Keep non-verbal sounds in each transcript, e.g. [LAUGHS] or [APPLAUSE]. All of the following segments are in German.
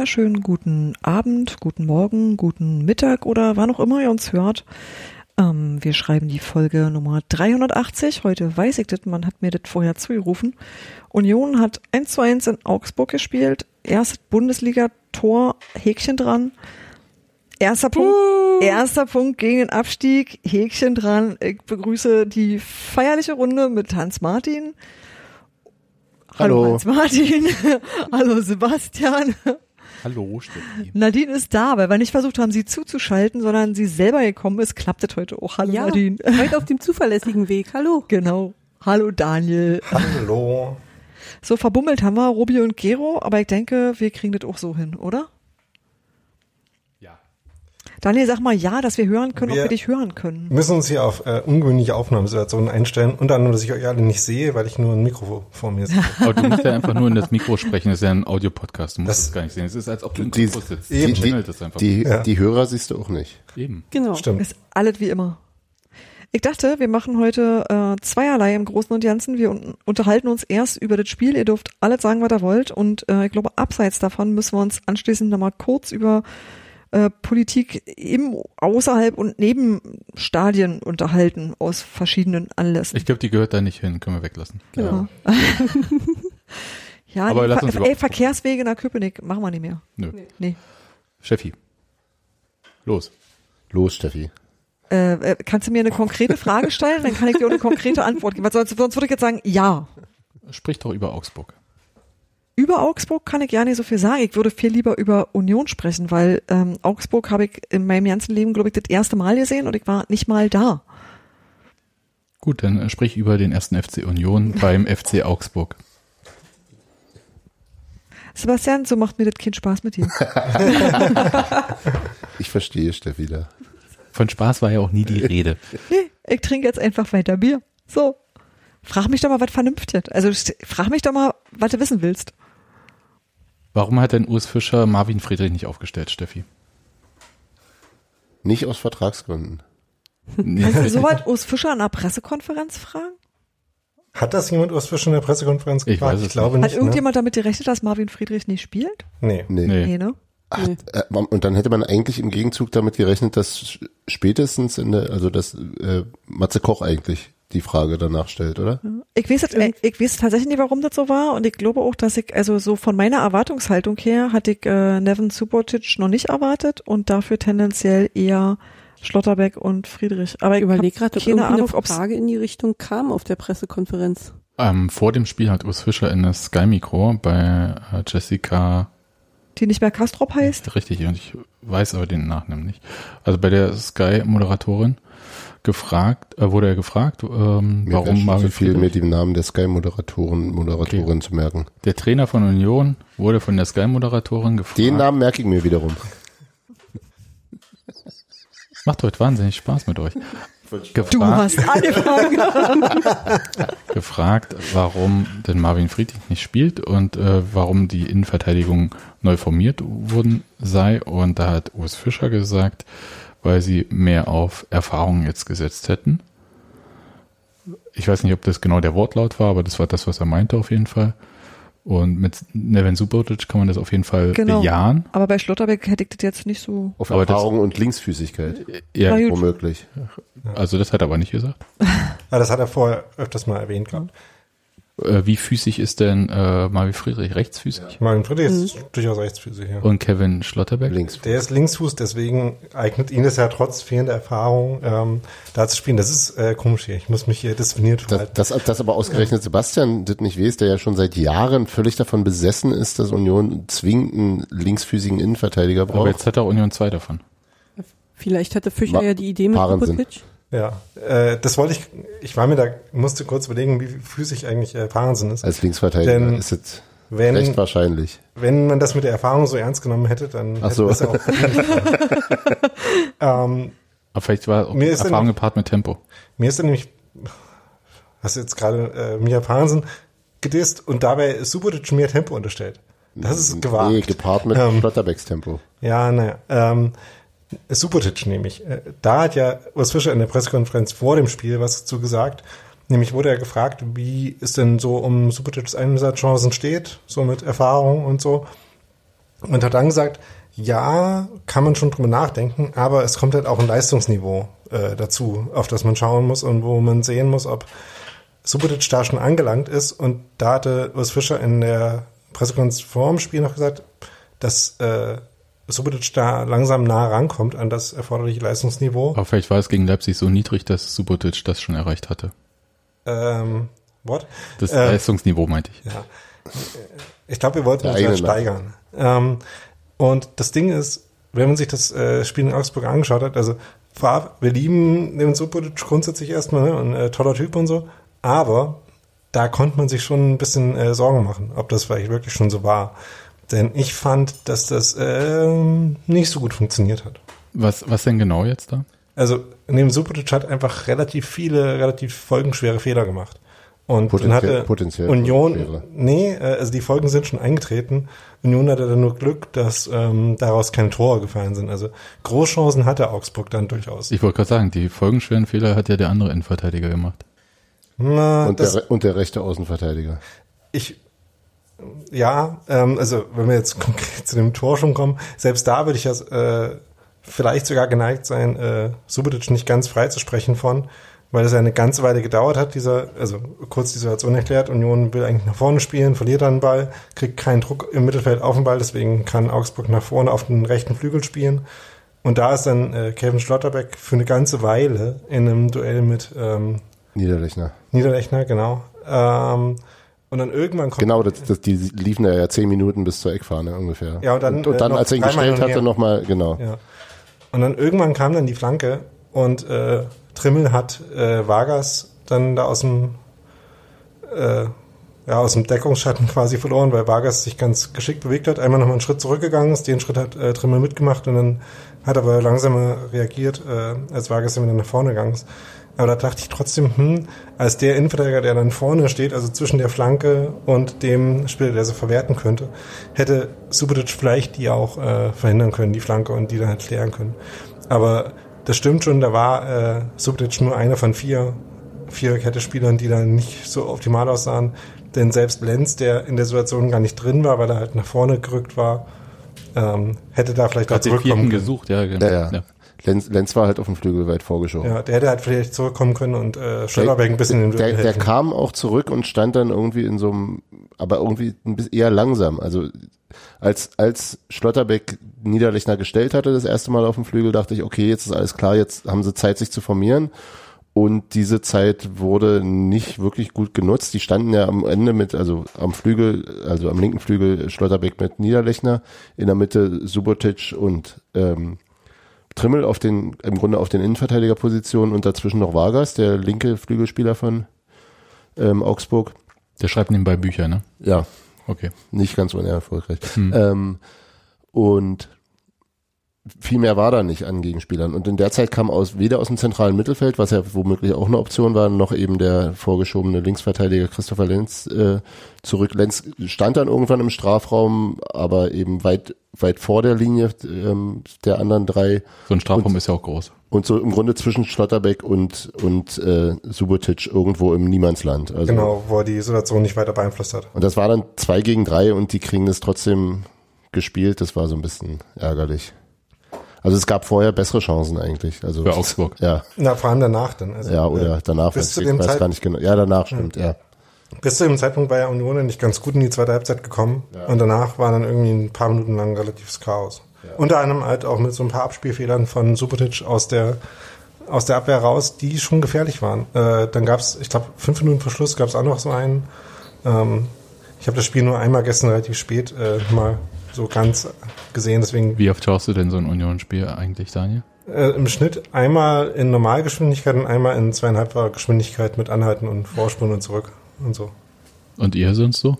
Wunderschönen guten Abend, guten Morgen, guten Mittag oder wann auch immer ihr uns hört. Ähm, wir schreiben die Folge Nummer 380. Heute weiß ich das, man hat mir das vorher zugerufen. Union hat 1 zu 1 in Augsburg gespielt. Erstes Bundesliga-Tor, Häkchen dran. Erster Punkt, erster Punkt gegen den Abstieg, Häkchen dran. Ich begrüße die feierliche Runde mit Hans Martin. Hallo, Hallo. Hans Martin. [LAUGHS] Hallo Sebastian. Hallo, Steffi. Nadine ist da, weil wir nicht versucht haben, sie zuzuschalten, sondern sie selber gekommen ist, klappt das heute auch. Hallo Ja, Nadine. [LAUGHS] heute auf dem zuverlässigen Weg. Hallo. Genau. Hallo Daniel. Hallo. So verbummelt haben wir Robi und Gero, aber ich denke, wir kriegen das auch so hin, oder? Daniel, sag mal ja, dass wir hören können, ob Wir- wir dich hören können. Wir müssen uns hier auf äh, ungewöhnliche Aufnahmesituationen einstellen. Unter anderem, dass ich euch alle nicht sehe, weil ich nur ein Mikro vor mir sehe. Aber du musst ja einfach nur in das Mikro sprechen, das ist ja ein Audiopodcast, du musst Das- das, gar nicht sehen. Es ist, als ob du im Die, sitzt. die, Man die, einfach. die, Ja. die Hörer siehst du auch nicht. Eben. Genau. Stimmt. Ist alles wie immer. Ich dachte, wir machen heute äh, zweierlei im Großen und Ganzen. Wir un unterhalten uns erst über das Spiel. Ihr dürft alles sagen, was ihr wollt. Und äh, ich glaube, abseits davon müssen wir uns anschließend nochmal kurz über äh, Politik im, außerhalb und neben Stadien unterhalten aus verschiedenen Anlässen. Ich glaube, die gehört da nicht hin, können wir weglassen. Genau. ja, [LAUGHS] Aber die lass Ver uns ey, über- Verkehrswege nach Köpenick machen wir nicht mehr. Nö. Nee. Steffi. Los. Los, Steffi. Äh, äh, kannst du mir eine konkrete Frage stellen? Dann kann ich dir auch eine konkrete Antwort geben. Sonst, sonst würde ich jetzt sagen, ja. Sprich doch über Augsburg. Über Augsburg kann ich ja nicht so viel sagen. Ich würde viel lieber über Union sprechen, weil ähm, Augsburg habe ich in meinem ganzen Leben, glaube ich, das erste Mal gesehen und ich war nicht mal da. Gut, dann äh, sprich über den ersten FC Union [LAUGHS] beim FC Augsburg. Sebastian, so macht mir das keinen Spaß mit dir. [LAUGHS] Ich verstehe Steffi da. Von Spaß war ja auch nie die Rede. Nee, ich trinke jetzt einfach weiter Bier. So. Frag mich doch mal, was Vernünftiges. Also frag mich doch mal, was du wissen willst. Warum hat denn Urs Fischer Marvin Friedrich nicht aufgestellt, Steffi? Nicht aus Vertragsgründen. Kannst du sowas Urs Fischer an einer Pressekonferenz fragen? Hat das jemand aus zwischen der Pressekonferenz Ich gefragt? weiß es ich glaube Hat nicht. irgendjemand damit gerechnet, dass Marvin Friedrich nicht spielt? Ne? Nee. Nee. Nee. Nee, ne? Ach, äh, und dann hätte man eigentlich im Gegenzug damit gerechnet, dass spätestens in der, also dass äh, Matze Koch eigentlich die Frage danach stellt, oder? Ich weiß, jetzt, äh, ich weiß tatsächlich nicht, warum das so war und ich glaube auch, dass ich, also so von meiner Erwartungshaltung her, hatte ich äh, Nevin Subotic noch nicht erwartet und dafür tendenziell eher Schlotterbeck und Friedrich. Aber Ich überlege gerade, ob keine Ahnung, eine Frage in die Richtung kam auf der Pressekonferenz. Ähm, vor dem Spiel hat Urs Fischer in das Sky-Mikro bei äh, Jessica die nicht mehr Kastrop heißt. Richtig, und ich weiß aber den Nachnamen nicht. Also bei der Sky-Moderatorin gefragt, äh, wurde er gefragt, ähm, Mir warum Marvin zu viel Friedrich, mit dem Namen der Sky-Moderatoren, Moderatorin zu merken. der Trainer von Union, wurde von der Sky-Moderatorin gefragt. Den Namen merke ich mir wiederum. Macht heute wahnsinnig Spaß mit euch. Gefragt, Du hast angefangen. [LAUGHS] gefragt, warum denn Marvin Friedrich nicht spielt und äh, warum die Innenverteidigung neu formiert worden sei. Und da hat Urs Fischer gesagt, weil sie mehr auf Erfahrung jetzt gesetzt hätten. Ich weiß nicht, ob das genau der Wortlaut war, aber das war das, was er meinte auf jeden Fall. Und mit Neven Subotic kann man das auf jeden Fall Genau. bejahen. Aber bei Schlotterbeck hätte ich das jetzt nicht so. Auf Aber das- Erfahrung und Linksfüßigkeit, Ja, womöglich. also das hat er aber nicht gesagt. Ja, [LAUGHS] das hat er vorher öfters mal erwähnt gehabt. Äh, wie füßig ist denn äh, Marvin Friedrich? Rechtsfüßig? Marvin Friedrich ist durchaus rechtsfüßig, ja. Und Kevin Schlotterbeck? Links. Der ist Linksfuß, deswegen eignet ihn das ja trotz fehlender Erfahrung, ähm, da zu spielen. Das ist äh, komisch hier. Ich muss mich hier diszipliniert Das, verhalten. das, das aber ausgerechnet Sebastian das nicht weiß, der ja schon seit Jahren völlig davon besessen ist, dass Union zwingend einen linksfüßigen Innenverteidiger Aber braucht. jetzt hat er Union 2 davon. Vielleicht hatte Fischer Ma- ja die Idee mit Wahnsinn. Kukovic. Ja, äh, das wollte ich, ich war mir da, musste kurz überlegen, wie füßig eigentlich äh, Wahnsinn ist. Als Linksverteidiger Denn ist es Wenn, recht wahrscheinlich. wenn man das mit der Erfahrung so ernst genommen hätte, dann Ach so. hätte das auch [LAUGHS] ähm, Aber vielleicht war auch Mir Erfahrung denn- gepaart mit Tempo. Mir ist dann nämlich, hast du jetzt gerade äh, Mia Pansen gedisst und dabei ist Subotic mehr Tempo unterstellt. Das ist gewagt. Nee, gepaart mit Ähm, Schlotterbecks Tempo. Ja, naja. Ähm, Subotic nämlich. Äh, Da hat ja Urs Fischer in der Pressekonferenz vor dem Spiel was dazu gesagt. Nämlich wurde er gefragt, wie es denn so um Subotic's Einsatzchancen steht, so mit Erfahrung und so. Und hat dann gesagt, ja, kann man schon drüber nachdenken, aber es kommt halt auch ein Leistungsniveau äh, dazu, auf das man schauen muss und wo man sehen muss, ob Subotic da schon angelangt ist. Und da hatte Urs Fischer in der Pressekonferenz vor dem Spiel noch gesagt, dass äh, Subotic da langsam nah rankommt an das erforderliche Leistungsniveau. Aber vielleicht war es gegen Leipzig so niedrig, dass Subotic das schon erreicht hatte. Ähm, what? Das Äh, Leistungsniveau meinte ich. Ja. Ich glaube, wir wollten uns halt eigene steigern. Ähm, und das Ding ist, wenn man sich das äh, Spiel in Augsburg angeschaut hat, also vorab, wir lieben den Subotic grundsätzlich erstmal, ne, und äh, toller Typ und so, aber da konnte man sich schon ein bisschen äh, Sorgen machen, ob das vielleicht wirklich schon so war. Denn ich fand, dass das ähm, nicht so gut funktioniert hat. Was, was denn genau jetzt da? Also neben Subotic hat einfach relativ viele, relativ folgenschwere Fehler gemacht. Und Potenziell- dann hatte potenziell Union, schwere. nee, äh, also die Folgen sind schon eingetreten. Union hatte dann nur Glück, dass ähm, daraus keine Tore gefallen sind. Also Großchancen hatte Augsburg dann durchaus. Ich wollte gerade sagen, die folgenschweren Fehler hat ja der andere Innenverteidiger gemacht. Na, Und das, der, und der rechte Außenverteidiger. ich, ja, ähm, also wenn wir jetzt [LAUGHS] konkret zu dem Tor schon kommen, selbst da würde ich ja äh, vielleicht sogar geneigt sein, äh, Subotic nicht ganz frei zu sprechen von, weil es ja eine ganze Weile gedauert hat, dieser, also kurz die Situation erklärt, Union will eigentlich nach vorne spielen, verliert dann den Ball, kriegt keinen Druck im Mittelfeld auf den Ball, deswegen kann Augsburg nach vorne auf den rechten Flügel spielen. Und da ist dann äh, Kevin Schlotterbeck für eine ganze Weile in einem Duell mit ähm, Niederlechner. Niederlechner, genau. Ähm, und dann irgendwann kommt Genau, das, das, die liefen ja zehn Minuten bis zur Eckfahne ungefähr. Ja, und dann, und, und äh, dann noch als er ihn gestellt hatte, nochmal, genau. Ja. Und dann irgendwann kam dann die Flanke und äh, Trimmel hat äh, Vargas dann da aus dem äh, ja, aus dem Deckungsschatten [LAUGHS] quasi verloren, weil Vargas sich ganz geschickt bewegt hat, einmal nochmal einen Schritt zurückgegangen ist, den Schritt hat äh, Trimmel mitgemacht und dann hat er aber langsamer reagiert, äh, als Vargas dann wieder nach vorne gegangen ist. Aber da dachte ich trotzdem, hm, als der Innenverteidiger, der dann vorne steht, also zwischen der Flanke und dem Spieler, der sie verwerten könnte, hätte Subotic vielleicht die auch äh, verhindern können, die Flanke, und die dann halt klären können. Aber das stimmt schon, da war äh, Subotic nur einer von vier Viererkette-Spielern, die dann nicht so optimal aussahen. Denn selbst Lenz, der in der Situation gar nicht drin war, weil er halt nach vorne gerückt war, ähm, hätte da vielleicht auch Hat den zurückkommen gesucht, ja, genau. Ja, ja. Lenz, Lenz war halt auf dem Flügel weit vorgeschoben. Ja, der hätte halt vielleicht zurückkommen können und äh, Schlotterbeck ein bisschen in den der, der helfen. kam auch zurück und stand dann irgendwie in so einem, aber irgendwie ein bisschen eher langsam. Also als, als Schlotterbeck Niederlechner gestellt hatte das erste Mal auf dem Flügel, dachte ich, okay, jetzt ist alles klar, jetzt haben sie Zeit, sich zu formieren. Und diese Zeit wurde nicht wirklich gut genutzt. Die standen ja am Ende mit, also am Flügel, also am linken Flügel Schlotterbeck mit Niederlechner, in der Mitte Subotic und ähm, Trimmel auf den, im Grunde auf den Innenverteidigerpositionen und dazwischen noch Vargas, der linke Flügelspieler von ähm, Augsburg. Der schreibt nebenbei Bücher, ne? Ja, Okay. nicht ganz unerfolgreich. Ähm, und viel mehr war da nicht an Gegenspielern. Und in der Zeit kam aus, weder aus dem zentralen Mittelfeld, was ja womöglich auch eine Option war, noch eben der vorgeschobene Linksverteidiger Christopher Lenz äh, zurück. Lenz stand dann irgendwann im Strafraum, aber eben weit, weit vor der Linie ähm, der anderen drei So ein Strafraum ist ja auch groß. und so im Grunde zwischen Schlotterbeck und, und äh, Subotic irgendwo im Niemandsland. Also, Genau, wo er die Situation nicht weiter beeinflusst hat. Und das war dann zwei gegen drei und die kriegen das trotzdem gespielt. Das war so ein bisschen ärgerlich. Also es gab vorher bessere Chancen eigentlich. Also Für Augsburg. Ja, Na, vor allem danach dann. Also, ja, oder äh, danach bis weiß zu ich dem weiß Zeit- gar nicht genau. Ja, danach stimmt, ja. Bis zu dem Zeitpunkt war ja Union nicht ganz gut in die zweite Halbzeit gekommen. Und danach war dann irgendwie ein paar Minuten lang relatives Chaos. Unter anderem halt auch mit so ein paar Abspielfehlern von Subotic aus der aus der Abwehr raus, die schon gefährlich waren. Äh, dann gab's, ich glaube, fünf Minuten vor Schluss gab's auch noch so einen. Ähm, ich habe das Spiel nur einmal gestern relativ spät äh, mal so ganz gesehen, deswegen Wie oft schaust du denn so ein Union-Spiel eigentlich, Daniel? äh, im Schnitt einmal in Normalgeschwindigkeit und einmal in zweieinhalbfacher Geschwindigkeit mit Anhalten und Vorspulen und zurück und so. Und ihr sonst so?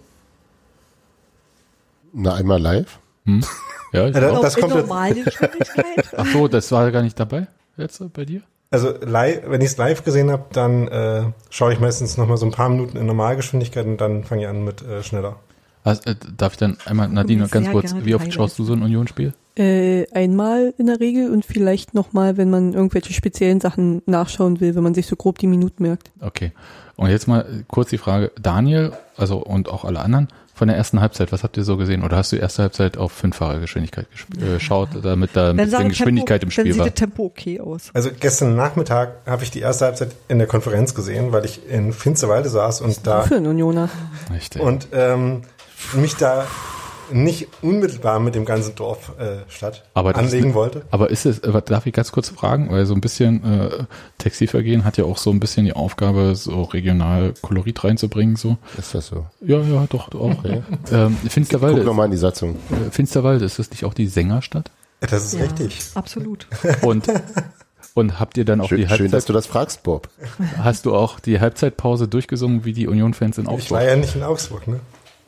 Na, einmal live? Hm? Ja, ich auch. das in kommt jetzt-. Ach so, das war gar nicht dabei jetzt bei dir? Also live, wenn ich es live gesehen habe, dann äh, schaue ich meistens noch mal so ein paar Minuten in Normalgeschwindigkeit und dann fange ich an mit äh, schneller. Also, äh, darf ich dann einmal, Nadine, ganz kurz, wie oft schaust du so ein Union-Spiel? Äh, einmal in der Regel und vielleicht nochmal, wenn man irgendwelche speziellen Sachen nachschauen will, wenn man sich so grob die Minuten merkt. Okay. Und jetzt mal kurz die Frage, Daniel, also und auch alle anderen, von der ersten Halbzeit, was habt ihr so gesehen? Oder hast du die erste Halbzeit auf fünffache Geschwindigkeit gesp- äh, geschaut, damit da bisschen sah Geschwindigkeit Tempo, im Spiel dann sieht war? das Tempo okay aus. Also gestern Nachmittag habe ich die erste Halbzeit in der Konferenz gesehen, weil ich in Finsterwalde saß und da Für einen Unioner. Richtig. und ähm, mich da nicht unmittelbar mit dem ganzen Dorf äh, Stadt Aber anlegen ist- wollte. Aber ist es, äh, darf ich ganz kurz fragen, weil so ein bisschen äh, Textilvergehen hat ja auch so ein bisschen die Aufgabe, so regional Kolorit reinzubringen, so. Ist das so? Ja, ja, doch, auch. Ähm, Guck Finsterwalde, nochmal in die Satzung. äh, Finsterwalde, ist das nicht auch die Sängerstadt? Das ist richtig. Absolut. [LAUGHS] Und, und habt ihr dann auch die Schön, schön, dass Halbzeit, du das fragst, Bob. hast du auch die Halbzeitpause durchgesungen wie die Union-Fans in Ich war Augsburg? ja nicht in Augsburg, ne?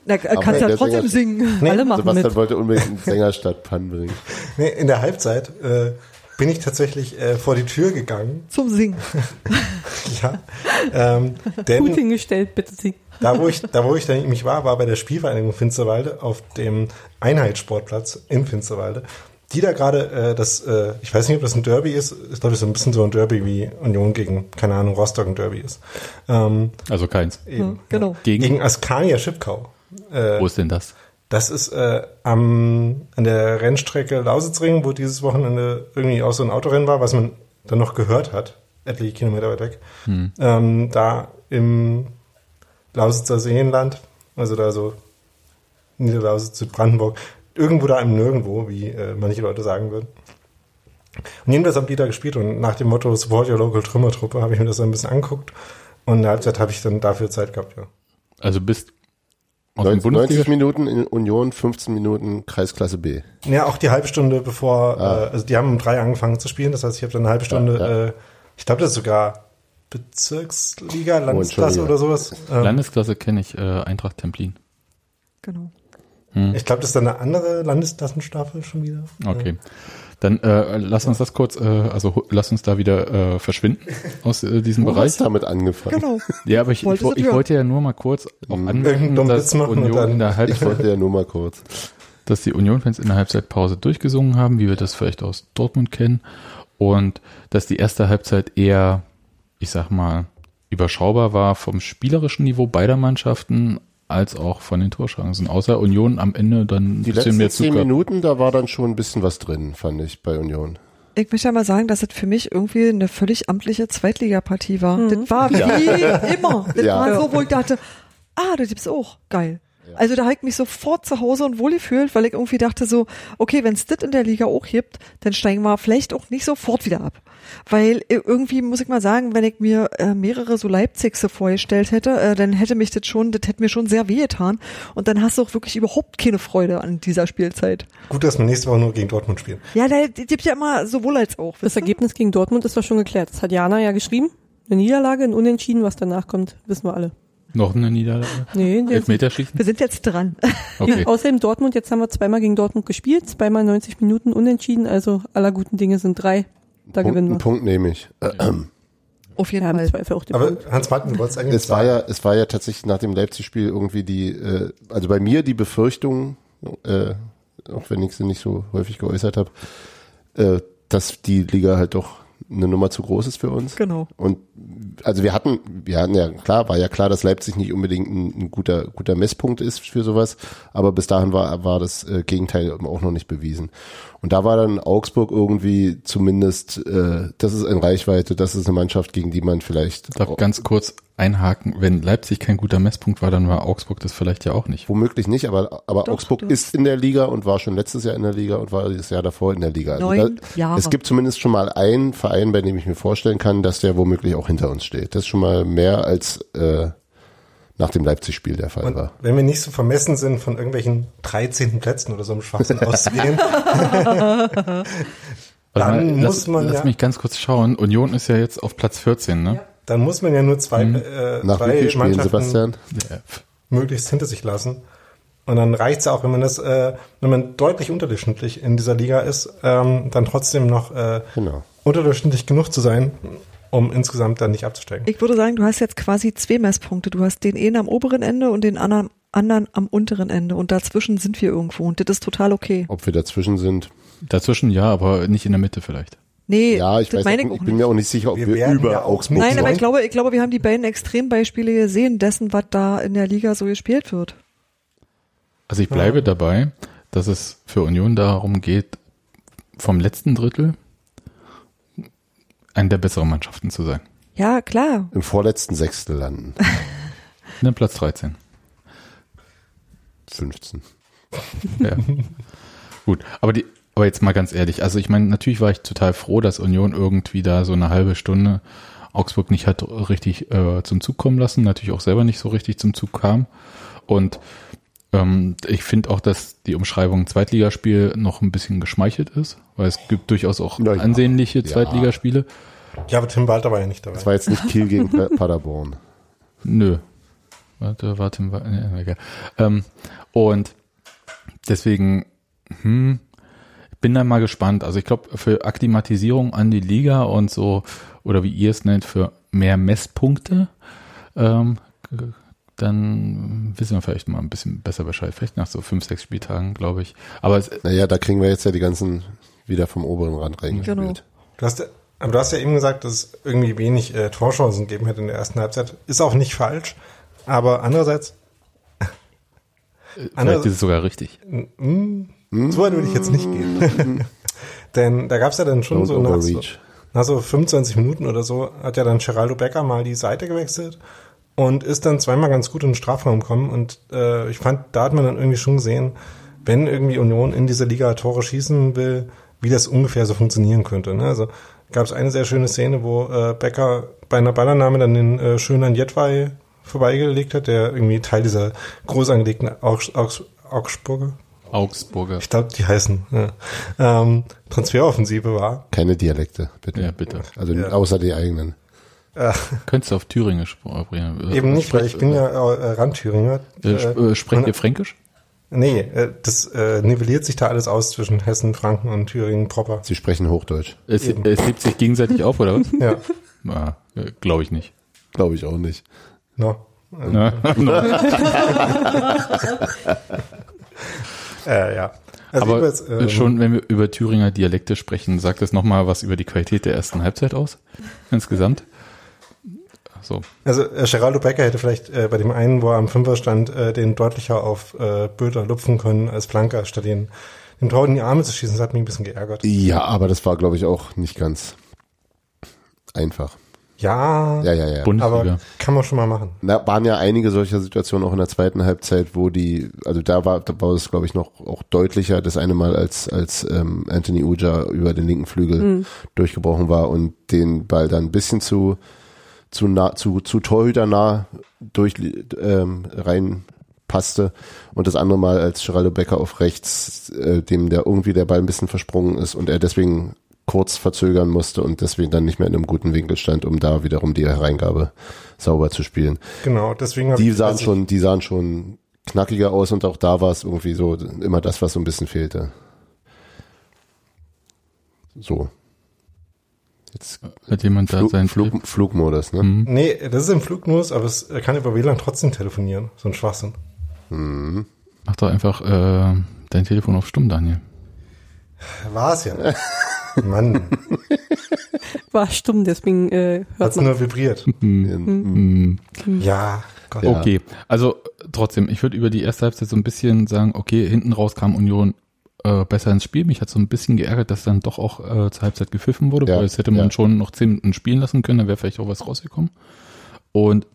Da äh, kannst du ja trotzdem Sänger- singen. Nee, Alle machen Sebastian mit. wollte unbedingt einen Sängerstadt-Pan bringen. Nee, in der Halbzeit äh, bin ich tatsächlich äh, vor die Tür gegangen. Zum Singen. [LAUGHS] Ja. Ähm, Gut denn hingestellt, bitte Sie. da wo ich, da wo ich dann nämlich war, war bei der Spielvereinigung Finsterwalde auf dem Einheitssportplatz in Finsterwalde. Die da gerade äh, das, äh, ich weiß nicht, ob das ein Derby ist. Ich glaube, das ist ein bisschen so ein Derby wie Union gegen, keine Ahnung, Rostock ein Derby ist. Ähm, Also keins. eben. Genau. Gegen, Gegen Askania Schipkau. Äh, wo ist denn das? Das ist äh, am, an der Rennstrecke Lausitzring, wo dieses Wochenende irgendwie auch so ein Autorennen war, was man dann noch gehört hat, etliche Kilometer weit weg. Ähm, da im Lausitzer Seenland, also da so Niederlausitz, Südbrandenburg, irgendwo da im Nirgendwo, wie äh, manche Leute sagen würden. Und jedenfalls haben die da gespielt und nach dem Motto Support Your Local Trümmertruppe habe ich mir das so ein bisschen angeguckt und in der Halbzeit habe ich dann dafür Zeit gehabt, ja. Also bist aus dem 90, Bundesliga 90 Minuten in Union, 15 Minuten Kreisklasse B. Ja, auch die halbe Stunde bevor, Ah. äh, also die haben um drei angefangen zu spielen, das heißt, ich habe dann eine halbe Stunde, Ja, ja. Äh, ich glaube, das ist sogar Bezirksliga, Landesklasse Entschuldigung. oder sowas. Ähm, Landesklasse kenne ich, äh, Eintracht Templin. Genau. ich glaube, das ist dann eine andere Landesklassenstaffel schon wieder. Okay. Dann äh, lass uns das kurz, äh, also lass uns da wieder äh, verschwinden aus äh, diesem Du Bereich. hast damit angefangen. Genau. Ja, aber ich, ich, du ich wollte ja nur mal kurz auch anmerken, Irgendeinen dummen dass Witz machen und Union dann- in der Ich Halbzeit, wollte ja nur mal kurz. dass die Union-Fans in der Halbzeitpause durchgesungen haben, wie wir das vielleicht aus Dortmund kennen, und dass die erste Halbzeit eher, ich sag mal, überschaubar war vom spielerischen Niveau beider Mannschaften als auch von den Torchancen. Außer Union am Ende dann ein Die bisschen letzten mehr zehn. Minuten, da war dann schon ein bisschen was drin, fand ich, bei Union. Ich möchte ja mal sagen, dass das für mich irgendwie eine völlig amtliche Zweitligapartie war. Das war wie immer. [LAUGHS] Das Ja. war so, wo ich dachte, ah, das gibt's auch. Geil. Also da habe ich mich sofort zu Hause und wohl gefühlt, weil ich irgendwie dachte so, okay, wenn es das in der Liga auch gibt, dann steigen wir vielleicht auch nicht sofort wieder ab. Weil irgendwie muss ich mal sagen, wenn ich mir äh, mehrere so Leipzigse vorgestellt hätte, äh, dann hätte mich das schon, das hätte mir schon sehr wehgetan. Und dann hast du auch wirklich überhaupt keine Freude an dieser Spielzeit. Gut, dass wir nächste Woche nur gegen Dortmund spielen. Ja, da gibt ja immer sowohl als auch. Das Ergebnis gegen Dortmund ist doch schon geklärt. Das hat Jana ja geschrieben. Eine Niederlage, ein Unentschieden, was danach kommt, wissen wir alle. Noch eine Niederlage? Nee, Elfmeterschießen? Wir sind jetzt dran. Okay. [LAUGHS] Außerdem Dortmund, jetzt haben wir zweimal gegen Dortmund gespielt, zweimal 90 Minuten unentschieden, also aller guten Dinge sind drei. Da Punkt, gewinnen einen wir. Punkt nehme ich. Auf jeden haben Fall. auch den Aber Punkt. Hans-Martin, du wolltest eigentlich Es war ja, es war ja tatsächlich nach dem Leipzig-Spiel irgendwie die, äh, also bei mir die Befürchtung, äh, auch wenn ich sie nicht so häufig geäußert habe, äh, dass die Liga halt doch eine Nummer zu groß ist für uns. Genau. Und also wir hatten, wir hatten ja klar, war ja klar, dass Leipzig nicht unbedingt ein, ein guter, guter Messpunkt ist für sowas, aber bis dahin war, war das äh, Gegenteil auch noch nicht bewiesen. Und da war dann Augsburg irgendwie zumindest, äh, das ist in Reichweite, das ist eine Mannschaft, gegen die man vielleicht Darf ganz kurz einhaken, wenn Leipzig kein guter Messpunkt war, dann war Augsburg das vielleicht ja auch nicht. Womöglich nicht, aber, aber Doch, Augsburg doch. ist in der Liga und war schon letztes Jahr in der Liga und war das Jahr davor in der Liga. Also Neun da, Jahre. Es gibt zumindest schon mal einen Verein, bei dem ich mir vorstellen kann, dass der womöglich auch hinter uns steht. Das ist schon mal mehr als äh, nach dem Leipzig-Spiel der Fall Und war. wenn wir nicht so vermessen sind, von irgendwelchen 13. Plätzen oder so im Schwachsinn [LAUGHS] auszugehen, [LAUGHS] Dann lass, muss man lass ja- mich ganz kurz schauen. Union ist ja jetzt auf Platz 14, ne? dann muss man ja nur zwei, Mhm. äh, Nach zwei Spielen, Mannschaften Sebastian? Ja. möglichst hinter sich lassen. Und dann reicht's ja auch, wenn man das, äh, wenn man deutlich unterdurchschnittlich in dieser Liga ist, ähm, dann trotzdem noch äh, Genau. unterdurchschnittlich genug zu sein, um insgesamt dann nicht abzusteigen. Ich würde sagen, du hast jetzt quasi zwei Messpunkte. Du hast den einen am oberen Ende und den anderen, anderen am unteren Ende. Und dazwischen sind wir irgendwo. Und das ist total okay. Ob wir dazwischen sind. Dazwischen ja, aber nicht in der Mitte vielleicht. Nee, Ja, ich das weiß, ich auch ich bin nicht. mir auch nicht sicher, ob Wir wir, über ja auch Augsburg Nein, aber ich glaube, ich glaube, wir haben die beiden Extrembeispiele gesehen dessen, was da in der Liga so gespielt wird. Also ich bleibe dabei, dass es für Union darum geht, vom letzten Drittel eine der besseren Mannschaften zu sein. Ja, klar. Im vorletzten Sechstel landen. [LAUGHS] Ne, Platz 13. 15. Ja. Gut, aber die, aber jetzt mal ganz ehrlich, also ich meine, natürlich war ich total froh, dass Union irgendwie da so eine halbe Stunde Augsburg nicht hat richtig äh, zum Zug kommen lassen, natürlich auch selber nicht so richtig zum Zug kam. Und ähm, ich finde auch, dass die Umschreibung Zweitligaspiel noch ein bisschen geschmeichelt ist, weil es gibt durchaus auch ja. ansehnliche Ja. Zweitligaspiele. Ja, aber Tim Walter war ja nicht dabei. Das war jetzt nicht Kiel gegen Pa- Paderborn. [LAUGHS] Nö. Warte, warte, warte. Nee, egal. Ähm, und deswegen, hm, ich bin da mal gespannt. Also ich glaube, für Akklimatisierung an die Liga und so, oder wie ihr es nennt, für mehr Messpunkte, ähm, dann wissen wir vielleicht mal ein bisschen besser Bescheid. Vielleicht nach so fünf, sechs Spieltagen, glaube ich. Aber es, Naja, da kriegen wir jetzt ja die ganzen wieder vom oberen Rand reingespielt. Genau. Du hast, ja- aber du hast ja eben gesagt, dass es irgendwie wenig äh, Torchancen gegeben hätte in der ersten Halbzeit. Ist auch nicht falsch. Aber andererseits, vielleicht ist es sogar richtig. mm, so weit würde ich jetzt nicht gehen. [LAUGHS] Denn da gab es ja dann schon Don't so nach, so nach so 25 Minuten oder so, hat ja dann Geraldo Becker mal die Seite gewechselt und ist dann zweimal ganz gut in den Strafraum gekommen. Und äh, ich fand, da hat man dann irgendwie schon gesehen, wenn irgendwie Union in dieser Liga Tore schießen will, wie das ungefähr so funktionieren könnte. Ne? Also gab es eine sehr schöne Szene, wo äh, Becker bei einer Ballannahme dann den äh, schönen Jetwei vorbeigelegt hat, der irgendwie Teil dieser groß angelegten Augs Augs Augsburger, Augsburger. ich glaube, die heißen, ja, ähm, Transferoffensive war. Keine Dialekte, bitte. Ja, bitte. Also Ja. außer die eigenen. Äh, Könntest du auf Thüringen sprechen? eben nicht, weil ich bin ja äh, Randthüringer. Äh, sp- äh, sprecht ihr Fränkisch? Nee, äh, das äh, nivelliert sich da alles aus zwischen Hessen, Franken und Thüringen proper. Sie sprechen Hochdeutsch. Es, Eben. es hebt sich gegenseitig auf, oder was? [LAUGHS] Ja, Ah, Glaube ich nicht. Glaube ich auch nicht. no. Ne? [LAUGHS] [LAUGHS] Äh, ja. Also Aber jedenfalls, ähm, schon, wenn wir über Thüringer Dialekte sprechen, sagt das nochmal was über die Qualität der ersten Halbzeit aus? Insgesamt? So. Also äh, Geraldo Becker hätte vielleicht äh, bei dem einen, wo er am Fünfer stand, äh, den deutlicher auf äh, Böder lupfen können als Flanker, statt ihn dem Tor in die Arme zu schießen. Das hat mich ein bisschen geärgert. Ja, aber das war, glaube ich, auch nicht ganz einfach. Ja, Ja, ja, ja. Bundesliga. aber kann man schon mal machen. Da waren ja einige solcher Situationen auch in der zweiten Halbzeit, wo die, also da war, da war es, glaube ich, noch auch deutlicher, das eine Mal als, als ähm, Anthony Uja über den linken Flügel durchgebrochen war und den Ball dann ein bisschen zu, zu nah, zu, zu Torhüter nah durch, ähm, rein passte und das andere Mal als Geraldo Becker auf rechts, äh, dem der irgendwie der Ball ein bisschen versprungen ist und er deswegen kurz verzögern musste und deswegen dann nicht mehr in einem guten Winkel stand, um da wiederum die Hereingabe sauber zu spielen. Genau, deswegen Die sahen also schon, die sahen schon knackiger aus und auch da war es irgendwie so immer das, was so ein bisschen fehlte. So. Jetzt Hat jemand da Flug, seinen Flug, Flugmodus, ne? Mhm. Nee, das ist im Flugmodus, aber es er kann über WLAN trotzdem telefonieren. So ein Schwachsinn. Mhm. Mach doch einfach äh, dein Telefon auf stumm, Daniel. War es ja. [LAUGHS] Mann, War stumm, deswegen äh, hört hat's man. nur vibriert. [LAUGHS] Mhm. Ja, Gott. Ja. Okay, also trotzdem, ich würde über die erste Halbzeit so ein bisschen sagen, okay, hinten raus kam Union äh, besser ins Spiel. Mich hat so ein bisschen geärgert, dass dann doch auch äh, zur Halbzeit gepfiffen wurde, Ja, weil es hätte man ja. schon noch zehn Minuten spielen lassen können, dann wäre vielleicht auch was rausgekommen. Und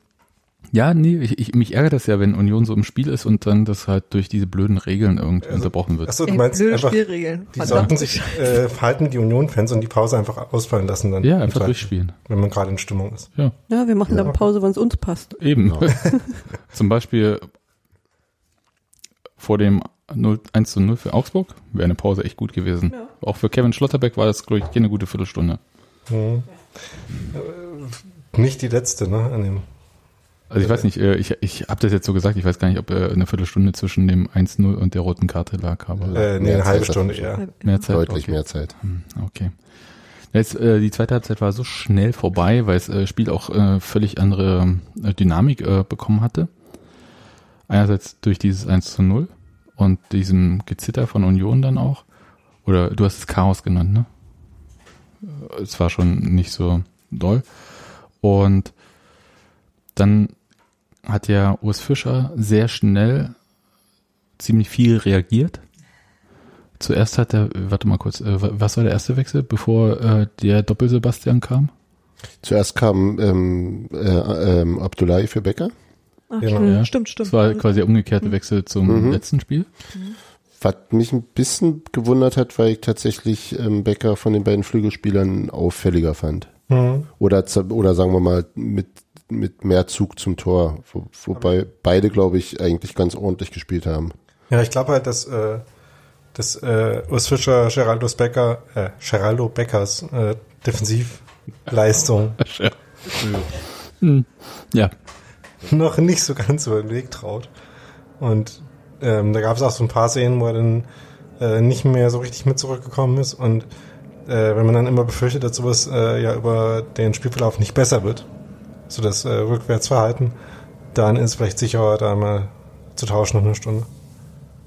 ja, nee, ich, ich, mich ärgert das ja, wenn Union so im Spiel ist und dann das halt durch diese blöden Regeln irgendwie Also, unterbrochen wird. Achso, du meinst blöde einfach, Spielregeln. die Verdammt. sollten sich äh, verhalten wie die Union-Fans und die Pause einfach ausfallen lassen dann. Ja, einfach durchspielen. Wenn man gerade in Stimmung ist. Ja, Ja, wir machen Ja. dann Pause, wann es uns passt. eben. Genau. [LAUGHS] Zum Beispiel vor dem 0, 1 zu 0 für Augsburg wäre eine Pause echt gut gewesen. Auch für Kevin Schlotterbeck war das, glaube ich, keine gute Viertelstunde. Mhm. Nicht die letzte, ne? An dem. Also ich weiß nicht, äh, ich, ich habe das jetzt so gesagt, ich weiß gar nicht, ob äh, eine Viertelstunde zwischen dem 1-0 und der roten Karte lag, aber Äh, nee, eine halbe Stunde eher. mehr Zeit. Deutlich okay. mehr Zeit. Hm, Okay. Jetzt, äh, die zweite Halbzeit war so schnell vorbei, weil das äh, Spiel auch äh, völlig andere Dynamik bekommen hatte. Einerseits durch dieses 1 zu 0 und diesem Gezitter von Union dann auch. Oder du hast es Chaos genannt, ne? Äh, Es war schon nicht so doll. Und dann hat ja Urs Fischer sehr schnell ziemlich viel reagiert. Zuerst hat er, warte mal kurz, äh, was war der erste Wechsel, bevor äh, der Doppel-Sebastian kam? Zuerst kam ähm, äh, ähm, Abdullahi für Becker. Ach, Genau. stimmt, Ja. stimmt, stimmt. Das war quasi der umgekehrte Wechsel zum Mhm. letzten Spiel. Was mich ein bisschen gewundert hat, weil ich tatsächlich ähm, Becker von den beiden Flügelspielern auffälliger fand. Mhm. Oder, oder sagen wir mal mit, mit mehr Zug zum Tor. Wo, wobei beide, glaube ich, eigentlich ganz ordentlich gespielt haben. Ja, ich glaube halt, dass, äh, dass äh, Urs Fischer Geraldo Becker, äh, Geraldo Beckers äh, Defensivleistung Hm. [LAUGHS] Ja, [LAUGHS] noch nicht so ganz über den Weg traut. Und ähm, da gab es auch so ein paar Szenen, wo er dann äh, nicht mehr so richtig mit zurückgekommen ist. Und äh, wenn man dann immer befürchtet, dass sowas äh, ja über den Spielverlauf nicht besser wird, so das äh, Rückwärtsverhalten, dann ist es vielleicht sicherer, da mal zu tauschen noch eine Stunde.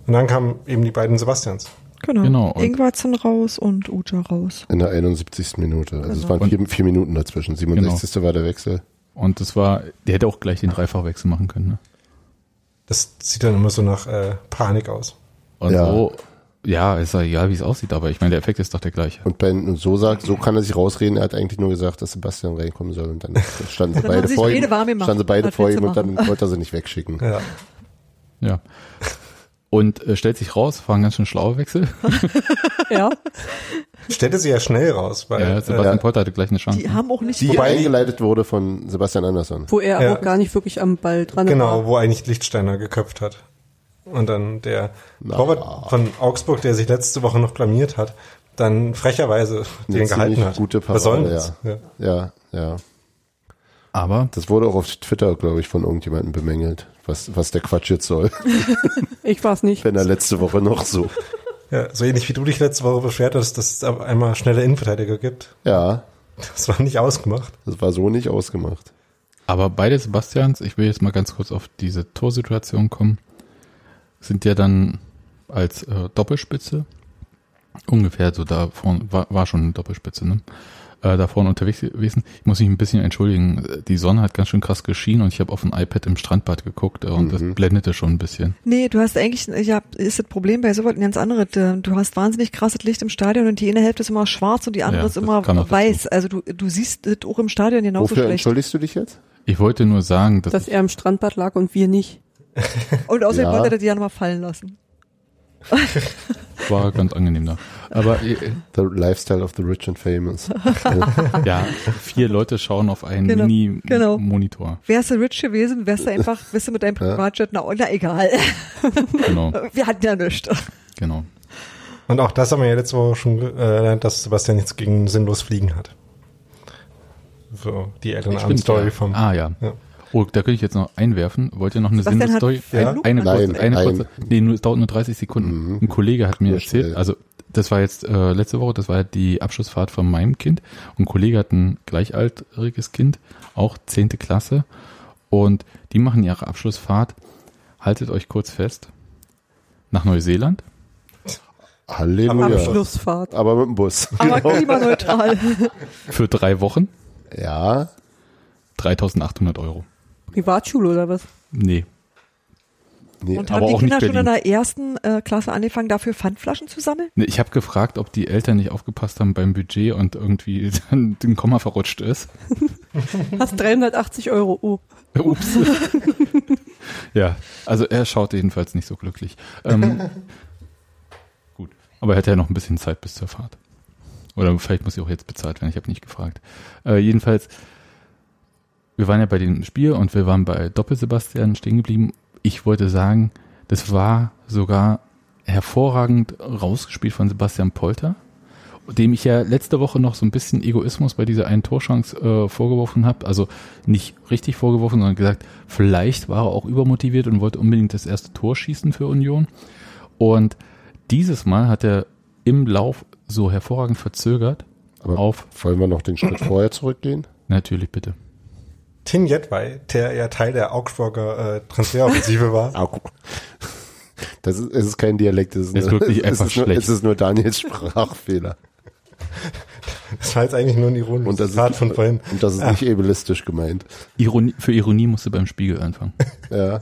Und dann kamen eben die beiden Sebastians. Genau. Genau, Ingwarzen raus und Uja raus. In der 71. Minute. Also es Genau. waren vier, vier Minuten dazwischen. 67. war der Wechsel. Und das war, der hätte auch gleich den Dreifachwechsel machen können. Ne? Das sieht dann immer so nach äh, Panik aus. Und Ja. so, ja, ist ja egal, wie es aussieht, aber ich meine, der Effekt ist doch der gleiche. Und, ben, und so sagt, so kann er sich rausreden. Er hat eigentlich nur gesagt, dass Sebastian reinkommen soll. Und dann [LAUGHS] standen sie Dann beide vor ihm, standen sie beide vor ihm und dann wollte er sie nicht wegschicken. Ja. Ja. Und äh, stellt sich raus, war ein ganz schön schlauer Wechsel. [LAUGHS] Ja, Stellte sie ja schnell raus, weil Ja, Sebastian ja. Polter hatte gleich eine Chance. Die haben auch nicht Die eingeleitet wurde von Sebastian Andersson. wo er Ja. auch gar nicht wirklich am Ball dran Genau, war. wo eigentlich Lichtsteiner geköpft hat. Und dann der Torwart von Augsburg, der sich letzte Woche noch blamiert hat, dann frecherweise Eine den gehalten hat. gute Was soll Parade, das? Ja. Ja, ja. Aber Das wurde auch auf Twitter, glaube ich, von irgendjemandem bemängelt, was, was der Quatsch jetzt soll. [LAUGHS] Ich war es nicht. Wenn er letzte Woche noch so. Ja, so ähnlich wie du dich letzte Woche beschwert hast, dass es einmal schnelle Innenverteidiger gibt. Ja, Das war nicht ausgemacht. das war so nicht ausgemacht. Aber beide Sebastians, ich will jetzt mal ganz kurz auf diese Torsituation kommen, sind ja dann als äh, Doppelspitze ungefähr so da vorne, war, war schon eine Doppelspitze, ne? Äh, da vorne unterwegs gewesen. Ich muss mich ein bisschen entschuldigen. Die Sonne hat ganz schön krass geschienen und ich habe auf ein iPad im Strandbad geguckt äh, und das blendete schon ein bisschen. Nee, du hast eigentlich, ja, ist das Problem bei sowas ein ganz anderes. Du hast wahnsinnig krasses Licht im Stadion und die eine Hälfte ist immer schwarz und die andere Ja, ist immer weiß. Also du, du siehst das auch im Stadion genauso Wofür schlecht. entschuldigst du dich jetzt? Ich wollte nur sagen, dass, Dass er im Strandbad lag und wir nicht. Und außerdem Ja. wollte er die ja nochmal fallen lassen. war ganz angenehm da. Aber The Lifestyle of the Rich and Famous. [LAUGHS] ja, vier Leute schauen auf einen Genau, genau. Mini-Monitor. Wärst du rich gewesen, wärst du einfach, bist du mit deinem [LAUGHS] Privatjet, na, na egal. Genau, [LAUGHS] Wir hatten ja nichts. genau. Und auch das haben wir ja letzte Woche schon äh, dass Sebastian nichts gegen sinnlos Fliegen hat. So, die Elternabend-Story ja. vom. Ah ja. Ja. Oh, da könnte ich jetzt noch einwerfen. Wollt ihr noch eine Sinnstory? Ja. Ein, eine Nein, kurze, eine nein. kurze. Nee, nur, es dauert nur 30 Sekunden. Mhm. Ein Kollege hat mir erzählt, also das war jetzt äh, letzte Woche, das war ja die Abschlussfahrt von meinem Kind. Und ein Kollege hat ein gleichaltriges Kind, auch zehnte Klasse. Und die machen ihre Abschlussfahrt, haltet euch kurz fest, nach Neuseeland. Halleluja. Abschlussfahrt. Aber mit dem Bus. Aber klimaneutral. [LAUGHS] Für drei Wochen, Ja, 3800 Euro. Privatschule oder was? Nee, nee, Und haben die Kinder schon in der ersten äh, Klasse angefangen, dafür Pfandflaschen zu sammeln? Nee, Ich habe gefragt, ob die Eltern nicht aufgepasst haben beim Budget und irgendwie [LAUGHS] dann den Komma verrutscht ist. [LAUGHS] Hast 380 Euro. Oh. Ups. [LAUGHS] ja, also er schaut jedenfalls nicht so glücklich. Ähm, gut, aber er hat ja noch ein bisschen Zeit bis zur Fahrt. Oder vielleicht muss sie auch jetzt bezahlt werden, ich habe nicht gefragt. Äh, jedenfalls, wir waren ja bei dem Spiel und wir waren bei Doppel-Sebastian stehen geblieben. Ich wollte sagen, das war sogar hervorragend rausgespielt von Sebastian Polter, dem ich ja letzte Woche noch so ein bisschen Egoismus bei dieser einen Torchance äh, vorgeworfen habe. Also nicht richtig vorgeworfen, sondern gesagt, vielleicht war er auch übermotiviert und wollte unbedingt das erste Tor schießen für Union. Und dieses Mal hat er im Lauf so hervorragend verzögert Aber- auf, wollen wir noch den Schritt vorher zurückgehen? natürlich bitte. Tim Jedwai, der ja Teil der Augsburger äh, Transferoffensive war. [LAUGHS] Das ist, es ist kein Dialekt, es ist, ist nur, wirklich es einfach ist nur, schlecht. Es ist nur Daniels Sprachfehler. Das war jetzt eigentlich nur ein Und ironisches das, Zitat ist, von vorhin. und das ist nicht ableistisch gemeint. Ironie, für Ironie musste beim Spiegel anfangen. [LAUGHS] Ja.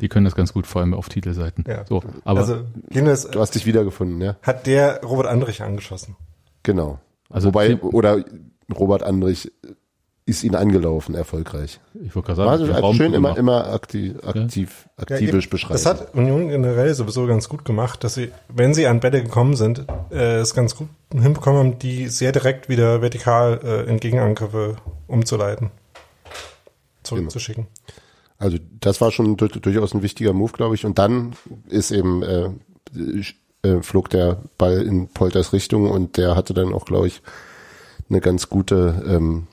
Die können das ganz gut, vor allem auf Titelseiten. Ja. So, aber also jedenfalls Du hast dich wiedergefunden, ja? hat der Robert Andrich angeschossen. Genau. Also Wobei, oder Robert Andrich ist ihn angelaufen, erfolgreich. ich wollte gerade sagen, also Raum schön immer, immer aktiv, aktiv, Ja, aktivisch eben. beschreiben. Das hat Union generell sowieso ganz gut gemacht, dass sie, wenn sie an Bälle gekommen sind, äh, es ganz gut hinbekommen haben, die sehr direkt wieder vertikal äh, in Gegenangriffe umzuleiten. Zurückzuschicken. Also das war schon dur durchaus ein wichtiger Move, glaube ich. Und dann ist eben äh, äh, flog der Ball in Polters Richtung und der hatte dann auch, glaube ich, eine ganz gute ähm,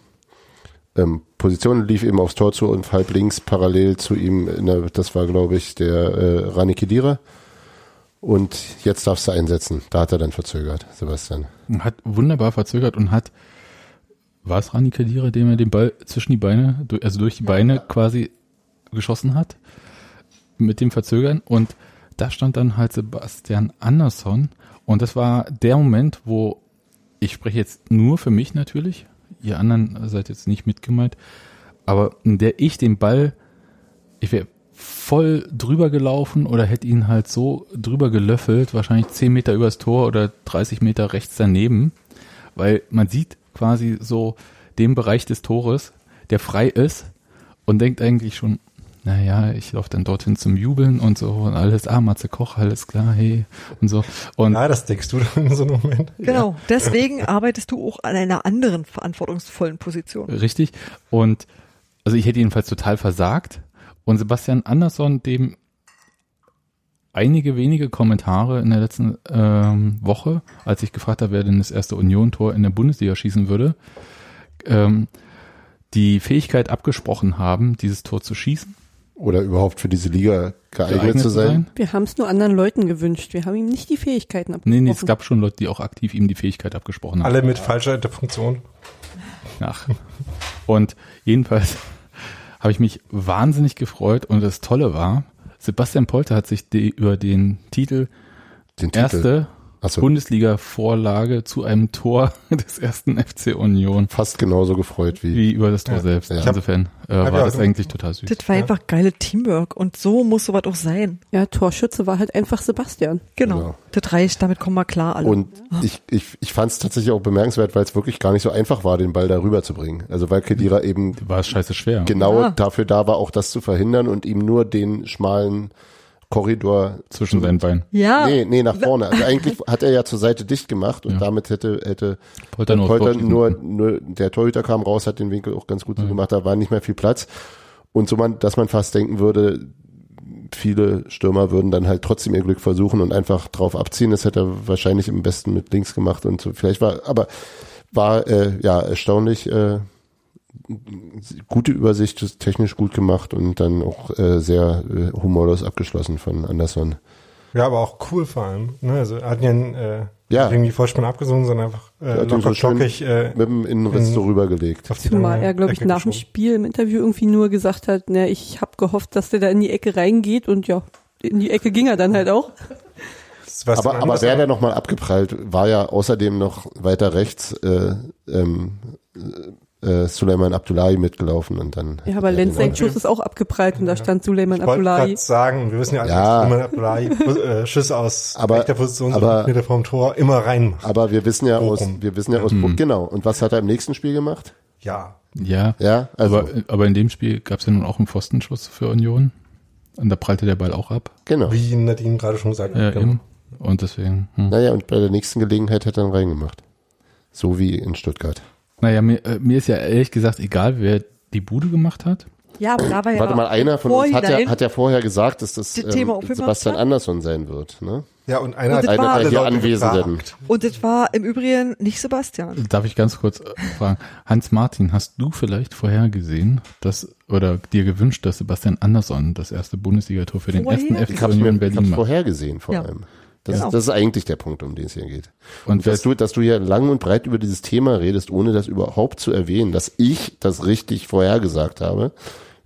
ähm, Position, lief eben aufs Tor zu und halb links parallel zu ihm, der, das war, glaube ich, der äh, Rani Kedira. Und jetzt darfst du einsetzen. Da hat er dann verzögert, Sebastian. Hat wunderbar verzögert und hat, war es Rani Kadira, dem er den Ball zwischen die Beine, also durch die Beine quasi geschossen hat, mit dem Verzögern und da stand dann halt Sebastian Andersson und das war der Moment, wo, ich spreche jetzt nur für mich natürlich, ihr anderen seid jetzt nicht mitgemeint, aber in der ich den Ball, ich wäre voll drüber gelaufen oder hätte ihn halt so drüber gelöffelt, wahrscheinlich 10 Meter übers Tor oder 30 Meter rechts daneben, weil man sieht quasi so den Bereich des Tores, der frei ist und denkt eigentlich schon, naja, ich laufe dann dorthin zum Jubeln und so und alles, ah, Matze Koch, alles klar, hey und so. Und Ja, das denkst du dann in so einem Moment. [LAUGHS] Genau. Deswegen arbeitest du auch an einer anderen verantwortungsvollen Position. Richtig. Und also ich hätte jedenfalls total versagt. Und Sebastian Andersson, dem einige wenige Kommentare in der letzten ähm, Woche, als ich gefragt habe, wer denn das erste Union-Tor in der Bundesliga schießen würde, ähm, die Fähigkeit abgesprochen haben, dieses Tor zu schießen. Oder überhaupt für diese Liga geeignet, zu sein. Wir haben es nur anderen Leuten gewünscht. Wir haben ihm nicht die Fähigkeiten abgesprochen. Nee, nee, es gab schon Leute, die auch aktiv ihm die Fähigkeit abgesprochen haben. Alle mit falscher Interpunktion. Ach. Und jedenfalls [LAUGHS] habe ich mich wahnsinnig gefreut und das Tolle war, Sebastian Polter hat sich die, über den Titel Den Titel. erste so. Bundesliga-Vorlage zu einem Tor [LAUGHS] des ersten FC Union Fast genauso gefreut wie. wie über das Tor Ja. selbst. Ja. Insofern äh, Hab war ja das eigentlich total süß. Das war einfach geile Teamwork und so muss sowas auch sein. Ja, Torschütze war halt einfach Sebastian. Genau. Genau. Das reicht, damit kommen wir klar alle. Und ich, ich, ich fand es tatsächlich auch bemerkenswert, weil es wirklich gar nicht so einfach war, den Ball darüber zu bringen. Also weil Kedira eben War es scheiße schwer. genau Ja. dafür da war, auch das zu verhindern und ihm nur den schmalen Korridor Zwischen seinen Beinen. ja, Nee, nee, nach vorne. Also [LAUGHS] eigentlich hat er ja zur Seite dicht gemacht und Ja. damit hätte, hätte Polter nur, Polter nur, nur, der Torhüter kam raus, hat den Winkel auch ganz gut so gemacht, da war nicht mehr viel Platz. Und so man, dass man fast denken würde, viele Stürmer würden dann halt trotzdem ihr Glück versuchen und einfach drauf abziehen. Das hätte er wahrscheinlich am besten mit links gemacht und so. Vielleicht war, aber war äh, ja erstaunlich äh, gute Übersicht, ist technisch gut gemacht und dann auch äh, sehr äh, humorlos abgeschlossen von Anderson. Ja, aber auch cool vor allem. Ne? Also er hat ja äh, Ja. nicht irgendwie Vorspann abgesungen, sondern einfach äh, ihn locker so schön flockig äh, Mit dem Innenriss in- so rübergelegt. Zumal er, glaube ich, Ecke nach dem. Spiel im Interview irgendwie nur gesagt hat, na, ich habe gehofft, dass der da in die Ecke reingeht und ja, in die Ecke ging er dann halt auch. Aber, aber Andersson- wäre der nochmal abgeprallt, war ja außerdem noch weiter rechts äh, ähm, äh, Suleiman Abdullahi mitgelaufen und dann. Ja, aber er Lenz sein Schuss ist auch abgeprallt und da stand Suleiman Ich wollte Abdullahi. gerade sagen, wir wissen ja alle, Ja. dass Roman Abdullahi [LAUGHS] äh, Schüsse aus Aber- rechter Position aber- Mitte vom Tor immer reinmacht. Aber wir wissen ja aus, Bochum. wir wissen ja aus, genau. Und was hat er im nächsten Spiel gemacht? Ja. Ja, Ja, also aber, aber in dem Spiel gab es ja nun auch einen Pfostenschuss für Union. Und da prallte der Ball auch ab. genau. Wie Nadine gerade schon gesagt Ja, hat. genau. eben. Und deswegen. Hm. Naja, und bei der nächsten Gelegenheit hat er dann reingemacht. So wie in Stuttgart. Naja, mir, äh, mir ist ja ehrlich gesagt egal, wer die Bude gemacht hat. ja, aber da war ja Warte mal, einer von uns hat ja, hat ja vorher gesagt, dass das Das Thema ähm, Sebastian? Andersson sein wird. Ne? Ja, und einer Und Einer der hier Anwesenden. gefragt. Und das war im Übrigen nicht Sebastian. Darf ich ganz kurz äh, fragen? Hans Martin, hast du vielleicht vorhergesehen, dass oder dir gewünscht, dass Sebastian Andersson das erste Bundesligator für den ersten FC Ich habe Union mir ich Berlin macht? vorhergesehen vor Ja. allem. Das, Genau. ist, das ist eigentlich der Punkt, um den es hier geht. Und dass wer- du, dass du hier lang und breit über dieses Thema redest, ohne das überhaupt zu erwähnen, dass ich das richtig vorhergesagt habe,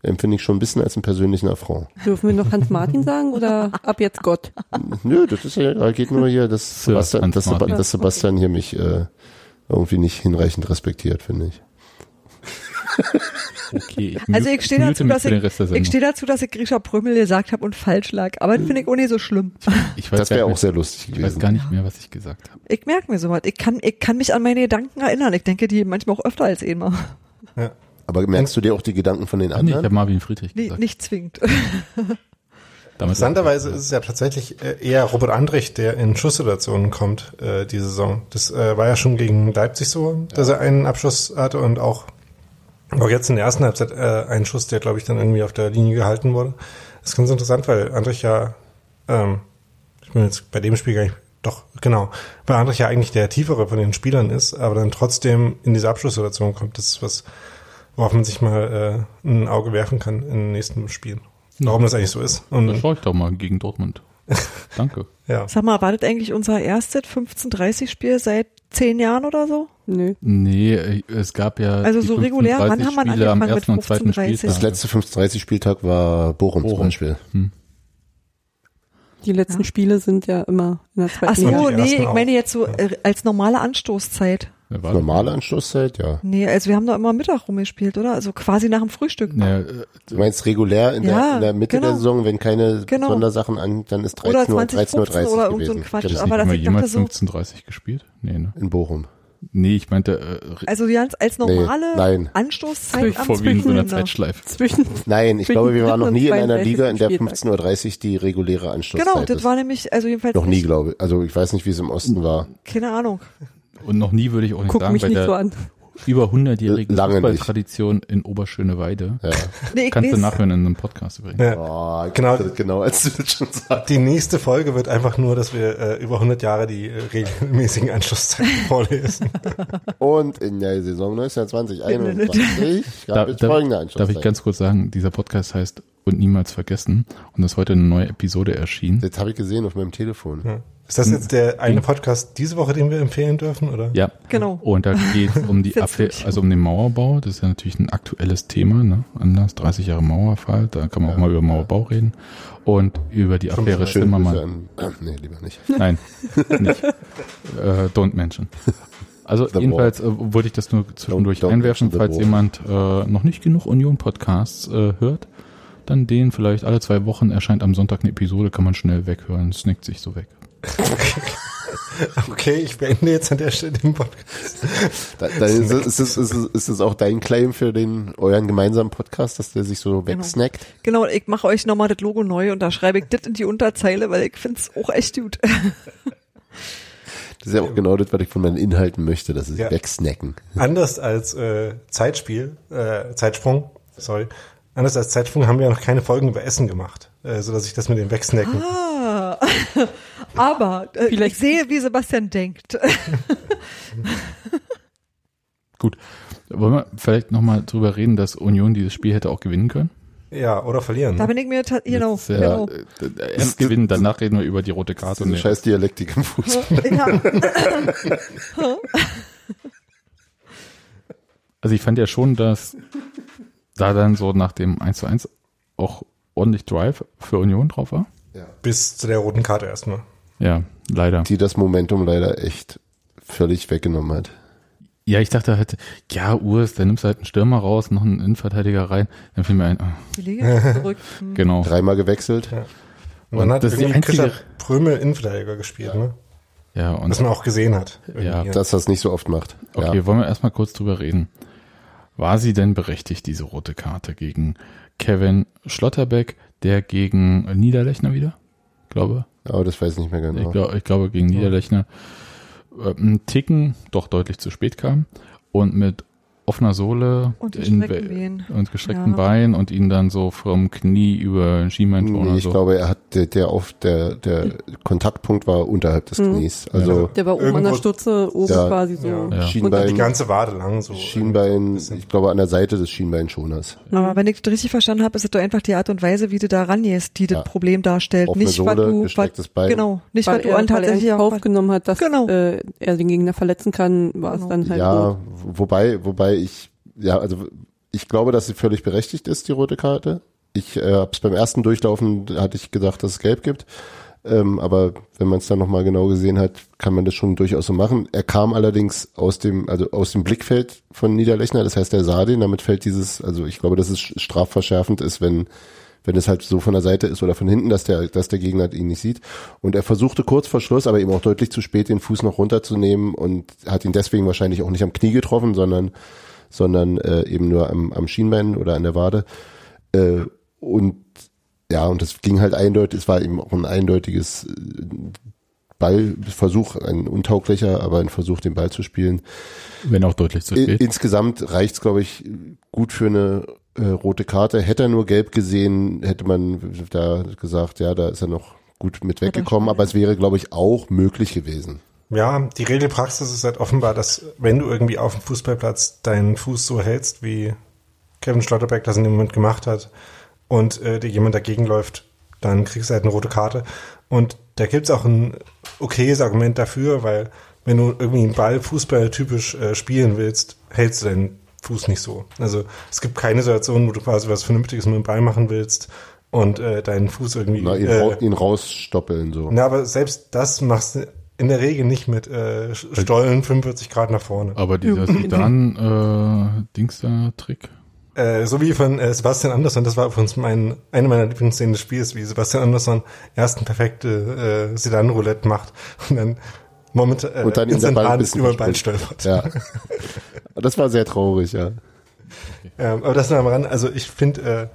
empfinde ich schon ein bisschen als einen persönlichen Affront. Dürfen wir noch Hans Martin sagen oder ab jetzt Gott? Nö, das ist ja, geht nur hier, dass Sebastian, dass, dass Sebastian hier mich äh, irgendwie nicht hinreichend respektiert, finde ich. Okay, ich Also ich stehe dazu, dass ich, ich stehe dazu, dass ich Grisha Prömmel gesagt habe und falsch lag. Aber das finde ich auch nicht so schlimm. Ich weiß, Das gar wäre auch nicht, sehr lustig ich weiß gewesen. gar nicht mehr, was ich gesagt habe. Ich merke mir sowas. Ich kann, ich kann mich an meine Gedanken erinnern. Ich denke die manchmal auch öfter als einmal. Ja. Aber merkst du dir auch die Gedanken von den Ach nee, ich anderen? habe Marvin Friedrich Nee, gesagt. nicht zwingend. [LAUGHS] Interessanterweise ist es ja tatsächlich äh, eher Robert Andrich, der in Schusssituationen kommt, äh, die Saison. Das äh, war ja schon gegen Leipzig so, dass er einen Abschluss hatte und auch, auch jetzt in der ersten Halbzeit äh, einen Schuss, der glaube ich dann irgendwie auf der Linie gehalten wurde. Das ist ganz interessant, weil Andrich ja, ähm, ich bin jetzt bei dem Spiel gar nicht, doch, genau, weil Andrich ja eigentlich der tiefere von den Spielern ist, aber dann trotzdem in diese Abschlusssituation kommt. Das ist was, worauf man sich mal äh, ein Auge werfen kann in den nächsten Spielen. Warum das eigentlich so ist. Und Das schaue ich doch mal gegen Dortmund. [LAUGHS] Danke. ja. Sag mal, war das eigentlich unser erstes 15-30-Spiel seit zehn Jahren oder so? Nö. Nee, äh, es gab ja Also die so regulär, wann 15, haben wir 30 Spiele am angefangen mit ersten und zweiten 15, 30? Spieltag. Das letzte 35 Spieltag war Bochum, zum Bochum. Beispiel. Die letzten Spiele sind ja immer in der zweiten Ach so, Ja, nee, ich meine jetzt so äh, als normale Anstoßzeit. War Normale Anschlusszeit, ja. Nee, also wir haben da immer Mittag rumgespielt, oder? Also quasi nach dem Frühstück. das? Ja, äh, Du meinst regulär in, Ja, der, in der Mitte genau. der Saison, wenn keine Genau. Sondersachen an, dann ist 13 Oder Uhr, 20, 13 Uhr 15 30 oder irgend so gewesen. ein Quatsch, Genau. aber haben dass wir ich jemals dachte so- 15:30 gespielt? Nee, ne? In Bochum. Nee, ich meinte äh, Also ganz als normale Nee, nein. Anstoßzeit am vor wie in so einer. Zeitschleife. Zwischen Nein, ich Zwischen glaube, wir waren noch nie in einer 32. Liga, in der Spieltag. 15.30 Uhr die reguläre Anschlusszeit Genau, das ist. war nämlich, also jedenfalls noch nie, glaube ich. Also ich weiß nicht, wie es im Osten war. keine Ahnung. Und noch nie würde ich auch nicht guck sagen, mich bei nicht der so an. über 100-jährigen Lange. Fußballtradition in Oberschöneweide. Ja. Kannst Nee, ich du nachhören in einem Podcast übrigens. Ja. Oh, Genau. genau. als du das schon sagst. Die nächste Folge wird einfach nur, dass wir äh, über 100 Jahre die äh, regelmäßigen Anschlusszeiten [LAUGHS] vorlesen. Und in der Saison 1920-21 gab Da, es da, folgende darf ich ganz kurz sagen, dieser Podcast heißt Und niemals vergessen und ist heute eine neue Episode erschienen. Das habe ich gesehen auf meinem Telefon. Ja. Ist das jetzt der eine Podcast diese Woche, den wir empfehlen dürfen, oder? Ja. Genau. Und da geht es [LAUGHS] um die Abwehr, also um den Mauerbau. Das ist ja natürlich ein aktuelles Thema, ne? Anders, 30 Jahre Mauerfall, da kann man auch mal über Mauerbau reden. Und über die Affäre Schöne Grüße Zimmermann. an, [CLEARS THROAT] nee, lieber nicht. [LAUGHS] Nein, nicht. Äh, don't mention. Also The jedenfalls äh, wollte ich das nur zwischendurch Don't- don't einwerfen, falls jemand äh, noch nicht genug Union-Podcasts äh, hört, dann den vielleicht alle zwei Wochen erscheint am Sonntag eine Episode, kann man schnell weghören, es nickt sich so weg. [LAUGHS] Okay, ich beende jetzt an der Stelle den Podcast. Da, da ist, es- ist, es- ist, es- ist es auch dein Claim für den euren gemeinsamen Podcast, dass der sich so wegsnackt? Genau, ich mache euch nochmal das Logo neu und da schreibe ich das in die Unterzeile, weil ich find's auch echt gut. [LAUGHS] Das ist ja auch genau das, was ich von meinen Inhalten möchte, dass sie Ja. wegsnacken. Anders als äh, Zeitspiel, äh, Zeitsprung, sorry, anders als Zeitsprung haben wir noch keine Folgen über Essen gemacht, äh, so dass ich das mit dem Wegsnacken. Ah. [LAUGHS] Aber äh, Vielleicht- ich sehe, wie Sebastian denkt. [LAUGHS] Gut, wollen wir vielleicht nochmal drüber reden, dass Union dieses Spiel hätte auch gewinnen können? Ja, oder verlieren. Da bin ich mir, genau, ist ja, genau. erst gewinnen, danach reden wir über die rote Karte. Und scheiß Dialektik im Fußball. Ja. [LAUGHS] [LAUGHS] Also ich fand ja schon, dass da dann so nach dem 1 zu 1 auch ordentlich Drive für Union drauf war. Bis zu der roten Karte erstmal. Ja, leider. Die das Momentum leider echt völlig weggenommen hat. Ja, ich dachte halt, ja, Urs, dann nimmst du halt einen Stürmer raus, noch einen Innenverteidiger rein. Dann fiel mir ein, ah, Die Liga zurück. [LAUGHS] Genau. Dreimal gewechselt. Und Und dann hat das irgendwie einzige- Christoph Prömel Innenverteidiger gespielt, ne? Ja, Was und man auch gesehen hat. Ja. Dass das nicht so oft macht. okay, Ja. wollen wir erstmal kurz drüber reden. War sie denn berechtigt, diese rote Karte gegen Kevin Schlotterbeck, der gegen Niederlechner wieder? Glaube. Aber das weiß ich nicht mehr genau. Ich, glaub, ich glaube, gegen Niederlechner äh, ein Ticken doch deutlich zu spät kam und mit offener Sohle Und in- gestreckten Beinen. und gestreckten Ja. Beinen und ihn dann so vom Knie über den Schienbein Nee, oder ich so. glaube, er hat der, der auf der der Kontaktpunkt war unterhalb des Mhm. Knies. Also Der war oben an der Stutze, oben Ja. quasi so. Ja. Ja. Die Schienbein, ganze Wade lang so. Schienbein, ich glaube an der Seite des Schienbeinschoners. Aber wenn ich das richtig verstanden habe, ist es doch einfach die Art und Weise, wie du da rangehst, die das Ja. Problem darstellt. Offene nicht, weil Sohle, du, weil, gestrecktes Bein. genau, nicht, Weil weil, du er, tatsächlich in auch, Kauf genommen hat, dass Genau. äh, er den Gegner verletzen kann, war Genau. es dann halt Ja, rot. wobei, wobei ich, ja, also ich glaube, dass sie völlig berechtigt ist, die rote Karte. Ich äh, habe es beim ersten Durchlaufen, hatte ich gedacht, dass es gelb gibt. Ähm, aber wenn man es dann nochmal genau gesehen hat, kann man das schon durchaus so machen. Er kam allerdings aus dem, also aus dem Blickfeld von Niederlechner, das heißt, er sah den, damit fällt dieses, also ich glaube, dass es strafverschärfend ist, wenn wenn es halt so von der Seite ist oder von hinten, dass der, dass der Gegner ihn nicht sieht. Und er versuchte kurz vor Schluss, aber eben auch deutlich zu spät, den Fuß noch runterzunehmen und hat ihn deswegen wahrscheinlich auch nicht am Knie getroffen, sondern, sondern äh, eben nur am, am Schienbein oder an der Wade. Äh, und ja, und das ging halt eindeutig, es war eben auch ein eindeutiges äh, Ballversuch, ein untauglicher, aber ein Versuch, den Ball zu spielen. Wenn auch deutlich zu spät. Insgesamt reicht's, glaube ich, gut für eine äh, rote Karte. Hätte er nur gelb gesehen, hätte man da gesagt, ja, da ist er noch gut mit weggekommen, aber es wäre, glaube ich, auch möglich gewesen. Ja, die Regelpraxis ist halt offenbar, dass wenn du irgendwie auf dem Fußballplatz deinen Fuß so hältst, wie Kevin Schlotterbeck das in dem Moment gemacht hat, und äh, dir jemand dagegen läuft, dann kriegst du halt eine rote Karte. Und da gibt's auch ein okayes Argument dafür, weil wenn du irgendwie einen Ball Fußball typisch äh, spielen willst, hältst du deinen Fuß nicht so. Also es gibt keine Situation, wo du quasi was Vernünftiges mit dem Ball machen willst und äh, deinen Fuß irgendwie Na, ihn, äh, ihn rausstoppeln so. Na, aber selbst das machst du in der Regel nicht mit äh, Stollen 45 Grad nach vorne. Aber dieser Sudan-Dings da Trick. Äh, so wie von äh, Sebastian Andersson, das war für uns mein, eine meiner Lieblingsszenen des Spiels, wie Sebastian Andersson erst ein perfekte äh, Sedan-Roulette macht und dann momentan äh, Und dann in der Ball über den Ball stolpert. Ja. [LAUGHS] Das war sehr traurig, ja. Ähm, aber das nur am Rand. Also ich finde, äh,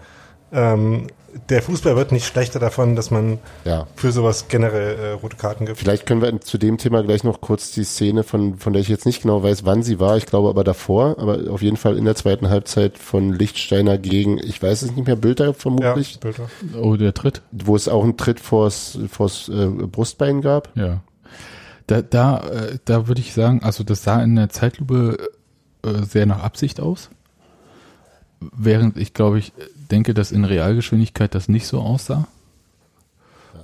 ähm, der Fußball wird nicht schlechter davon, dass man Ja. für sowas generell äh, rote Karten gibt. Vielleicht können wir zu dem Thema gleich noch kurz die Szene, von, von der ich jetzt nicht genau weiß, wann sie war. Ich glaube aber davor, aber auf jeden Fall in der zweiten Halbzeit von Lichtsteiner gegen, ich weiß es nicht mehr, Bilder Ja, vermutlich, Bilder. Oh, der Tritt. wo es auch einen Tritt vors, vors äh, Brustbein gab. Ja. Da, da, äh, da würde ich sagen, also das sah in der Zeitlupe äh, sehr nach Absicht aus. Während ich glaube ich denke, dass in Realgeschwindigkeit das nicht so aussah.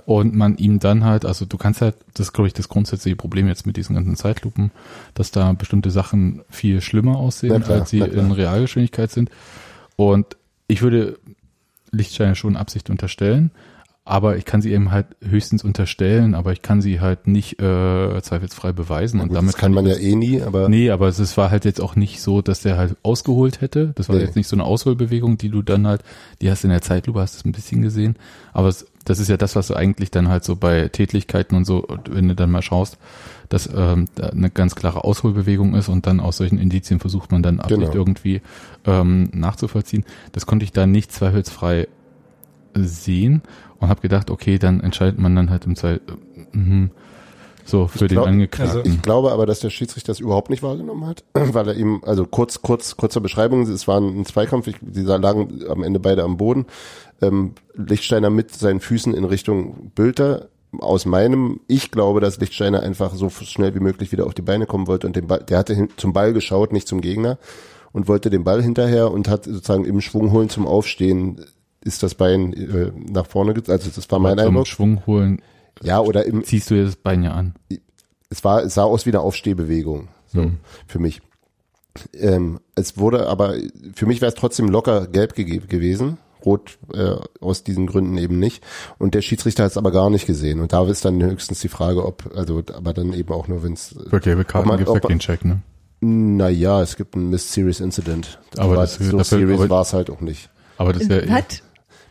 Und man ihm dann halt, also du kannst halt, das ist glaube ich das grundsätzliche Problem jetzt mit diesen ganzen Zeitlupen, dass da bestimmte Sachen viel schlimmer aussehen, klar, als sie in Realgeschwindigkeit sind. Und ich würde Lichtsteiner schon Absicht unterstellen, aber ich kann sie eben halt höchstens unterstellen, aber ich kann sie halt nicht äh, zweifelsfrei beweisen. Und Gut, damit das kann man ja eh nie, aber Nee, aber es war halt jetzt auch nicht so, dass der halt ausgeholt hätte. Das war Nee. jetzt nicht so eine Ausholbewegung, die du dann halt, die hast du in der Zeitlupe, hast du es ein bisschen gesehen. Aber es, das ist ja das, was du eigentlich dann halt so bei Tätlichkeiten und so, wenn du dann mal schaust, dass ähm, da eine ganz klare Ausholbewegung ist und dann aus solchen Indizien versucht man dann Absicht Genau. irgendwie ähm, nachzuvollziehen. Das konnte ich da nicht zweifelsfrei sehen und habe gedacht, okay, dann entscheidet man dann halt im Zeit mhm, so für den glaub- Angeklagten. Ich glaube aber, dass der Schiedsrichter das überhaupt nicht wahrgenommen hat, [CLEARS THROAT] weil er ihm, also kurz, kurz, kurzer Beschreibung, es war ein Zweikampf, ich, die lagen am Ende beide am Boden. Ähm, Lichtsteiner mit seinen Füßen in Richtung Bülter. Aus meinem, ich glaube, dass Lichtsteiner einfach so schnell wie möglich wieder auf die Beine kommen wollte und den Ball, der hatte zum Ball geschaut, nicht zum Gegner und wollte den Ball hinterher und hat sozusagen im Schwung holen zum Aufstehen ist das Bein äh, nach vorne, also das war mein Eindruck. Schwung holen, Ja, oder im, ziehst du dir das Bein ja an. es war, es sah aus wie eine Aufstehbewegung, so, Hm. für mich. Ähm, es wurde aber, für mich wäre es trotzdem locker gelb ge gewesen. Rot äh, aus diesen Gründen eben nicht. Und der Schiedsrichter hat es aber gar nicht gesehen. Und da ist dann höchstens die Frage, ob, also, aber dann eben auch nur, wenn es, Für gelbe Karten ja ob- keinen Check, ne? naja, es gibt ein Miss Serious Incident. Aber Aber das- so dafür- serious war es halt auch nicht. Aber das ist ja, Hat?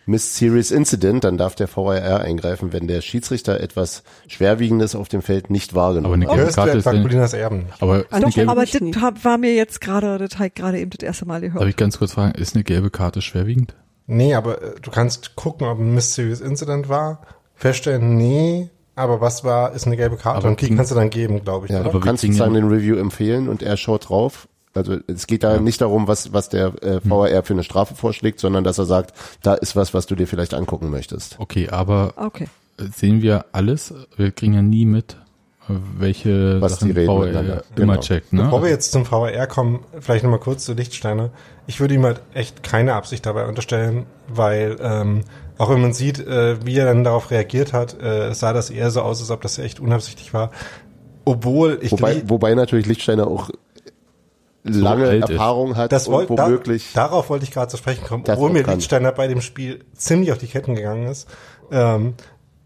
Miss Serious Incident, dann darf der VAR eingreifen, wenn der Schiedsrichter etwas Schwerwiegendes auf dem Feld nicht wahrgenommen Aber eine hat. gelbe du Karte ist Colinas Erben? aber ist Ah, eine doch, gelbe, aber- Aber das war mir jetzt gerade, das ich gerade eben das erste Mal darf gehört. ich ganz kurz fragen, ist eine gelbe Karte schwerwiegend? Nee, aber äh, du kannst gucken, ob ein Mysterious Incident war, feststellen, nee, aber was war, ist eine gelbe Karte Aber und die kannst du dann geben, glaube ich. Ja, oder? du wir kannst sozusagen den Review empfehlen und er schaut drauf. Also es geht da nicht darum, was, was der äh, VAR für eine Strafe vorschlägt, sondern dass er sagt, da ist was, was du dir vielleicht angucken möchtest. Okay, aber Okay. sehen wir alles? Wir kriegen ja nie mit, äh, welche Was die reden VR miteinander. immer Genau. checkt, ne? Bevor wir jetzt zum VAR kommen, vielleicht nochmal kurz zu Lichtsteiner. Ich würde ihm halt echt keine Absicht dabei unterstellen, weil ähm, auch wenn man sieht, äh, wie er dann darauf reagiert hat, äh, sah das eher so aus, als ob das echt unabsichtlich war. Obwohl ich Wobei, die- wobei natürlich Lichtsteiner auch lange ist. Erfahrung hat das und wollt, da, womöglich. darauf wollte ich gerade zu sprechen kommen, obwohl mir kann. Lichtsteiner bei dem Spiel ziemlich auf die Ketten gegangen ist. Ähm,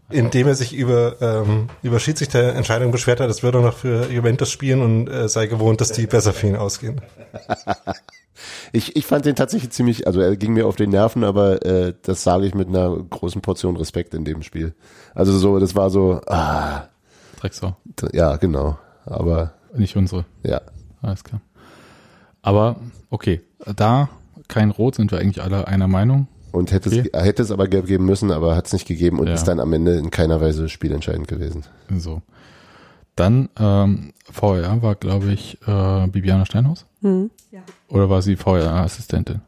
indem er sich über, ähm, über Schiedsrichterentscheidungen beschwert hat, das würde er noch für Juventus spielen und äh, sei gewohnt, dass die besser für ihn ausgehen. [LAUGHS] Ich, ich fand den tatsächlich ziemlich, also er ging mir auf den Nerven, aber äh, das sage ich mit einer großen Portion Respekt in dem Spiel. Also so, das war so, ah, Drecksau. ja, genau. Aber Nicht unsere. ja, Alles klar. Aber, okay. Da kein Rot sind wir eigentlich alle einer Meinung. und hätte es, Okay. er hätte es aber ge- geben müssen, aber hat es nicht gegeben und Ja. ist dann am Ende in keiner Weise spielentscheidend gewesen. So. Dann, ähm, VR war, glaube ich, äh, Bibiana Steinhaus. Hm. Oder war sie VR-Assistentin?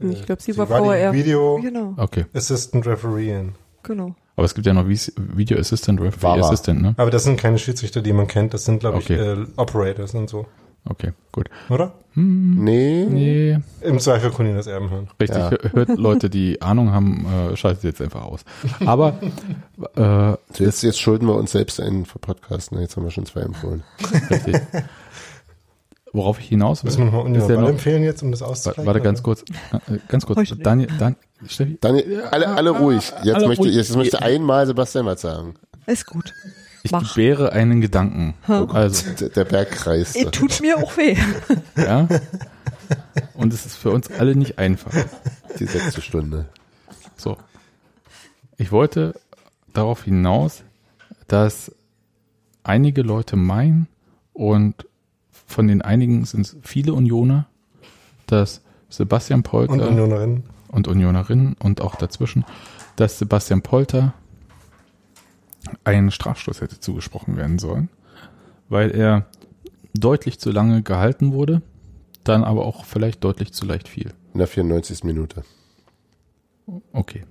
Ich glaube, sie, Sie war war VR. die Video Genau, Okay. Assistant Referee. genau. Aber es gibt ja noch Video Assistant, Referee. Assistant, ne? Aber das sind keine Schiedsrichter, die man kennt. Das sind, glaube Okay. ich, äh, Operators und so. Okay, gut. Oder? Nee, Nee, Im Zweifel können die das Erben hören. richtig. Ja. Hör- Hört Leute, die [LAUGHS] Ahnung haben, äh, schaltet jetzt einfach aus. Aber, äh, So, jetzt, jetzt schulden wir uns selbst einen für Podcast. Ne? Jetzt haben wir schon zwei empfohlen. richtig. Worauf ich hinaus will, Müssen wir nochmal ja noch, empfehlen jetzt, um das auszugleichen? Warte ganz kurz, äh, ganz kurz. Daniel, Dan, Steffi, Daniel, alle, alle ruhig. Jetzt Alle möchte, ruhig. jetzt möchte einmal Sebastian was sagen. Ist gut. Ich Mach. gebäre einen Gedanken. Also, [LAUGHS] Der, der Berg kreist. Es tut mir auch weh. [LAUGHS] ja. Und es ist für uns alle nicht einfach. Die sechste Stunde. So. Ich wollte darauf hinaus, dass einige Leute meinen und von den einigen sind es viele Unioner, dass Sebastian Polter Und Unionerinnen. und Unionerinnen und auch dazwischen, dass Sebastian Polter einen Strafstoß hätte zugesprochen werden sollen, weil er deutlich zu lange gehalten wurde, dann aber auch vielleicht deutlich zu leicht fiel. In der 94. Minute. Okay,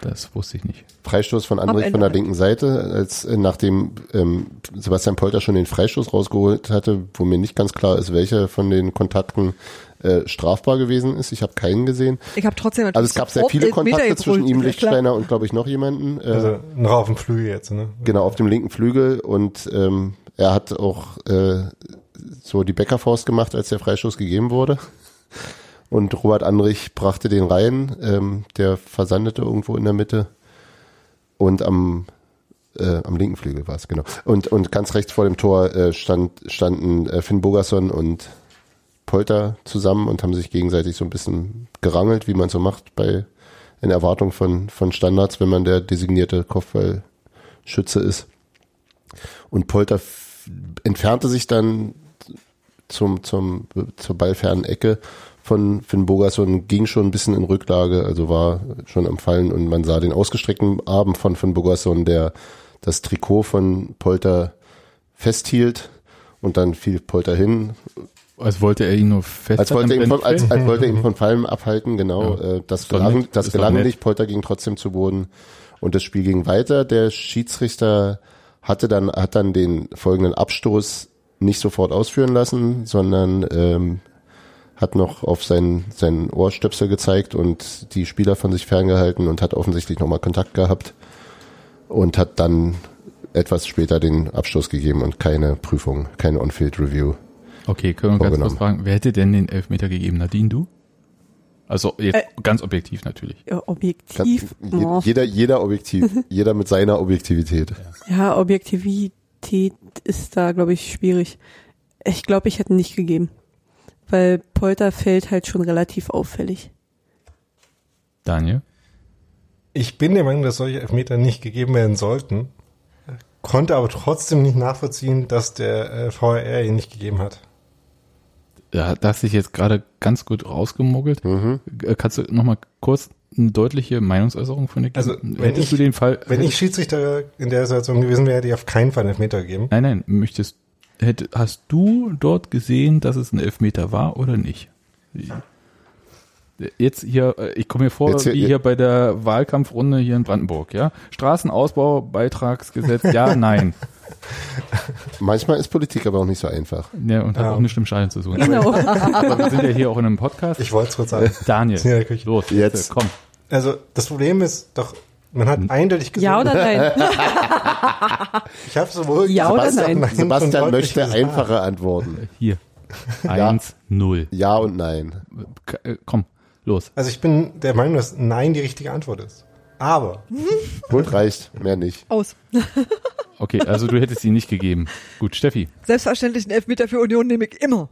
das wusste ich nicht. Freistoß von Andrich von der linken Seite, als äh, nachdem ähm, Sebastian Polter schon den Freistoß rausgeholt hatte, wo mir nicht ganz klar ist, welcher von den Kontakten äh, strafbar gewesen ist. Ich habe keinen gesehen. Ich habe trotzdem Also es gab sehr viele Kontakte zwischen ihm. Lichtsteiner und glaube ich noch jemanden. Äh, Also ein Raufen Flüge jetzt, ne? Genau, auf dem linken Flügel und ähm, er hat auch äh, so die Bäckerfaust gemacht, als der Freistoß gegeben wurde. Und Robert Andrich brachte den rein, ähm, der versandete irgendwo in der Mitte und am äh, am linken Flügel war es, genau. Und, und ganz rechts vor dem Tor äh, stand, standen äh, Finn Bogerson und Polter zusammen und haben sich gegenseitig so ein bisschen gerangelt, wie man so macht bei in Erwartung von, von Standards, wenn man der designierte Kopfballschütze ist. Und Polter entfernte sich dann zum, zum, zur ballfernen Ecke von Finn Bogerson, ging schon ein bisschen in Rücklage, also war schon am Fallen und man sah den ausgestreckten Arm von Finn Bogerson, der das Trikot von Polter festhielt und dann fiel Polter hin, Als wollte er ihn nur fest als wollte, ihn von, als, als wollte er ihn von Fallen abhalten, genau. Ja. Äh, das gelang, nett. das gelang nicht. Polter ging trotzdem zu Boden und das Spiel ging weiter. Der Schiedsrichter hatte dann, hat dann den folgenden Abstoß nicht sofort ausführen lassen, sondern ähm, hat noch auf seinen, seinen Ohrstöpsel gezeigt und die Spieler von sich ferngehalten und hat offensichtlich nochmal Kontakt gehabt und hat dann etwas später den Abstoß gegeben und keine Prüfung, keine On-Field-Review. Okay, können wir ganz kurz fragen, wer hätte denn den Elfmeter gegeben? Nadine, du? Also jetzt Äh. ganz objektiv natürlich. Objektiv. Je- Ja. Jeder, jeder objektiv, [LAUGHS] jeder mit seiner Objektivität. Ja, Objektivität ist da, glaube ich, schwierig. Ich glaube, ich hätte ihn nicht gegeben. Weil Polter fällt halt schon relativ auffällig. Daniel? Ich bin der Meinung, dass solche Elfmeter nicht gegeben werden sollten, konnte aber trotzdem nicht nachvollziehen, dass der äh, VRR ihn nicht gegeben hat. Ja, da hast dich jetzt gerade ganz gut rausgemuggelt. Mhm. Äh, Kannst du nochmal kurz eine deutliche Meinungsäußerung von dir geben? Also, wenn Hättest ich- du den Fall, Wenn ich Schiedsrichter in der Situation gewesen wäre, hätte ich auf keinen Fall einen Elfmeter gegeben. nein, nein, möchtest, hätte, hast du dort gesehen, dass es ein Elfmeter war oder nicht? Jetzt hier, äh, ich komme mir vor, Jetzt wie hier bei der Wahlkampfrunde hier in Brandenburg, ja? Straßenausbau, Beitragsgesetz, ja, nein. [LAUGHS] Manchmal ist Politik aber auch nicht so einfach. Ja, und hat Ja. auch dem Schein zu tun. Genau. Aber wir sind ja hier auch in einem Podcast. Ich wollte es kurz sagen. Daniel, Ja, los, Jetzt. komm. Also das Problem ist doch, man hat eindeutig gesehen, Ja oder nein? [LAUGHS] ich habe sowohl Ja oder gesagt, nein? Sebastian möchte gesagt. einfache Antworten. Hier. Eins, null. Ja und nein. K- äh, Komm, los. Also ich bin der Meinung, dass Nein die richtige Antwort ist. Aber [LAUGHS] Pult reicht, mehr nicht. Aus. [LAUGHS] Okay, also du hättest ihn nicht gegeben. Gut, Steffi, Selbstverständlich einen Elfmeter für Union nehme ich immer.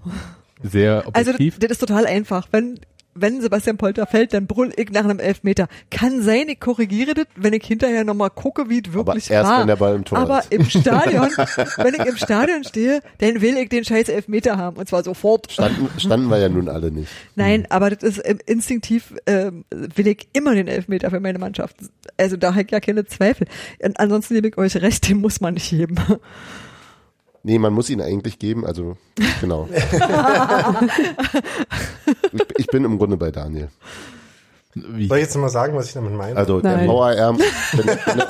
sehr Also objektiv. das ist total einfach. Wenn wenn Sebastian Polter fällt, dann brüll ich nach einem Elfmeter. Kann sein, ich korrigiere das, wenn ich hinterher nochmal gucke, wie es wirklich erst, war. wenn der Ball im Tor Aber ist. im Stadion, [LAUGHS] wenn ich im Stadion stehe, dann will ich den scheiß Elfmeter haben. Und zwar sofort. Standen, standen wir ja nun alle nicht. Nein, aber das ist ähm, instinktiv, ähm, will ich immer den Elfmeter für meine Mannschaft. Also da habe ich ja keine Zweifel. Und ansonsten nehme ich euch recht, den muss man nicht heben. Nee, man muss ihn eigentlich geben, also genau. [LAUGHS] ich, ich bin im Grunde bei Daniel. Wie? soll ich jetzt mal sagen, was ich damit meine? Also der Nein. VAR, wenn, wenn,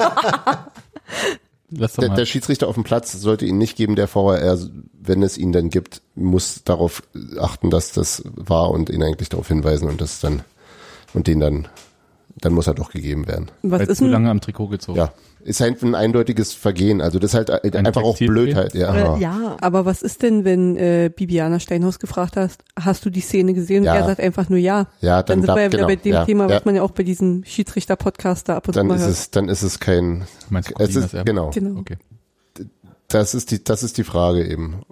[LAUGHS] Lass doch der, der Schiedsrichter auf dem Platz sollte ihn nicht geben, der VAR, wenn es ihn dann gibt, muss darauf achten, dass das war und ihn eigentlich darauf hinweisen und das dann und den dann, dann muss er doch gegeben werden. Was Weil ist zu lange am Trikot gezogen. Ja, ist halt ein eindeutiges Vergehen. Also das ist halt Ein einfach auch? Blödheit. Ja, Äh, ja. aber was ist denn, wenn äh, Bibiana Steinhaus gefragt hast, hast du die Szene gesehen? Und Ja. er sagt einfach nur ja. ja Dann dann, sind wir ja wieder genau, bei dem ja, Thema, ja, was man ja auch bei diesem Schiedsrichter-Podcast da ab und zu dann mal ist hört. es, dann ist es kein, Meinst du, es ist, genau, Genau. Okay. das ist die, das ist die Frage eben.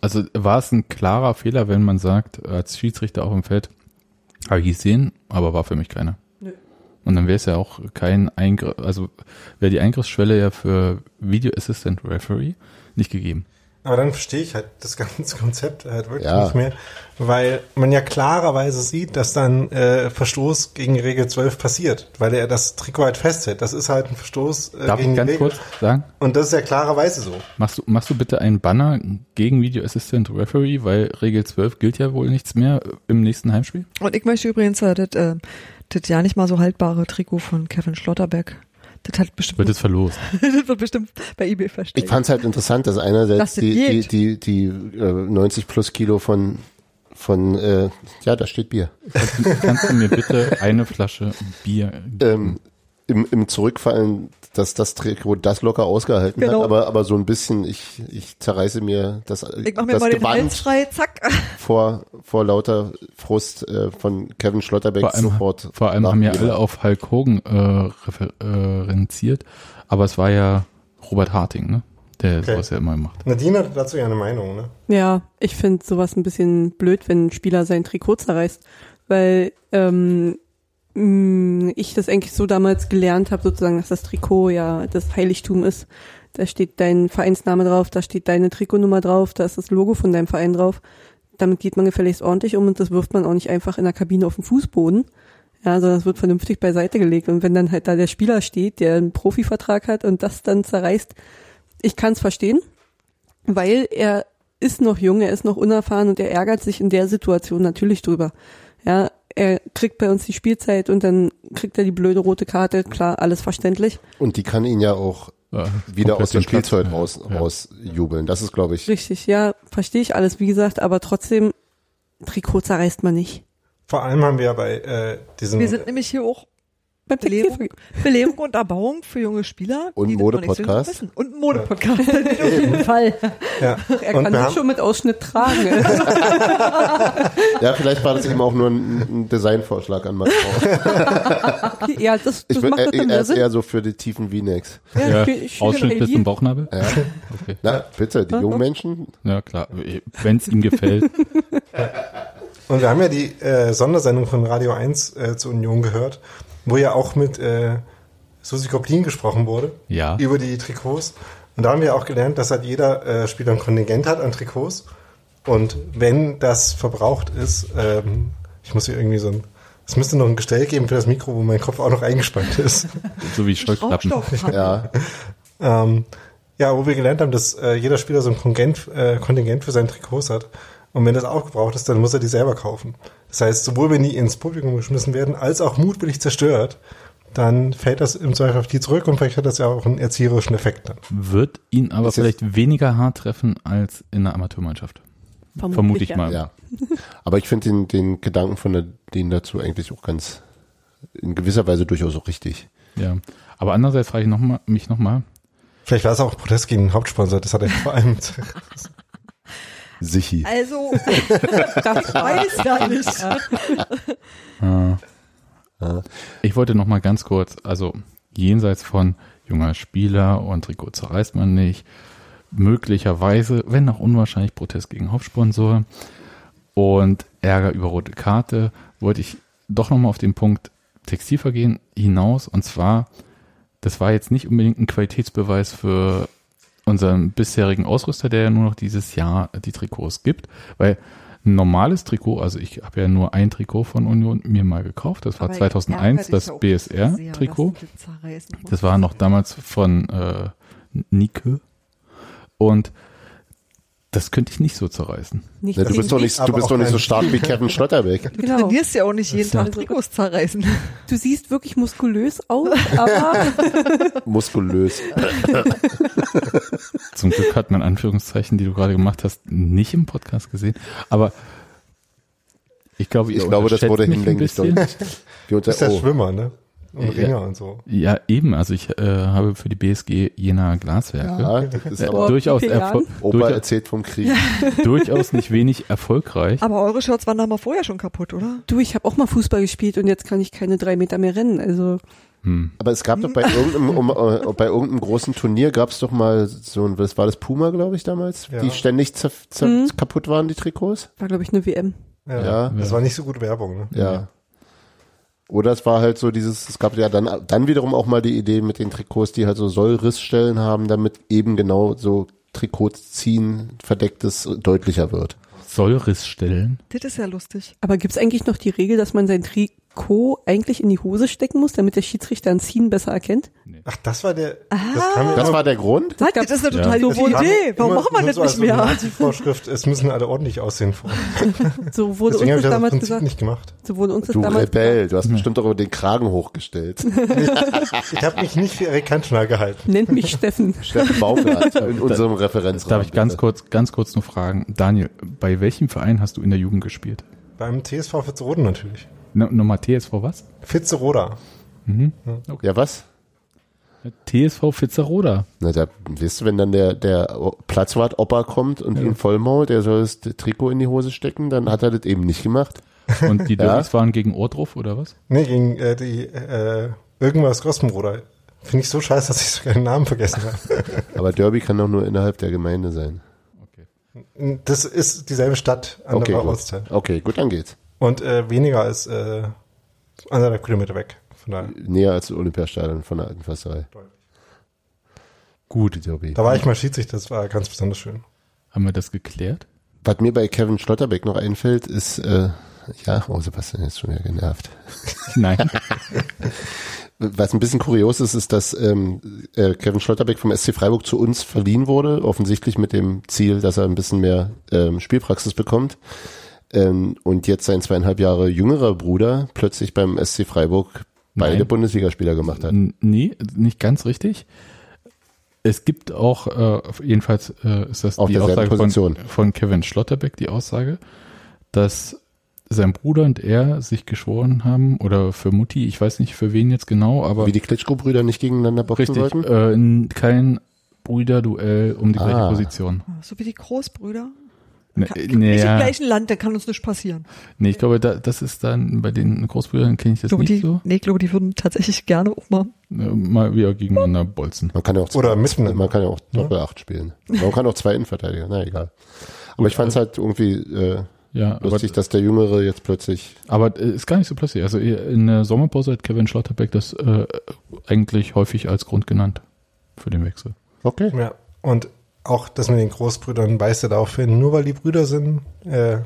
Also war es ein klarer Fehler, wenn man sagt, als Schiedsrichter auf dem Feld, habe ich gesehen, aber war für mich keiner. Und dann wäre es ja auch kein Eingriff, also wäre die Eingriffsschwelle ja für Video Assistant Referee nicht gegeben. Aber dann verstehe ich halt das [LAUGHS] ganze Konzept halt wirklich Ja. nicht mehr, weil man ja klarerweise sieht, dass dann äh, Verstoß gegen Regel 12 passiert, weil er das Trikot halt festhält. Das ist halt ein Verstoß äh, Darf gegen ich ganz die Regel. kurz sagen? Und das ist ja klarerweise so. Machst du, machst du bitte einen Banner gegen Video Assistant Referee, weil Regel 12 gilt ja wohl nichts mehr im nächsten Heimspiel? Und ich möchte übrigens äh, das, äh, das ja nicht mal so haltbare Trikot von Kevin Schlotterbeck. Das hat bestimmt, Wird es verlost. [LAUGHS] das wird bestimmt bei eBay versteckt. Ich fand es halt interessant, dass einerseits Dass das die, die, die, die äh, 90 plus Kilo von, von äh, ja, da steht Bier, Kannst du mir bitte eine Flasche Bier ähm, im, im Zurückfallen, dass das Trikot das locker ausgehalten Genau. hat, aber, aber so ein bisschen, ich, ich zerreiße mir das, ich mach mir das mal den Hals Gewand frei, zack. vor, vor lauter Frust äh, von Kevin Schlotterbeck Vor allem, sofort. vor allem haben ja alle auf Hulk Hogan äh, referenziert, aber es war ja Robert Harting, ne? Der Okay. sowas ja immer macht. Nadine hat dazu ja eine Meinung, ne? Ja, ich finde sowas ein bisschen blöd, wenn ein Spieler sein Trikot zerreißt, weil ähm, ich das eigentlich so damals gelernt habe, sozusagen, dass das Trikot ja das Heiligtum ist. Da steht dein Vereinsname drauf, da steht deine Trikotnummer drauf, da ist das Logo von deinem Verein drauf. Damit geht man gefälligst ordentlich um und das wirft man auch nicht einfach in der Kabine auf den Fußboden. Ja, sondern das wird vernünftig beiseite gelegt. Und wenn dann halt da der Spieler steht, der einen Profivertrag hat und das dann zerreißt, ich kann es verstehen, weil er ist noch jung, er ist noch unerfahren und er ärgert sich in der Situation natürlich drüber. Ja, er kriegt bei uns die Spielzeit und dann kriegt er die blöde rote Karte, klar, alles verständlich. Und die kann ihn ja auch Äh, wieder aus dem Platz- Spielzeug ja, raus, ja. rausjubeln. Das ist, glaube ich, Richtig, ja, verstehe ich alles, wie gesagt, aber trotzdem, Trikot zerreißt man nicht. Vor allem haben wir ja bei äh, diesem Wir sind nämlich hier auch Beim Belehrung. Belehrung und Erbauung für junge Spieler. Und Modepodcast. Und ein Modepodcast. [LAUGHS] Auf jeden Fall. ja. [LAUGHS] Er Und kann sich schon mit Ausschnitt tragen. [LAUGHS] ja, vielleicht war das eben auch nur ein, ein Designvorschlag an Macron. Okay, ja, das, das Ich, macht das er, er ist Sinn. eher so für die tiefen V-Necks. Ja, schön Ausschnitt bis zum Bauchnabel? Ja. Okay. Na, bitte, die jungen Menschen. Ja, klar. Wenn es ihm gefällt. Und wir haben ja die äh, Sondersendung von Radio 1 äh, zur Union gehört, wo ja auch mit äh, Susi Koplin gesprochen wurde Ja. über die Trikots. Und da haben wir auch gelernt, dass halt jeder äh, Spieler ein Kontingent hat an Trikots. Und wenn das verbraucht ist, ähm, ich muss hier irgendwie so ein, es müsste noch ein Gestell geben für das Mikro, wo mein Kopf auch noch eingespannt ist. [LAUGHS] So wie Scheuklappen. Ja, ähm, ja, wo wir gelernt haben, dass äh, jeder Spieler so ein Kontingent, äh, Kontingent für seine Trikots hat. Und wenn das aufgebraucht ist, dann muss er die selber kaufen. Das heißt, sowohl wenn die ins Publikum geschmissen werden, als auch mutwillig zerstört, dann fällt das im Zweifel auf die zurück und vielleicht hat das ja auch einen erzieherischen Effekt dann. Wird ihn aber jetzt- vielleicht weniger hart treffen als in der Amateurmannschaft. Vermute ich ja. mal. ja. [LAUGHS] Aber ich finde den, den Gedanken von der, denen dazu eigentlich auch ganz, in gewisser Weise durchaus auch richtig. Ja. Aber andererseits frage ich noch mal, mich nochmal, Vielleicht war es auch Protest gegen den Hauptsponsor, das hat er [LAUGHS] vor allem. Sichi. Also, [LAUGHS] ich weiß ja nicht. äh, Ich wollte noch mal ganz kurz, also jenseits von junger Spieler und Trikot zerreißt man nicht, möglicherweise, wenn auch unwahrscheinlich, Protest gegen Hauptsponsor und Ärger über rote Karte, wollte ich doch noch mal auf den Punkt Textilvergehen hinaus und zwar, das war jetzt nicht unbedingt ein Qualitätsbeweis für unseren bisherigen Ausrüster, der ja nur noch dieses Jahr die Trikots gibt, weil ein normales Trikot, also ich habe ja nur ein Trikot von Union mir mal gekauft, das war Aber 2001 ärgert dich das BSR-Trikot. Das war noch damals von äh, Nike. Und das könnte ich nicht so zerreißen. Nicht Ja, du bist doch nicht, du bist doch nicht so stark wie Kevin Schlotterbeck. Du Genau. trainierst ja auch nicht jeden. Tag Trikots zerreißen. Du siehst wirklich muskulös aus, aber [LAUGHS] Muskulös. [LAUGHS] Zum Glück hat man Anführungszeichen, die du gerade gemacht hast, nicht im Podcast gesehen. Aber ich glaube, ihr Ich glaube, das wurde hinlänglich ist der oh, Schwimmer, ne? Und Ja. Ringer und so. Ja, eben. Also ich äh, habe für die BSG Jena Glaswerke ja, das ist äh, aber, durchaus, wie viele erfol Opa durch, erzählt vom Krieg. [LAUGHS] durchaus nicht wenig erfolgreich. Aber eure Shirts waren da mal vorher schon kaputt, oder? du, ich habe auch mal Fußball gespielt und jetzt kann ich keine drei Meter mehr rennen. Also Hm. Aber es gab doch bei irgendeinem, um, äh, bei irgendeinem großen Turnier gab es doch mal so ein, was war das Puma, glaube ich, damals, Ja. die ständig zer, zer, Mhm. kaputt waren, die Trikots. war, glaube ich, eine WM. Ja, Ja. Das war nicht so gute Werbung, ne? Ja. Oder es war halt so dieses, es gab ja dann, dann wiederum auch mal die Idee mit den Trikots, die halt so Sollrissstellen haben, damit eben genau so Trikots ziehen, verdecktes deutlicher wird. Sollrissstellen. Das ist ja lustig. Aber gibt's eigentlich noch die Regel, dass man sein Trikot eigentlich in die Hose stecken muss, damit der Schiedsrichter ein Ziehen besser erkennt? Ach, das war der. Das, kam mir Das immer- war der Grund? Gab- Das ist eine Ja. total So gute Idee. Warum machen wir das nicht mehr? Nazi-Vorschrift, es müssen alle ordentlich aussehen. [LAUGHS] So wurde Deswegen uns das das damals Prinzip gesagt. nicht gemacht. So wurde uns das Du damals Rebell, du hast bestimmt auch über den Kragen hochgestellt. [LAUGHS] Ich habe mich nicht für Erik Kantschner gehalten. gesagt. Nennt mich Steffen. [LAUGHS] Steffen Baumgart in unserem Referenzraum. Darf ich ganz bitte. kurz, ganz kurz nur fragen, Daniel, bei welchem Verein hast du in der Jugend gespielt? Beim TSV Fitzeroda natürlich. No, Nummer TSV was? Fitzeroda. Ja, was? TSV Fitzeroda. Na, da, weißt du, wenn dann der, der Platzwart Opa kommt und ihn vollmault, der soll das Trikot in die Hose stecken, dann hat er das eben nicht gemacht. Und die [LAUGHS] Ja. Derbys waren gegen Ohrdruf oder was? Nee, gegen äh, die äh, irgendwas Grossenbruder. Finde ich so scheiße, dass ich sogar den Namen vergessen habe. [LAUGHS] Aber Derby kann doch nur innerhalb der Gemeinde sein. Das ist dieselbe Stadt, andere Okay, gut. Ortsteil. Okay, gut, dann geht's. Und äh, weniger als äh, anderthalb Kilometer weg. Von daher. Näher als das Olympiastadion von der alten Försterei. Gut, Derby. Da war ich mal Schiedsrichter, das war ganz besonders schön. Haben wir das geklärt? Was mir bei Kevin Schlotterbeck noch einfällt, ist, äh, ja, oh, Sebastian ist schon wieder genervt. [LAUGHS] Nein. [LAUGHS] Was ein bisschen kurios ist, ist, dass ähm, äh, Kevin Schlotterbeck vom SC Freiburg zu uns verliehen wurde, offensichtlich mit dem Ziel, dass er ein bisschen mehr ähm, Spielpraxis bekommt. Ähm, und jetzt sein zweieinhalb Jahre jüngerer Bruder plötzlich beim SC Freiburg beide Nein. Bundesligaspieler gemacht hat. Nee, nicht ganz richtig. Es gibt auch, äh, jedenfalls äh, ist das Auf die Aussage von, von Kevin Schlotterbeck, die Aussage, dass sein Bruder und er sich geschworen haben, oder für Mutti, ich weiß nicht für wen jetzt genau, aber Wie die Klitschko-Brüder nicht gegeneinander boxen richtig, sollten? äh, kein Brüderduell um die gleiche Ah. Position. So wie die Großbrüder. Ne, äh, Nicht nee, im ja, gleichen Land, da kann uns nichts passieren. nee, ich glaube, da, das ist dann bei den Großbrüdern kenne ich das glaube, nicht die, so. nee, ich glaube, die würden tatsächlich gerne auch mal. Äh, mal wieder gegeneinander bolzen. Man kann ja auch Oder miteinander. man kann ja auch Doppel acht spielen. Man kann auch zwei Innenverteidiger, na egal. Aber ich fand es halt irgendwie äh, Ja, aber lustig, dass der Jüngere jetzt plötzlich Aber äh, ist gar nicht so plötzlich. Also in der Sommerpause hat Kevin Schlotterbeck das äh, eigentlich häufig als Grund genannt für den Wechsel. okay. Ja. Und auch das mit den Großbrüdern weist er darauf hin, nur weil die Brüder sind, äh,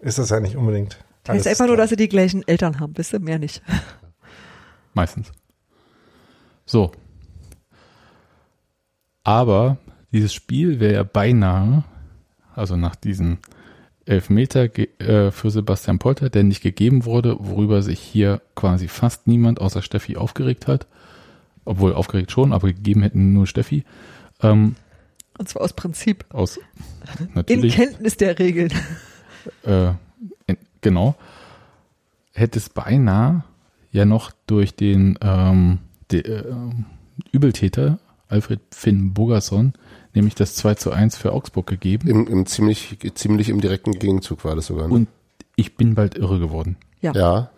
ist das ja nicht unbedingt. Das heißt einfach nur, dass sie die gleichen Eltern haben, wisst ihr, mehr nicht. [LAUGHS] Meistens. So. Aber dieses Spiel wäre ja beinahe, also nach diesem Elfmeter ge- äh, für Sebastian Polter, der nicht gegeben wurde, worüber sich hier quasi fast niemand außer Steffi aufgeregt hat. Obwohl aufgeregt schon, aber gegeben hätten nur Steffi. Ähm, Und zwar aus Prinzip. aus [LAUGHS] In natürlich Kenntnis der Regeln. [LAUGHS] äh, in, genau, hätte es beinahe ja noch durch den ähm, de, äh, Übeltäter Alfred Finn Bogerson nämlich das 2 zu 1 für Augsburg gegeben. Im, im ziemlich, ziemlich im direkten Gegenzug war das sogar. Ne? Und ich bin bald irre geworden. Ja. ja,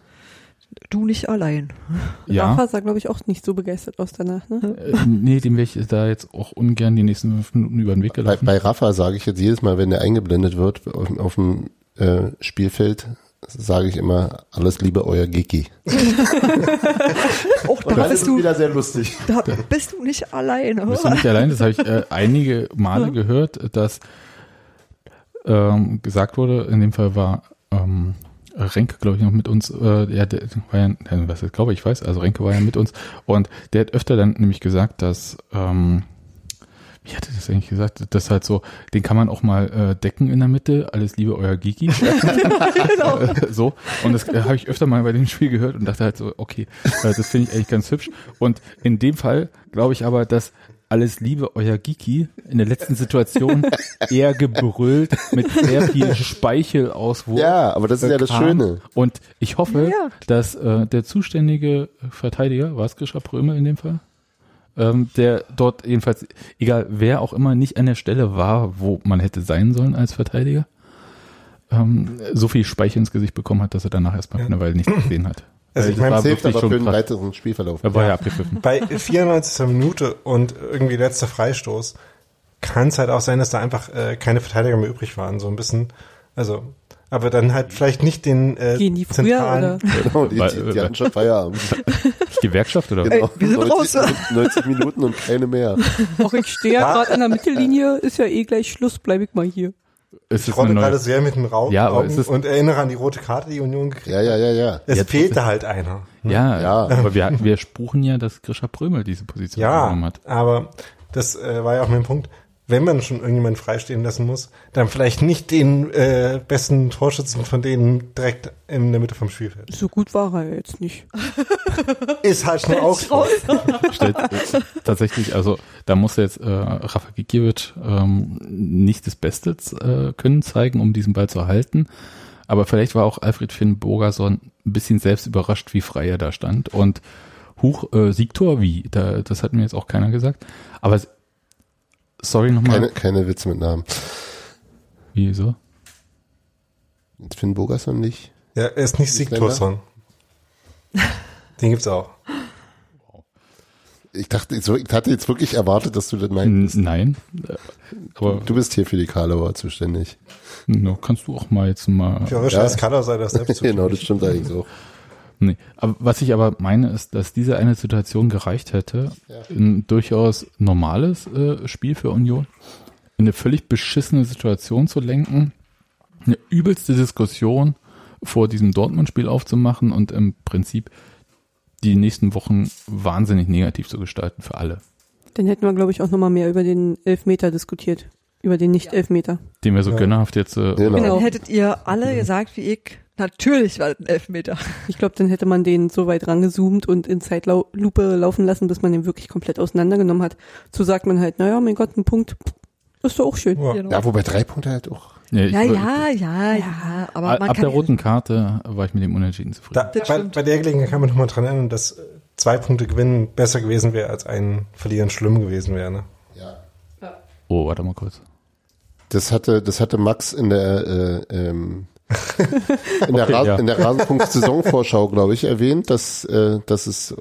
du nicht allein. Ja, Rafa sah, glaube ich, auch nicht so begeistert aus danach. Ne? äh, nee, dem wäre ich da jetzt auch ungern die nächsten fünf Minuten über den Weg Bei, gelaufen. bei Rafa sage ich jetzt jedes Mal, wenn der eingeblendet wird auf, auf dem äh, Spielfeld, sage ich immer, alles Liebe, euer Giki. [LAUGHS] Auch da bist du, wieder sehr lustig. da bist du nicht alleine. Bist du nicht allein? Das habe ich äh, einige Male gehört, dass ähm, gesagt wurde, in dem Fall war ähm, Renke, glaube ich, noch mit uns, äh, der, der war ja, was ich glaube, ich weiß, also Renke war ja mit uns und der hat öfter dann nämlich gesagt, dass ähm, wie hatte das eigentlich gesagt? Das halt so, den kann man auch mal äh, decken in der Mitte. Alles Liebe, euer Giki. [LAUGHS] genau. Äh, [LAUGHS] so. Und das äh, habe ich öfter mal bei dem Spiel gehört und dachte halt so, okay, äh, das finde ich eigentlich ganz hübsch. Und in dem Fall glaube ich aber, dass alles Liebe, euer Giki in der letzten Situation [LAUGHS] eher gebrüllt mit sehr viel Speichelauswurf. Ja, aber das ist ja das. Schöne. Und ich hoffe, Ja. dass äh, der zuständige Verteidiger, war es Grisha Pröme in dem Fall, ähm, der dort jedenfalls, egal wer auch immer, nicht an der Stelle war, wo man hätte sein sollen als Verteidiger, ähm, so viel Speichel ins Gesicht bekommen hat, dass er danach erstmal Ja. eine Weile nichts gesehen hat. Also Weil ich meine, Das hilft aber für krass. weiteren Spielverlauf. Er war ja, abgepfiffen. Bei 94. Minute und irgendwie letzter Freistoß kann es halt auch sein, dass da einfach äh, keine Verteidiger mehr übrig waren. So ein bisschen, also, aber dann halt vielleicht nicht den äh, Gehen die früher zentralen. [LAUGHS] Genau, die, die, die hatten schon Feierabend. [LAUGHS] Gewerkschaft oder? Genau, wir sind 90, raus. 90 Minuten und keine mehr. Auch ich stehe ja gerade an der Mittellinie, ist ja eh gleich Schluss, bleibe ich mal hier. Ist Ich rotte gerade sehr mit den Raum Ja, und erinnere an die rote Karte, die Union gekriegt Ja, ja, ja, ja. Es Jetzt fehlte halt einer. ja, Ja. aber wir, wir spruchen ja, dass Grisha Prömel diese Position Ja, genommen hat. aber das äh, war ja auch mein Punkt. Wenn man schon irgendjemanden freistehen lassen muss, dann vielleicht nicht den äh, besten Torschützen von denen direkt in der Mitte vom Spielfeld. So gut war er jetzt nicht. [LAUGHS] Ist halt nur auch [LAUGHS] stellt äh, tatsächlich, also da muss jetzt äh, Rafa Gikiewicz ähm, nicht das Beste äh, können zeigen, um diesen Ball zu erhalten. Aber vielleicht war auch Alfred Finn Bogerson ein bisschen selbst überrascht, wie frei er da stand. Und Huch, äh, Siegtor, wie? Da, das hat mir jetzt auch keiner gesagt. Aber sorry nochmal. Keine, keine Witze mit Namen. Wieso? Finn Bogerson nicht. Ja, er ist nicht? Sigtorsson. Den gibt's auch. Ich dachte, ich so- hatte jetzt wirklich erwartet, dass du das meinst. nein. Aber Du bist hier für die Karlauer zuständig. no, kannst du auch mal jetzt mal. Theoretisch Ja. als Kader sei das [LAUGHS] selbst genau, das stimmt allerdings auch. Nee, aber was ich aber meine, ist, dass diese eine Situation gereicht hätte, ein durchaus normales äh, Spiel für Union, in eine völlig beschissene Situation zu lenken, eine übelste Diskussion vor diesem Dortmund-Spiel aufzumachen und im Prinzip die nächsten Wochen wahnsinnig negativ zu gestalten für alle. Dann hätten wir, glaube ich, auch nochmal mehr über den Elfmeter diskutiert. Über den Nicht-Elfmeter. Dem wir so Ja. gönnerhaft jetzt äh, Genau. Dann hättet ihr alle gesagt, wie ich, natürlich war das ein Elfmeter. Ich glaube, dann hätte man den so weit rangezoomt und in Zeitlupe laufen lassen, bis man den wirklich komplett auseinandergenommen hat. So sagt man halt, naja, mein Gott, ein Punkt, ist doch auch schön. Ja. Genau. Ja, wobei drei Punkte halt auch. nee, Ja, ja, ja, ja, aber man ab kann der roten Karte war ich mit dem Unentschieden zufrieden. Da, bei, bei der Gelegenheit kann man nochmal dran erinnern, dass zwei Punkte gewinnen besser gewesen wäre, als ein Verlieren schlimm gewesen wäre. Ne? Ja. oh, warte mal kurz. Das hatte, das hatte Max in der, äh, ähm, [LAUGHS] in der, Okay, ja. in der Rasenpunkt-Saisonvorschau, glaube ich, erwähnt, dass, äh, dass es,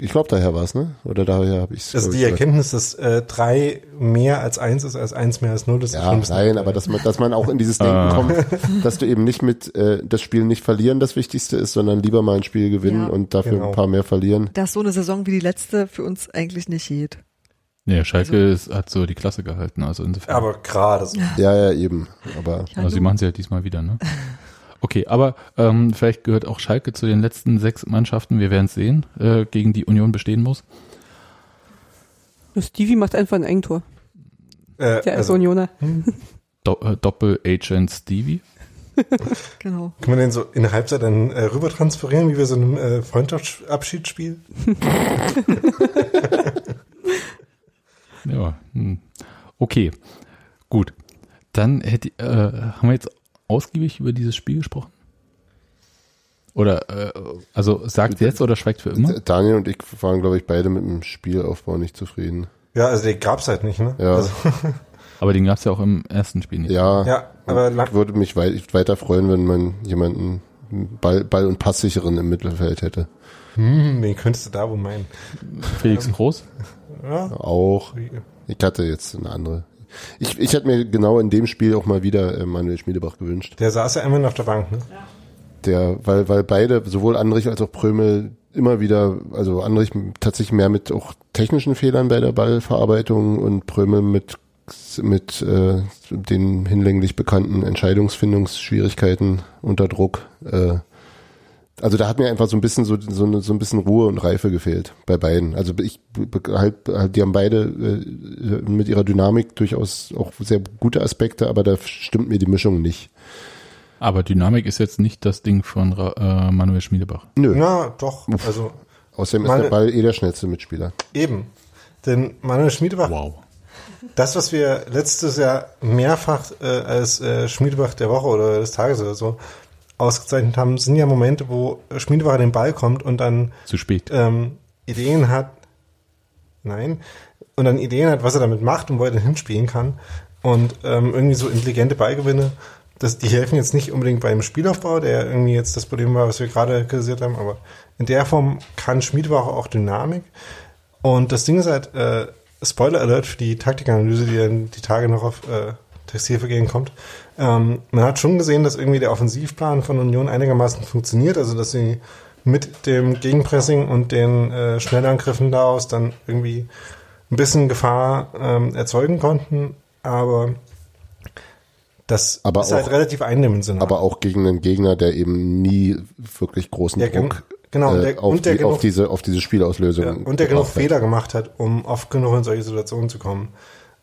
ich glaube, daher war es, ne? Oder daher habe ich es. Also die Erkenntnis, dass äh, drei mehr als eins ist, als eins mehr als null, das ist schon Ja, ein bisschen nein, aber dass man, dass man auch in dieses Denken Ah. kommt, [LAUGHS] dass du eben nicht mit äh, das Spiel nicht verlieren das Wichtigste ist, sondern lieber mal ein Spiel gewinnen Ja. und dafür Genau. ein paar mehr verlieren. dass so eine Saison wie die letzte für uns eigentlich nicht geht. Nee, Schalke ist, hat so die Klasse gehalten, also insofern. Aber gerade so. [LAUGHS] Ja, ja, eben. Aber Also sie machen sie ja diesmal wieder, ne? [LAUGHS] Okay, aber ähm, vielleicht gehört auch Schalke zu den letzten sechs Mannschaften, wir werden es sehen, äh, gegen die Union bestehen muss. Stevie macht einfach ein Eigentor. Äh, Der also, also, Unioner. [LAUGHS] Do äh, Doppel-Agent Stevie. Genau. kann man den so in der Halbzeit dann äh, rüber transferieren, wie wir so einem äh, Freundschaftsabschiedsspiel? Ja, hm. okay, gut. Dann hätte, äh, haben wir jetzt ausgiebig über dieses Spiel gesprochen? Oder, äh, also sagt jetzt oder schweigt für immer? Daniel und ich waren, glaube ich, beide mit dem Spielaufbau nicht zufrieden. Ja, also den gab's halt nicht, ne? Ja. Also, [LAUGHS] Aber den gab es ja auch im ersten Spiel nicht. Ja, ja, aber ich würde mich weit, weiter freuen, wenn man jemanden Ball, Ball- und Passsicheren im Mittelfeld hätte. Hm, wen könntest du da wohl meinen? Felix Groß. Ja, Auch. Ich hatte jetzt eine andere. Ich, ich hätte mir genau in dem Spiel auch mal wieder äh, Manuel Schmiedebach gewünscht. der saß ja immerhin auf der Bank, ne? Der, weil, weil beide, sowohl Andrich als auch Prömel, immer wieder, also Andrich tatsächlich mehr mit auch technischen Fehlern bei der Ballverarbeitung und Prömel mit, mit äh, den hinlänglich bekannten Entscheidungsfindungsschwierigkeiten unter Druck. Äh, also da hat mir einfach so ein bisschen so, so, so ein bisschen Ruhe und Reife gefehlt bei beiden. Also ich halt, halt die haben beide äh, mit ihrer Dynamik durchaus auch sehr gute Aspekte, aber da stimmt mir die Mischung nicht. Aber Dynamik ist jetzt nicht das Ding von äh, Manuel Schmiedebach. Nö. Na, doch. Also Außerdem ist Meine- der Ball eh der schnellste Mitspieler. eben. Denn Manuel Schmiedebach, Wow. das, was wir letztes Jahr mehrfach äh, als äh, Schmiedebach der Woche oder des Tages oder so ausgezeichnet haben, sind ja Momente, wo Schmiedebach an den Ball kommt und dann Zu spät. ähm, Ideen hat, nein, und dann Ideen hat, was er damit macht und wo er dann hinspielen kann. Und ähm, irgendwie so intelligente Ballgewinne, das, die helfen jetzt nicht unbedingt beim Spielaufbau, der irgendwie jetzt das Problem war, was wir gerade kritisiert haben, aber in der Form kann Schmiedebach auch Dynamik. Und das Ding ist halt, äh, Spoiler Alert für die Taktikanalyse, die dann die Tage noch auf äh, Textilvergehen kommt. Ähm, man hat schon gesehen, dass irgendwie der Offensivplan von Union einigermaßen funktioniert, also dass sie mit dem Gegenpressing und den äh, Schnellangriffen daraus dann irgendwie ein bisschen Gefahr ähm, erzeugen konnten, aber das Aber ist halt auch- relativ eindimensional. Aber auch gegen einen Gegner, der eben nie wirklich großen gen- Druck genau, äh, der- auf, und der die, genug- auf, diese, auf diese Spielauslösung Ja, und der genug hat. Fehler gemacht hat, um oft genug in solche Situationen zu kommen.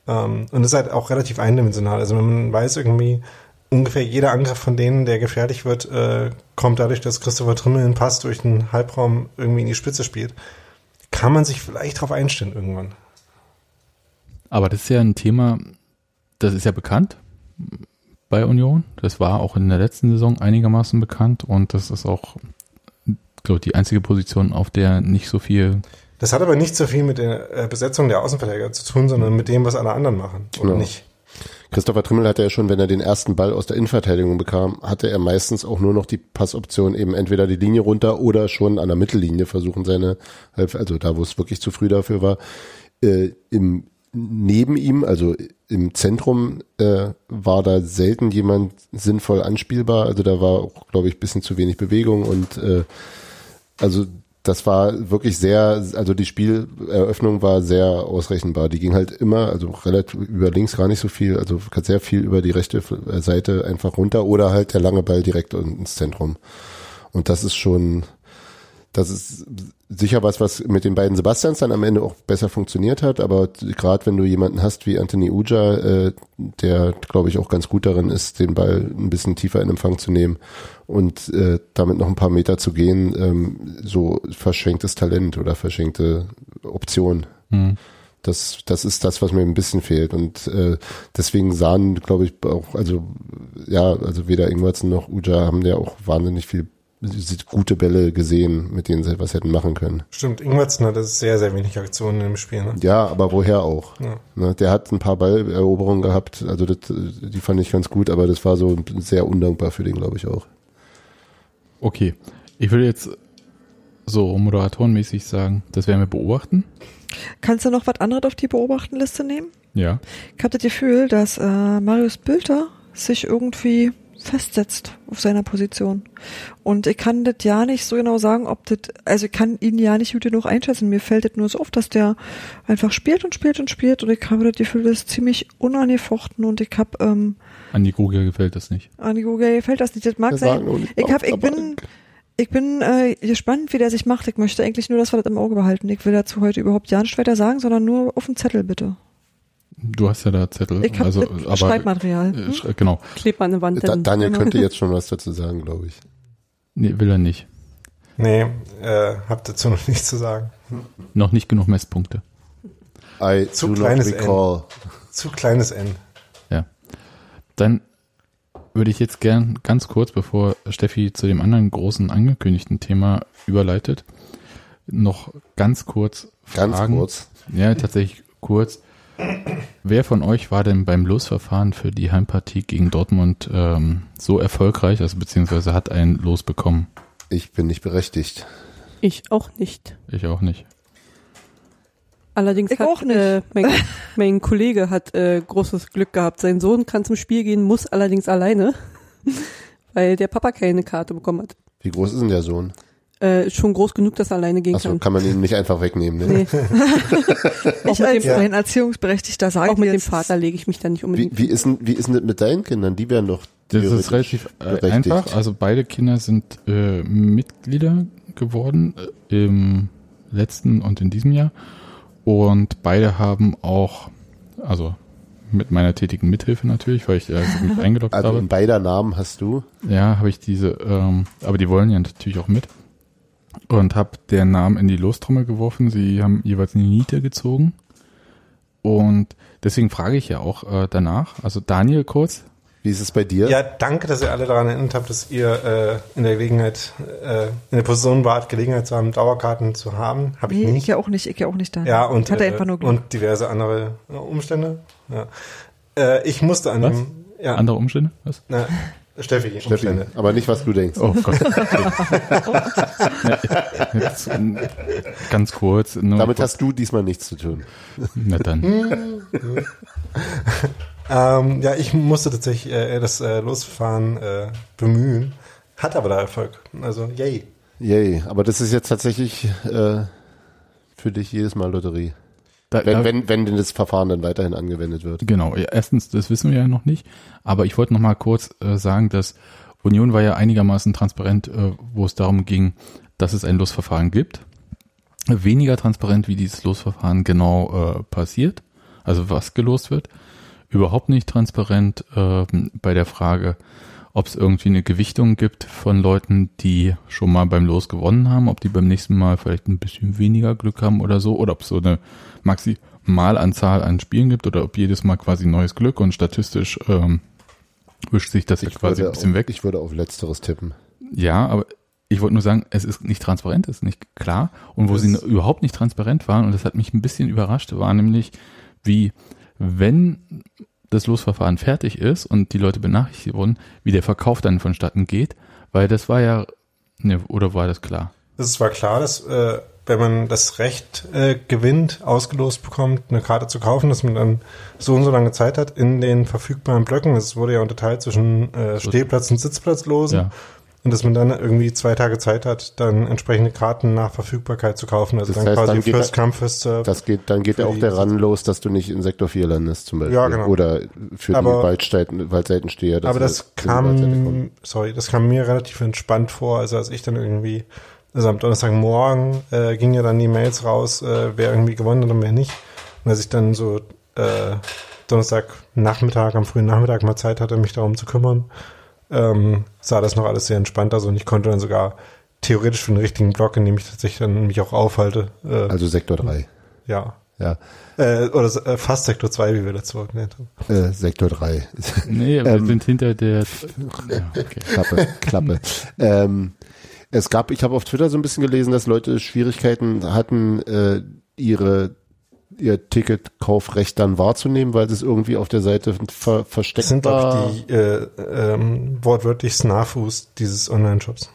Ähm, und das ist halt auch relativ eindimensional. Also wenn man weiß irgendwie, ungefähr jeder Angriff von denen, der gefährlich wird, äh, kommt dadurch, dass Christopher Trimmel einen Pass durch den Halbraum irgendwie in die Spitze spielt, kann man sich vielleicht darauf einstellen irgendwann. Aber das ist ja ein Thema, das ist ja bekannt bei Union. Das war auch in der letzten Saison einigermaßen bekannt und das ist auch, glaube ich, die einzige Position, auf der nicht so viel. Das hat aber nicht so viel mit der äh, Besetzung der Außenverteidiger zu tun, sondern mit dem, was alle anderen machen. Oder Genau. nicht? Christopher Trimmel hatte ja schon, wenn er den ersten Ball aus der Innenverteidigung bekam, hatte er meistens auch nur noch die Passoption, eben entweder die Linie runter oder schon an der Mittellinie versuchen seine, also da, wo es wirklich zu früh dafür war, äh, im neben ihm, also im Zentrum, äh, war da selten jemand sinnvoll anspielbar. Also da war auch, glaube ich, bisschen zu wenig Bewegung und äh, also das war wirklich sehr, also die Spieleröffnung war sehr ausrechenbar. Die ging halt immer, also relativ über links gar nicht so viel, also sehr viel über die rechte Seite einfach runter oder halt der lange Ball direkt ins Zentrum. Und das ist schon, das ist sicher was, was mit den beiden Sebastians dann am Ende auch besser funktioniert hat, aber gerade wenn du jemanden hast wie Anthony Uja, äh, der glaube ich auch ganz gut darin ist, den Ball ein bisschen tiefer in Empfang zu nehmen und äh, damit noch ein paar Meter zu gehen, ähm, so verschenktes Talent oder verschenkte Option. Hm. Das, das ist das, was mir ein bisschen fehlt. Und äh, deswegen sahen, glaube ich, auch, also ja, also weder Ingwertsen noch Uja haben ja auch wahnsinnig viel gute Bälle gesehen, mit denen sie was hätten machen können. Stimmt, Ingwertsen hat sehr, sehr wenig Aktionen im Spiel. Ne? Ja, aber woher auch? Ja. Ne, der hat ein paar Balleroberungen gehabt, also das, die fand ich ganz gut, aber das war so sehr undankbar für den, glaube ich auch. Okay. Ich würde jetzt so moderatorenmäßig sagen, das werden wir beobachten. Kannst du noch was anderes auf die Beobachtenliste nehmen? Ja. Ich habe das Gefühl, dass äh, Marius Bülter sich irgendwie festsetzt auf seiner Position. Und ich kann das ja nicht so genau sagen, ob das, also ich kann ihn ja nicht gut genug einschätzen. Mir fällt das nur so auf, dass der einfach spielt und spielt und spielt und ich habe das Gefühl, das ist ziemlich unangefochten und ich habe, ähm, An die Google gefällt das nicht. an die Google gefällt das nicht, das mag Wir sein. Ich hab, ich bin, ich bin äh, gespannt, wie der sich macht. Ich möchte eigentlich nur, dass wir das im Auge behalten. Ich will dazu heute überhaupt ja nicht weiter sagen, sondern nur auf den Zettel bitte. Du hast ja da Zettel. Ich also, aber, Schreibmaterial. äh, Hm? sch- genau. Klebt an der Wand. Da. Daniel [LAUGHS] könnte jetzt schon was dazu sagen, glaube ich. Nee, will er nicht. Nee, äh, hab dazu noch nichts zu sagen. Noch nicht genug Messpunkte. I Zu kleines recall. Zu kleines N. Ja. Dann würde ich jetzt gern ganz kurz, bevor Steffi zu dem anderen großen angekündigten Thema überleitet, noch ganz kurz Ganz fragen. kurz. Ja, tatsächlich kurz. Wer von euch war denn beim Losverfahren für die Heimpartie gegen Dortmund ähm, so erfolgreich, also beziehungsweise hat ein Los bekommen? Ich bin nicht berechtigt. Ich auch nicht. Ich auch nicht. Allerdings Ich hat auch nicht. Äh, mein, [LAUGHS] mein Kollege hat äh, großes Glück gehabt. Sein Sohn kann zum Spiel gehen, muss allerdings alleine, [LAUGHS] weil der Papa keine Karte bekommen hat. Wie groß ist denn der Sohn? Äh, schon groß genug, dass er alleine gehen Achso, kann. kann man ihn nicht einfach wegnehmen. Ne? Nee, [LAUGHS] Ich mit als dem- ein Erziehungsberechtigter sage auch mit dem Vater lege ich mich da nicht Wie, unbedingt. wie, ist denn, wie ist denn das mit deinen Kindern? Die wären doch Das ist relativ äh, berechtigt. einfach. Also beide Kinder sind äh, Mitglieder geworden äh, im letzten und in diesem Jahr. Und beide haben auch, also mit meiner tätigen Mithilfe natürlich, weil ich äh, mich [LAUGHS] eingeloggt Also habe. in beider Namen hast du. Ja, habe ich diese, ähm, aber die wollen ja natürlich auch mit. Und habe deren Namen in die Lostrommel geworfen. Sie haben jeweils eine Niete gezogen. Und deswegen frage ich ja auch äh, danach, also Daniel kurz, Wie ist es bei dir? Ja, danke, dass ihr alle daran erinnert habt, dass ihr äh, in der Gelegenheit, äh, in der Position wart, Gelegenheit zu haben, Dauerkarten zu haben. Habe ich nee, ich nicht. ja auch nicht, ich ja auch nicht da. Ja, und, Hat er äh, einfach nur Glück. und diverse andere äh, Umstände. Ja. Äh, ich musste an Was? dem, ja, andere Umstände? Was? na, Steffi, Steffi, Umstände. aber nicht, was du denkst. Oh Gott. jetzt, [LAUGHS] ganz kurz. Nur Damit hast du diesmal nichts zu tun. Na dann. [LAUGHS] Ähm, ja, ich musste tatsächlich äh, das äh, Losfahren äh, bemühen, hat aber da Erfolg. Also, yay. Yay, aber das ist jetzt tatsächlich äh, für dich jedes Mal Lotterie. Da, Wenn, da, wenn, wenn denn das Verfahren dann weiterhin angewendet wird. Genau, erstens, das wissen wir ja noch nicht, aber ich wollte noch mal kurz äh, sagen, dass Union war ja einigermaßen transparent, äh, wo es darum ging, dass es ein Losverfahren gibt. Weniger transparent, wie dieses Losverfahren genau äh, passiert, also was gelost wird. Überhaupt nicht transparent äh, bei der Frage, ob es irgendwie eine Gewichtung gibt von Leuten, die schon mal beim Los gewonnen haben, ob die beim nächsten Mal vielleicht ein bisschen weniger Glück haben oder so, oder ob es so eine Maximalanzahl an Spielen gibt oder ob jedes Mal quasi neues Glück und statistisch ähm, wischt sich das ja quasi ein bisschen auf, weg. ich würde auf Letzteres tippen. Ja, aber ich wollte nur sagen, es ist nicht transparent, es ist nicht klar. Und wo Das- sie überhaupt nicht transparent waren, und das hat mich ein bisschen überrascht, war nämlich, wie wenn das Losverfahren fertig ist und die Leute benachrichtigt wurden, wie der Verkauf dann vonstatten geht, weil das war ja, ne, oder war das klar? Es zwar klar, dass äh, wenn man das Recht äh, gewinnt, ausgelost bekommt, eine Karte zu kaufen, dass man dann so und so lange Zeit hat in den verfügbaren Blöcken. Es wurde ja unterteilt zwischen äh, Stehplatz und Sitzplatzlosen. Ja. Und dass man dann irgendwie zwei Tage Zeit hat, dann entsprechende Karten nach Verfügbarkeit zu kaufen. Also Das dann heißt, quasi dann First Come, First Serve. Das geht, dann geht ja auch der Run los, dass du nicht in Sektor 4 landest zum Beispiel. Ja, genau. Oder für Aber- die Waldseiten, Waldseitensteher. Aber das kam, sorry, das kam mir relativ entspannt vor. Also als ich dann irgendwie, also am Donnerstagmorgen äh, ging ja dann die Mails raus, äh, wer irgendwie gewonnen hat und wer nicht. Und als ich dann so äh, Donnerstagnachmittag, am frühen Nachmittag mal Zeit hatte, mich darum zu kümmern, ähm, sah das noch alles sehr entspannt aus und ich konnte dann sogar theoretisch für den richtigen Block, in dem ich tatsächlich dann mich auch aufhalte, äh, Also Sektor 3. ja. Ja, Äh, oder äh, fast Sektor 2, wie wir das so genannt haben. äh, Sektor 3. Nee, wir Ähm, sind hinter der, ja, okay. Klappe, Klappe. ähm, es gab, ich habe auf Twitter so ein bisschen gelesen, dass Leute Schwierigkeiten hatten, äh, ihre ihr Ticketkaufrecht dann wahrzunehmen, weil es irgendwie auf der Seite ver Das versteckt sind, war. glaube ich, die äh, ähm, wortwörtlich Snafus dieses Online-Shops.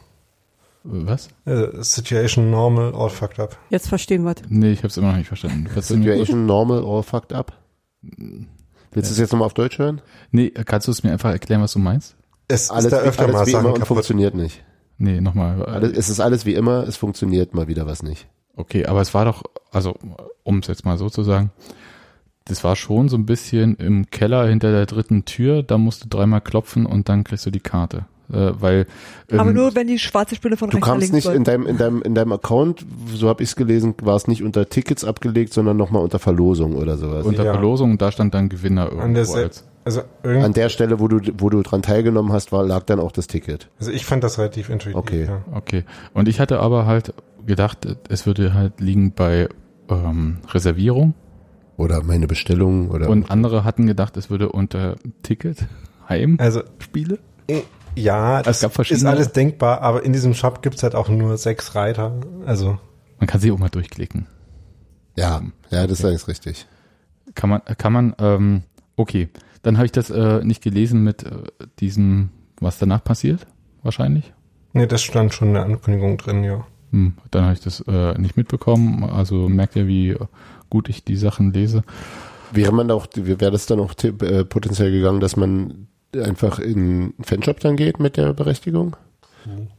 Was? Äh, Situation normal, all fucked up. Jetzt verstehen wir Nee, ich habe es immer noch nicht verstanden. [LAUGHS] Situation normal, all fucked up. Willst du es jetzt nochmal auf Deutsch hören? Nee, kannst du es mir einfach erklären, was du meinst? Es Alles, ist da wie, öfter mal alles wie immer und kaputt. funktioniert nicht. Nee, nochmal. Alles, es ist alles wie immer, es funktioniert mal wieder was nicht. Okay, aber es war doch, also um es jetzt mal so zu sagen, das war schon so ein bisschen im Keller hinter der dritten Tür, da musst du dreimal klopfen und dann kriegst du die Karte. Äh, weil Aber ähm, nur, wenn die schwarze Spinne von Du rechts nach kamst nicht in deinem, in deinem, in deinem Account, so habe ich es gelesen, war es nicht unter Tickets abgelegt, sondern nochmal unter Verlosung oder sowas. unter Ja. Verlosung, da stand dann Gewinner irgendwo als. also, An der Stelle, wo du, wo du dran teilgenommen hast, war, lag dann auch das Ticket. also ich fand das relativ intuitiv. Okay. Ja. Okay. Und ich hatte aber halt gedacht, es würde halt liegen bei ähm, Reservierung Oder meine Bestellung oder und andere hatten gedacht, es würde unter Ticket, Heimspiele. Also äh, ja, das gab ist verschiedene- alles denkbar, aber in diesem Shop gibt's halt auch nur sechs Reiter. Also Man kann sie auch mal durchklicken. ja, ja, das ist eigentlich richtig. Kann man, kann man, ähm, okay. Dann habe ich das äh, nicht gelesen mit äh, diesem, was danach passiert, wahrscheinlich. Nee, das stand schon in der Ankündigung drin, ja. Hm, dann habe ich das äh, nicht mitbekommen. Also merkt ihr, wie gut ich die Sachen lese. Wäre man auch, wäre das dann auch äh, potenziell gegangen, dass man einfach in einen Fanshop dann geht mit der Berechtigung?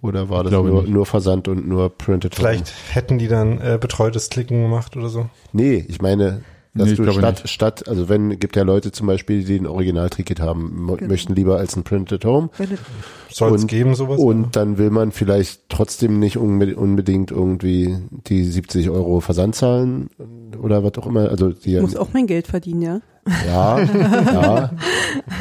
Oder war das nur, nur Versand und nur Printed Vielleicht hätten die dann äh, betreutes Klicken gemacht oder so. Nee, ich meine, dass Nee, du statt, nicht. statt, also wenn, gibt ja Leute zum Beispiel, die ein Originalticket haben, Genau. möchten lieber als ein Printed Home. Wenn, Soll es Und- geben, sowas? Und dann will man vielleicht trotzdem nicht unbe- unbedingt irgendwie die 70 Euro Versand zahlen oder was auch immer. Also die, Ich muss auch mein Geld verdienen, ja. ja, ja.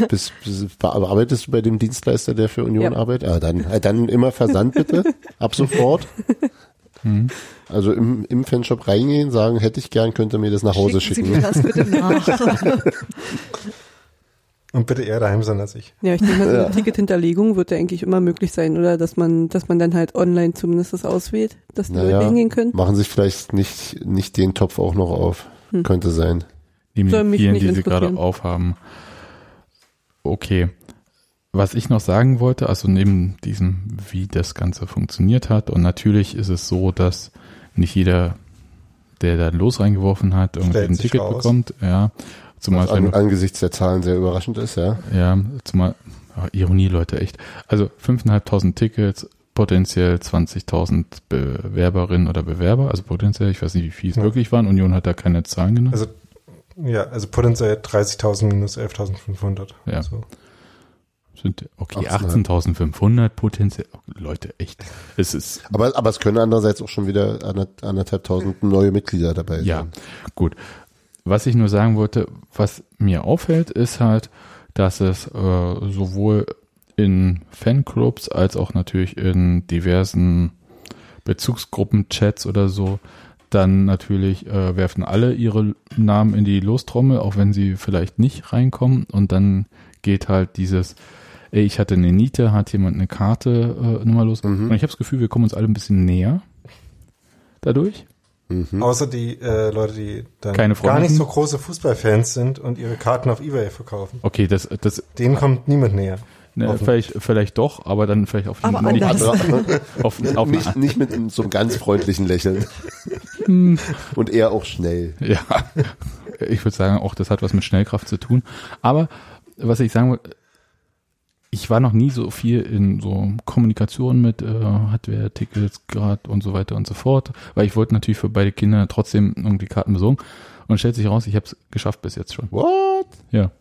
Bis, bis, arbeitest du bei dem Dienstleister, der für Union Ja. arbeitet? Ja, dann, äh, dann immer Versand bitte, ab sofort. Mhm. Also im, im Fanshop reingehen, sagen, hätte ich gern, könnt ihr mir das nach Hause schicken schicken. Sie mir das bitte nach. [LAUGHS] Und bitte eher daheim sein als ich. Ja, ich denke mal, so eine Ja. Tickethinterlegung wird ja eigentlich immer möglich sein, oder? Dass man, dass man dann halt online zumindest das auswählt, dass die Naja. Leute hingehen können. Machen sich vielleicht nicht, nicht den Topf auch noch auf. Hm. Könnte sein. Neben Soll den vielen, die sie gerade aufhaben. Okay. Was ich noch sagen wollte, also neben diesem, wie das Ganze funktioniert hat, und natürlich ist es so, dass nicht jeder, der da los reingeworfen hat, irgendwie ein Ticket raus. bekommt. Ja. Zumal Was an, angesichts der Zahlen sehr überraschend ist, ja. Ja, zumal, ah, Ironie, Leute, echt. Also 5.500 Tickets, potenziell 20.000 Bewerberinnen oder Bewerber, also potenziell, ich weiß nicht, wie viel es Ja. wirklich waren. Union hat da keine Zahlen genannt. Also, ja, also potenziell 30.000 minus 11.500. Ja. So. Sind, okay, 18.500. 18.500 potenziell. Oh, Leute, echt. Es ist, Aber, aber es können andererseits auch schon wieder ander- anderthalbtausend neue Mitglieder dabei ja, sein. gut. Was ich nur sagen wollte, was mir auffällt, ist halt, dass es äh, sowohl in Fanclubs als auch natürlich in diversen Bezugsgruppen, Chats oder so, dann natürlich äh, werfen alle ihre Namen in die Lostrommel, auch wenn sie vielleicht nicht reinkommen. Und dann geht halt dieses, ey, ich hatte eine Niete, hat jemand eine Karte äh, Nummer los. Mhm. Und ich habe das Gefühl, wir kommen uns alle ein bisschen näher dadurch. Mhm. Außer die äh, Leute, die dann Keine gar nicht so große Fußballfans sind und ihre Karten auf Ebay verkaufen. Okay, das, das Denen kommt niemand näher. ne, vielleicht, vielleicht doch, aber dann vielleicht auf, Aber nicht, anders. [LAUGHS] auf, auf nicht, nicht mit so einem ganz freundlichen Lächeln. Hm. Und eher auch schnell. Ja, ich würde sagen, auch das hat was mit Schnellkraft zu tun. Aber was ich sagen wollte, ich war noch nie so viel in so Kommunikation mit, äh, hat wer Tickets gerade und so weiter und so fort, weil ich wollte natürlich für beide Kinder trotzdem irgendwie Karten besorgen und stellt sich raus, ich habe es geschafft bis jetzt schon. What? Ja.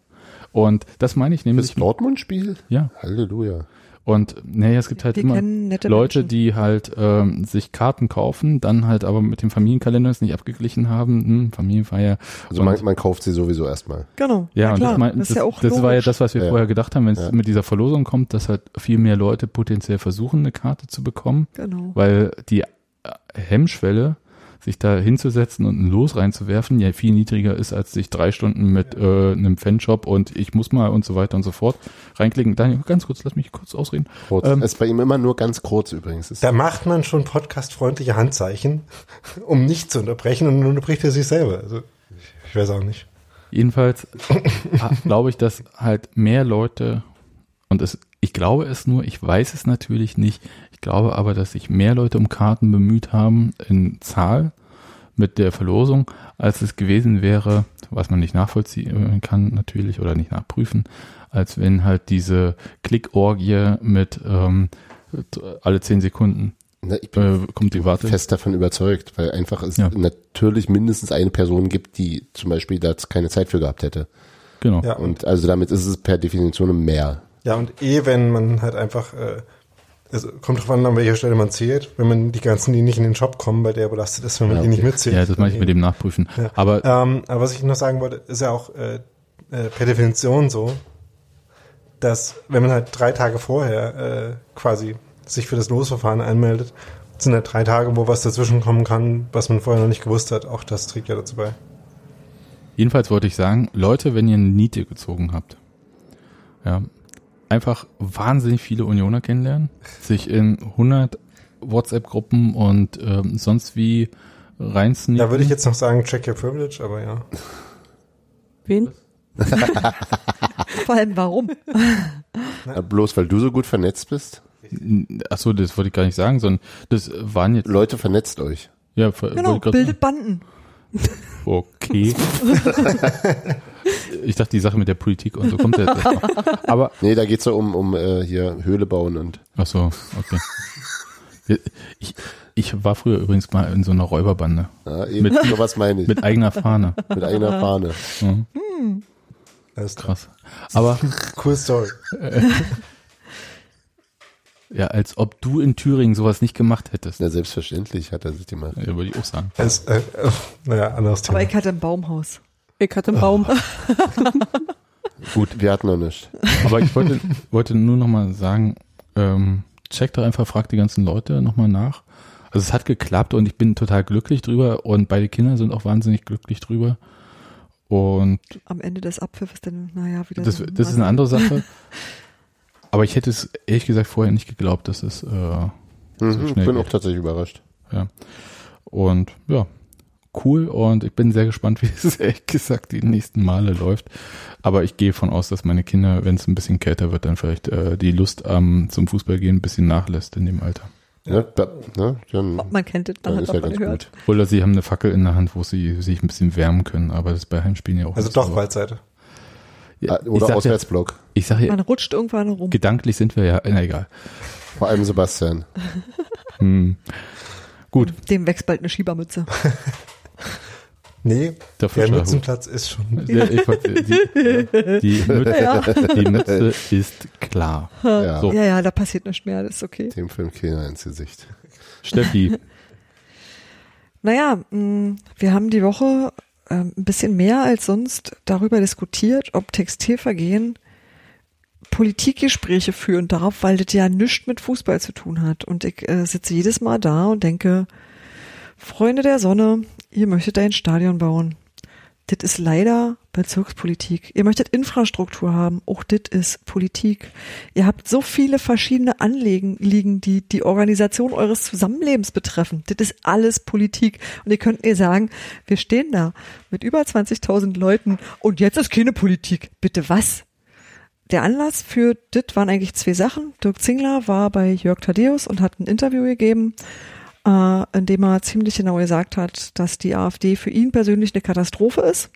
Und das meine ich Das nämlich, Dortmund-Spiel? ja. Halleluja. Und naja, es gibt halt Wir immer Leute, Menschen. die halt ähm, sich Karten kaufen, dann halt aber mit dem Familienkalender es nicht abgeglichen haben, hm, Familienfeier. Also man, man kauft sie sowieso erstmal. Genau. Ja, und klar. das, mein, das das, ist ja auch das war ja das, was wir Ja. vorher gedacht haben, wenn es Ja. mit dieser Verlosung kommt, dass halt viel mehr Leute potenziell versuchen, eine Karte zu bekommen, Genau. weil die äh, Hemmschwelle, sich da hinzusetzen und ein Los reinzuwerfen, ja viel niedriger ist, als sich drei Stunden mit äh, einem Fanshop und ich muss mal und so weiter und so fort reinklicken. Daniel, ganz kurz, lass mich kurz ausreden. Kurz. Ähm, ist bei ihm immer nur ganz kurz übrigens. Ist Da macht man schon podcastfreundliche Handzeichen, [LAUGHS] um nicht zu unterbrechen und dann unterbricht er sich selber. Also, ich weiß auch nicht. Jedenfalls ha- [LAUGHS] glaube ich, dass halt mehr Leute, und es, ich glaube es nur, ich weiß es natürlich nicht, ich glaube aber, dass sich mehr Leute um Karten bemüht haben in Zahl mit der Verlosung, als es gewesen wäre, was man nicht nachvollziehen kann natürlich oder nicht nachprüfen, als wenn halt diese Klickorgie mit ähm, alle zehn Sekunden Na, ich bin äh, kommt die Warte. fest davon überzeugt, weil einfach es Ja. natürlich mindestens eine Person gibt, die zum Beispiel da keine Zeit für gehabt hätte. Genau. Ja, und, Und also damit ist es per Definition mehr. ja, und eh, wenn man halt einfach, äh, es kommt drauf an, an welcher Stelle man zählt. Wenn man die ganzen, die nicht in den Shop kommen, bei der belastet ist, wenn man Ja, die nicht mitzählt. Ja, das mache ich mit dem Nachprüfen. Ja. Aber Ähm, aber was ich noch sagen wollte, ist ja auch äh, äh, per Definition so, dass wenn man halt drei Tage vorher äh, quasi sich für das Losverfahren anmeldet, sind halt drei Tage, wo was dazwischen kommen kann, was man vorher noch nicht gewusst hat. Auch das trägt ja dazu bei. Jedenfalls wollte ich sagen, Leute, wenn ihr eine Niete gezogen habt, ja, einfach wahnsinnig viele Unioner kennenlernen, sich in 100 WhatsApp-Gruppen und ähm, sonst wie reinsneaken. Da würde ich jetzt noch sagen, check your privilege, aber ja. Wen? [LAUGHS] Vor allem warum? Äh, Bloß weil du so gut vernetzt bist? Achso, das wollte ich gar nicht sagen, sondern das waren jetzt, Leute, vernetzt euch. ja, ver- Genau, bildet Banden. sagen. Okay. [LAUGHS] ich dachte, die Sache mit der Politik und so kommt jetzt. [LAUGHS] Aber, Nee, da geht's so um, um äh, hier Höhle bauen und achso, okay. Ich, ich war früher übrigens mal in so einer Räuberbande. ja, eben, Mit- [LAUGHS] sowas meine ich. Mit, Mit eigener Fahne. eigener Fahne. Mhm, Das ist krass. Aber, Cool Story. [LAUGHS] ja, als ob du in Thüringen sowas nicht gemacht hättest. Ja, selbstverständlich hat er sich gemacht. Ja, würde ich auch sagen. Das, äh, äh, naja, anderes Thema. Aber ich hatte ein Baumhaus. Ich hatte einen Baum. [LAUGHS] Gut, wir hatten noch nicht. Aber ich wollte, wollte nur nochmal sagen, ähm, check doch einfach, frag die ganzen Leute nochmal nach. Also es hat geklappt und ich bin total glücklich drüber und beide Kinder sind auch wahnsinnig glücklich drüber. Und Am Ende des Abpfiffs dann, naja, wieder. das, so das ist eine andere Sache. [LAUGHS] Aber ich hätte es ehrlich gesagt vorher nicht geglaubt, dass es äh, Mhm, So ich schnell bin geht. auch tatsächlich überrascht. ja. Und ja, cool und ich bin sehr gespannt, [LAUGHS] wie es ehrlich gesagt die nächsten Male läuft. Aber ich gehe von aus, dass meine Kinder, wenn es ein bisschen kälter wird, dann vielleicht äh, die Lust am zum Fußball gehen ein bisschen nachlässt in dem Alter. Ja, da, ne, dann, Man kennt es, man dann hat ist ja ganz gehört. gut. Oder sie haben eine Fackel in der Hand, wo sie sich ein bisschen wärmen können, aber das ist bei Heimspielen ja auch Also doch Waldseite. Ja, Ah, ich Oder Auswärtsblock. ich sage ja, Man rutscht irgendwann rum. gedanklich sind wir ja, na egal. Vor allem Sebastian. Hm. Gut, Dem wächst bald eine Schiebermütze. [LAUGHS] Nee, der der. Mützenplatz ist schon. Ja, ich wollte- die, die, [LAUGHS] Mütze, die Mütze ist klar. Ja, So. Ja, ja, da passiert nichts mehr, das ist okay. dem Film Keiner ins Gesicht. Steffi, [LAUGHS] Naja, mh, wir haben die Woche ähm, ein bisschen mehr als sonst darüber diskutiert, ob Textilvergehen Politikgespräche führen darf, weil das ja nichts mit Fußball zu tun hat. Und ich äh, sitze jedes Mal da und denke, Freunde der Sonne, ihr möchtet ein Stadion bauen. Das ist leider Bezirkspolitik. Ihr möchtet Infrastruktur haben. Auch das ist Politik. Ihr habt so viele verschiedene Anliegen, liegen, die die Organisation eures Zusammenlebens betreffen. Das ist alles Politik. Und ihr könnt mir sagen, wir stehen da mit über 20.000 Leuten und jetzt ist keine Politik. Bitte was? Der Anlass für das waren eigentlich zwei Sachen. Dirk Zingler war bei Jörg Thaddeus und hat ein Interview gegeben, äh, in dem er ziemlich genau gesagt hat, dass die AfD für ihn persönlich eine Katastrophe ist.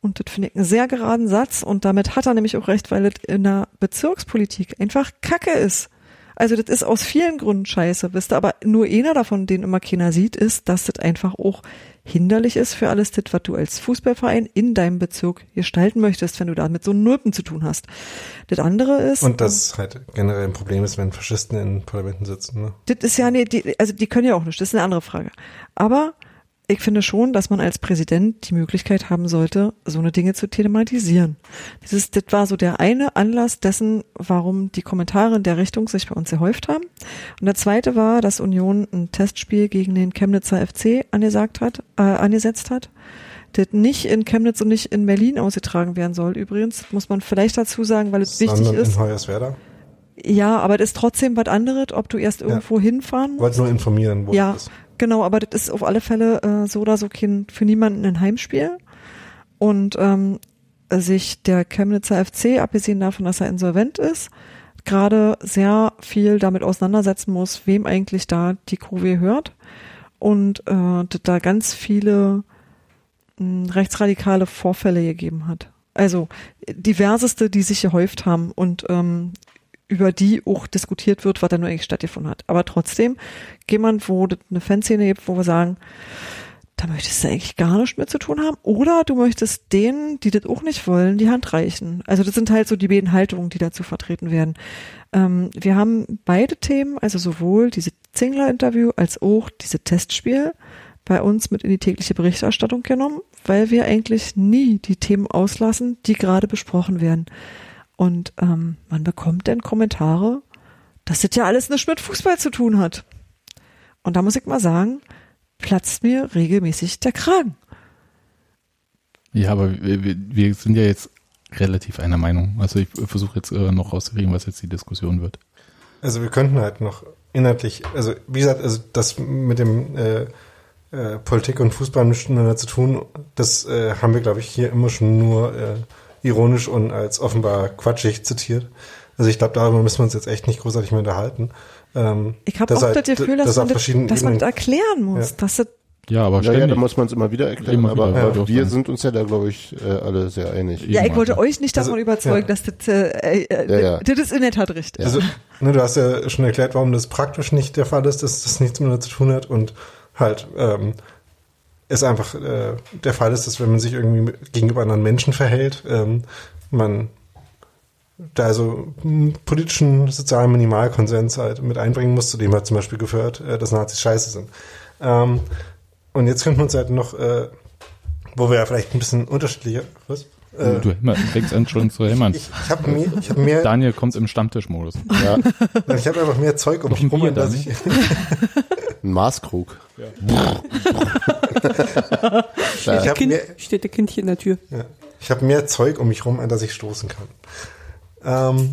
Und das finde ich einen sehr geraden Satz. Und damit hat er nämlich auch recht, weil das in der Bezirkspolitik einfach Kacke ist. Also das ist aus vielen Gründen scheiße. Wisst ihr, aber nur einer davon, den immer keiner sieht, ist, dass das einfach auch hinderlich ist für alles das, was du als Fußballverein in deinem Bezirk gestalten möchtest, wenn du da mit so Nulpen zu tun hast. Das andere ist. Und das halt generell ein Problem ist, wenn Faschisten in Parlamenten sitzen. Ne? Das ist ja, nee, die, also die können ja auch nicht, das ist eine andere Frage. Aber ich finde schon, dass man als Präsident die Möglichkeit haben sollte, so eine Dinge zu thematisieren. Das, ist, das war so der eine Anlass dessen, warum die Kommentare in der Richtung sich bei uns gehäuft haben. Und der zweite war, dass Union ein Testspiel gegen den Chemnitzer FC angesagt hat, äh, angesetzt hat. Das nicht in Chemnitz und nicht in Berlin ausgetragen werden soll. Übrigens, das muss man vielleicht dazu sagen, weil es wichtig Sondern ist. in Hoyerswerda. Ja, aber das ist trotzdem was anderes, ob du erst irgendwo hinfahren musst. Wollte nur informieren, wo Ja. Genau, aber das ist auf alle Fälle äh, so oder so kein, für niemanden ein Heimspiel. Und ähm, sich der Chemnitzer FC, abgesehen davon, dass er insolvent ist, gerade sehr viel damit auseinandersetzen muss, wem eigentlich da die Kurve hört. Und äh, da ganz viele mh, rechtsradikale Vorfälle gegeben hat. Also diverseste, die sich gehäuft haben und ähm, über die auch diskutiert wird, was da nur eigentlich stattgefunden hat. Aber trotzdem, jemand, wo eine Fanszene gibt, wo wir sagen, da möchtest du eigentlich gar nichts mehr zu tun haben. Oder du möchtest denen, die das auch nicht wollen, die Hand reichen. Also das sind halt so die beiden Haltungen, die dazu vertreten werden. Ähm, wir haben beide Themen, also sowohl diese Zingler-Interview als auch diese Testspiel bei uns mit in die tägliche Berichterstattung genommen, weil wir eigentlich nie die Themen auslassen, die gerade besprochen werden. Und ähm, man bekommt dann Kommentare, dass das ja alles nichts mit Fußball zu tun hat. Und da muss ich mal sagen, platzt mir regelmäßig der Kragen. ja, aber wir, wir- sind ja jetzt relativ einer Meinung. Also ich versuche jetzt äh, noch rauszukriegen, was jetzt die Diskussion wird. Also wir könnten halt noch inhaltlich, also wie gesagt, also das mit dem äh, äh, Politik und Fußball nichts miteinander zu tun. Das äh, haben wir, glaube ich, hier immer schon nur äh, ironisch und als offenbar quatschig zitiert. Also ich glaube, darüber müssen wir uns jetzt echt nicht großartig mehr unterhalten. Ähm, Ich habe auch halt- das Gefühl, dass, dass man das, dass man das erklären muss. Ja. Dass das, Ja, aber Ja, ja, ständig. da muss man es immer wieder erklären, Immer aber wieder, äh, wollte ich auch wir sind uns ja da, glaube ich, äh, alle sehr einig. ja, ich wollte also. euch nicht davon Also, überzeugen, ja. dass das, äh, äh, Ja, ja. das ist in der Tat richtig. Also, ne, du hast ja schon erklärt, warum das praktisch nicht der Fall ist, dass das nichts miteinander zu tun hat und halt ähm, es einfach äh, der Fall ist, dass wenn man sich irgendwie gegenüber anderen Menschen verhält, ähm, man da also einen politischen, sozialen Minimalkonsens halt mit einbringen muss, zu dem hat zum Beispiel gehört, äh, dass Nazis scheiße sind. Ähm, und jetzt könnten wir uns halt noch, äh, wo wir ja vielleicht ein bisschen unterschiedlicher, was? Äh, Du fängst an schon zu hämmern. ich ich habe mehr, ich hab mehr Daniel kommt im Stammtischmodus. Ja, [LAUGHS] ich habe einfach mehr Zeug um mich rum, Bier, an das Dani? ich, ein Maßkrug. ich [LAUGHS] [LAUGHS] habe Kind, mehr, steht der Kindchen in der Tür. ja, ich habe mehr Zeug um mich rum, an das ich stoßen kann. Ähm,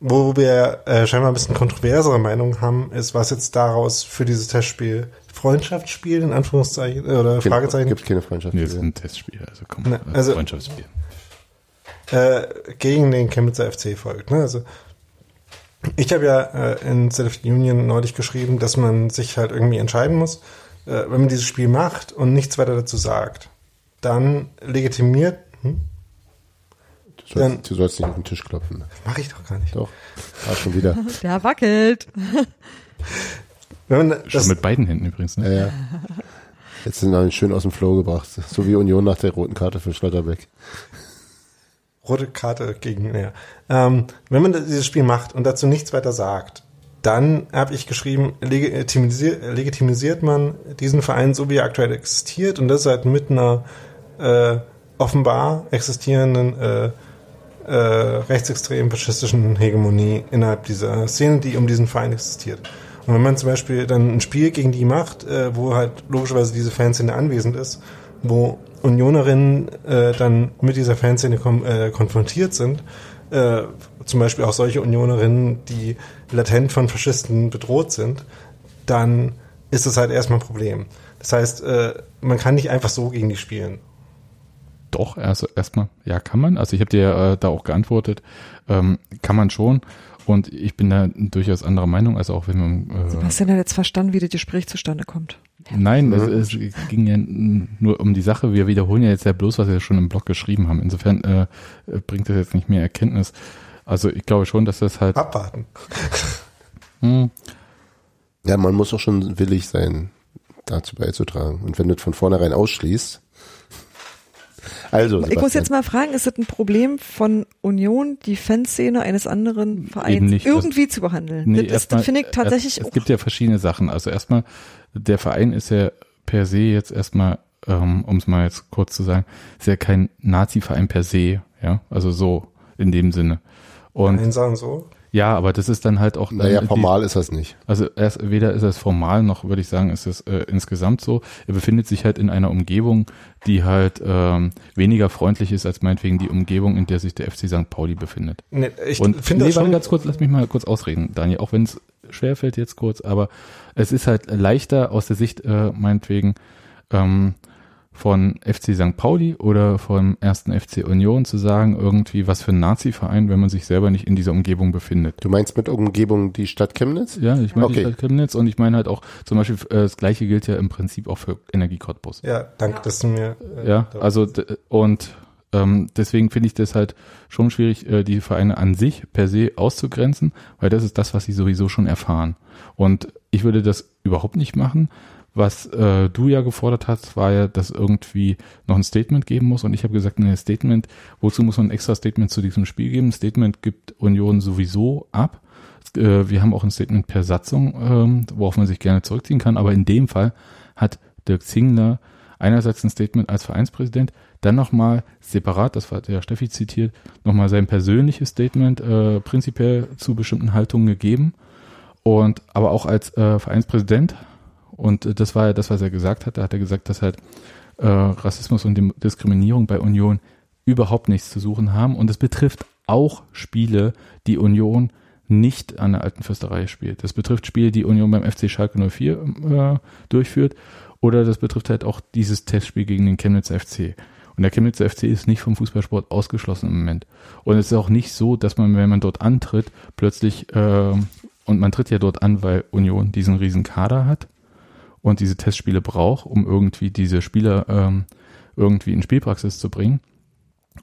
wo wir äh, scheinbar ein bisschen kontroversere Meinungen haben, ist, was jetzt daraus für dieses Testspiel Freundschaftsspiel in Anführungszeichen äh, oder Fragezeichen Gibt keine Freundschaft. Nee, das ist ein Testspiel, also komm, Ne, also- Freundschaftsspiel. äh, gegen den Chemnitzer FC folgt. Ne? Also ich habe ja äh, in the Union neulich geschrieben, dass man sich halt irgendwie entscheiden muss, äh, wenn man dieses Spiel macht und nichts weiter dazu sagt, dann legitimiert, hm, Du sollst, du sollst nicht auf den Tisch klopfen. mache ich doch gar nicht. Doch. Ah, schon wieder. [LAUGHS] Der wackelt. Wenn man Schon das, mit beiden Händen übrigens, ne? Ja, ja. Jetzt sind wir schön aus dem Flow gebracht. So wie Union nach der roten Karte für Schlotterbeck. rote Karte gegen, ja. Ähm, wenn man dieses Spiel macht und dazu nichts weiter sagt, dann habe ich geschrieben, legitimisiert, legitimisiert man diesen Verein so, wie er aktuell existiert und das halt mit einer äh, offenbar existierenden äh, äh, rechtsextremen faschistischen Hegemonie innerhalb dieser Szene, die um diesen Verein existiert. Und wenn man zum Beispiel dann ein Spiel gegen die macht, äh, wo halt logischerweise diese Fanszene anwesend ist, wo Unionerinnen äh, dann mit dieser Fanszene äh, konfrontiert sind, äh, zum Beispiel auch solche Unionerinnen, die latent von Faschisten bedroht sind, dann ist das halt erstmal ein Problem. Das heißt, äh, man kann nicht einfach so gegen die spielen. Doch, also erstmal, ja, kann man. Also ich habe dir äh, da auch geantwortet, ähm, kann man schon. Und ich bin da durchaus anderer Meinung, also auch wenn man äh, Sebastian hat jetzt verstanden, wie das Gespräch zustande kommt. Nein, es, es ging ja nur um die Sache. Wir wiederholen ja jetzt ja bloß, was wir schon im Blog geschrieben haben. Insofern äh, bringt das jetzt nicht mehr Erkenntnis. Also ich glaube schon, dass das halt. Abwarten. [LAUGHS] Hm, Ja, man muss auch schon willig sein, dazu beizutragen. Und wenn du das von vornherein ausschließt. Also, Ich muss Sebastian, jetzt mal fragen, ist es ein Problem von Union, die Fanszene eines anderen Vereins nicht. irgendwie zu behandeln? nee, das ist, das finde ich tatsächlich Es, es gibt ja verschiedene Sachen. Also erstmal, der Verein ist ja per se jetzt erstmal, ähm, um es mal jetzt kurz zu sagen, ist ja kein Nazi-Verein per se. Ja, also so in dem Sinne. Und Einen sagen so. ja, aber das ist dann halt auch. naja, die- formal ist das nicht. Also erst weder ist es formal noch würde ich sagen, ist es äh, insgesamt so. Er befindet sich halt in einer Umgebung, die halt ähm, weniger freundlich ist als meinetwegen die Umgebung, in der sich der FC St. Pauli befindet. Nee, ich Und finde nee, das warte schon, ganz kurz, lass mich mal kurz ausreden, Daniel, auch wenn es schwerfällt jetzt kurz, aber es ist halt leichter aus der Sicht äh, meinetwegen ähm, von FC St. Pauli oder vom ersten FC Union zu sagen, irgendwie was für ein Nazi-Verein, wenn man sich selber nicht in dieser Umgebung befindet. Du meinst mit Umgebung die Stadt Chemnitz? Ja, ich meine Okay. die Stadt Chemnitz und ich meine halt auch zum Beispiel, äh, das gleiche gilt ja im Prinzip auch für Energie Cottbus. ja, danke, dass du mir. äh, Ja, also und ähm, deswegen finde ich das halt schon schwierig, äh, die Vereine an sich per se auszugrenzen, weil das ist das, was sie sowieso schon erfahren. Und ich würde das überhaupt nicht machen. Was äh, du ja gefordert hast, war ja, dass irgendwie noch ein Statement geben muss. Und ich habe gesagt, ein Statement, wozu muss man ein extra Statement zu diesem Spiel geben? Ein Statement gibt Union sowieso ab. Äh, wir haben auch ein Statement per Satzung, ähm, worauf man sich gerne zurückziehen kann. Aber in dem Fall hat Dirk Zingler einerseits ein Statement als Vereinspräsident, dann nochmal separat, das war der Steffi zitiert, nochmal sein persönliches Statement äh, prinzipiell zu bestimmten Haltungen gegeben. Und aber auch als äh, Vereinspräsident, und äh, das war ja das, was er gesagt hat, da hat er gesagt, dass halt äh, Rassismus und Diskriminierung bei Union überhaupt nichts zu suchen haben. Und es betrifft auch Spiele, die Union nicht an der alten Fürsterei spielt. Das betrifft Spiele, die Union beim FC Schalke 04 äh, durchführt. Oder das betrifft halt auch dieses Testspiel gegen den Chemnitzer FC. Und der Chemnitzer FC ist nicht vom Fußballsport ausgeschlossen im Moment. Und es ist auch nicht so, dass man, wenn man dort antritt, plötzlich, äh, und man tritt ja dort an, weil Union diesen riesen Kader hat und diese Testspiele braucht, um irgendwie diese Spieler ähm, irgendwie in Spielpraxis zu bringen.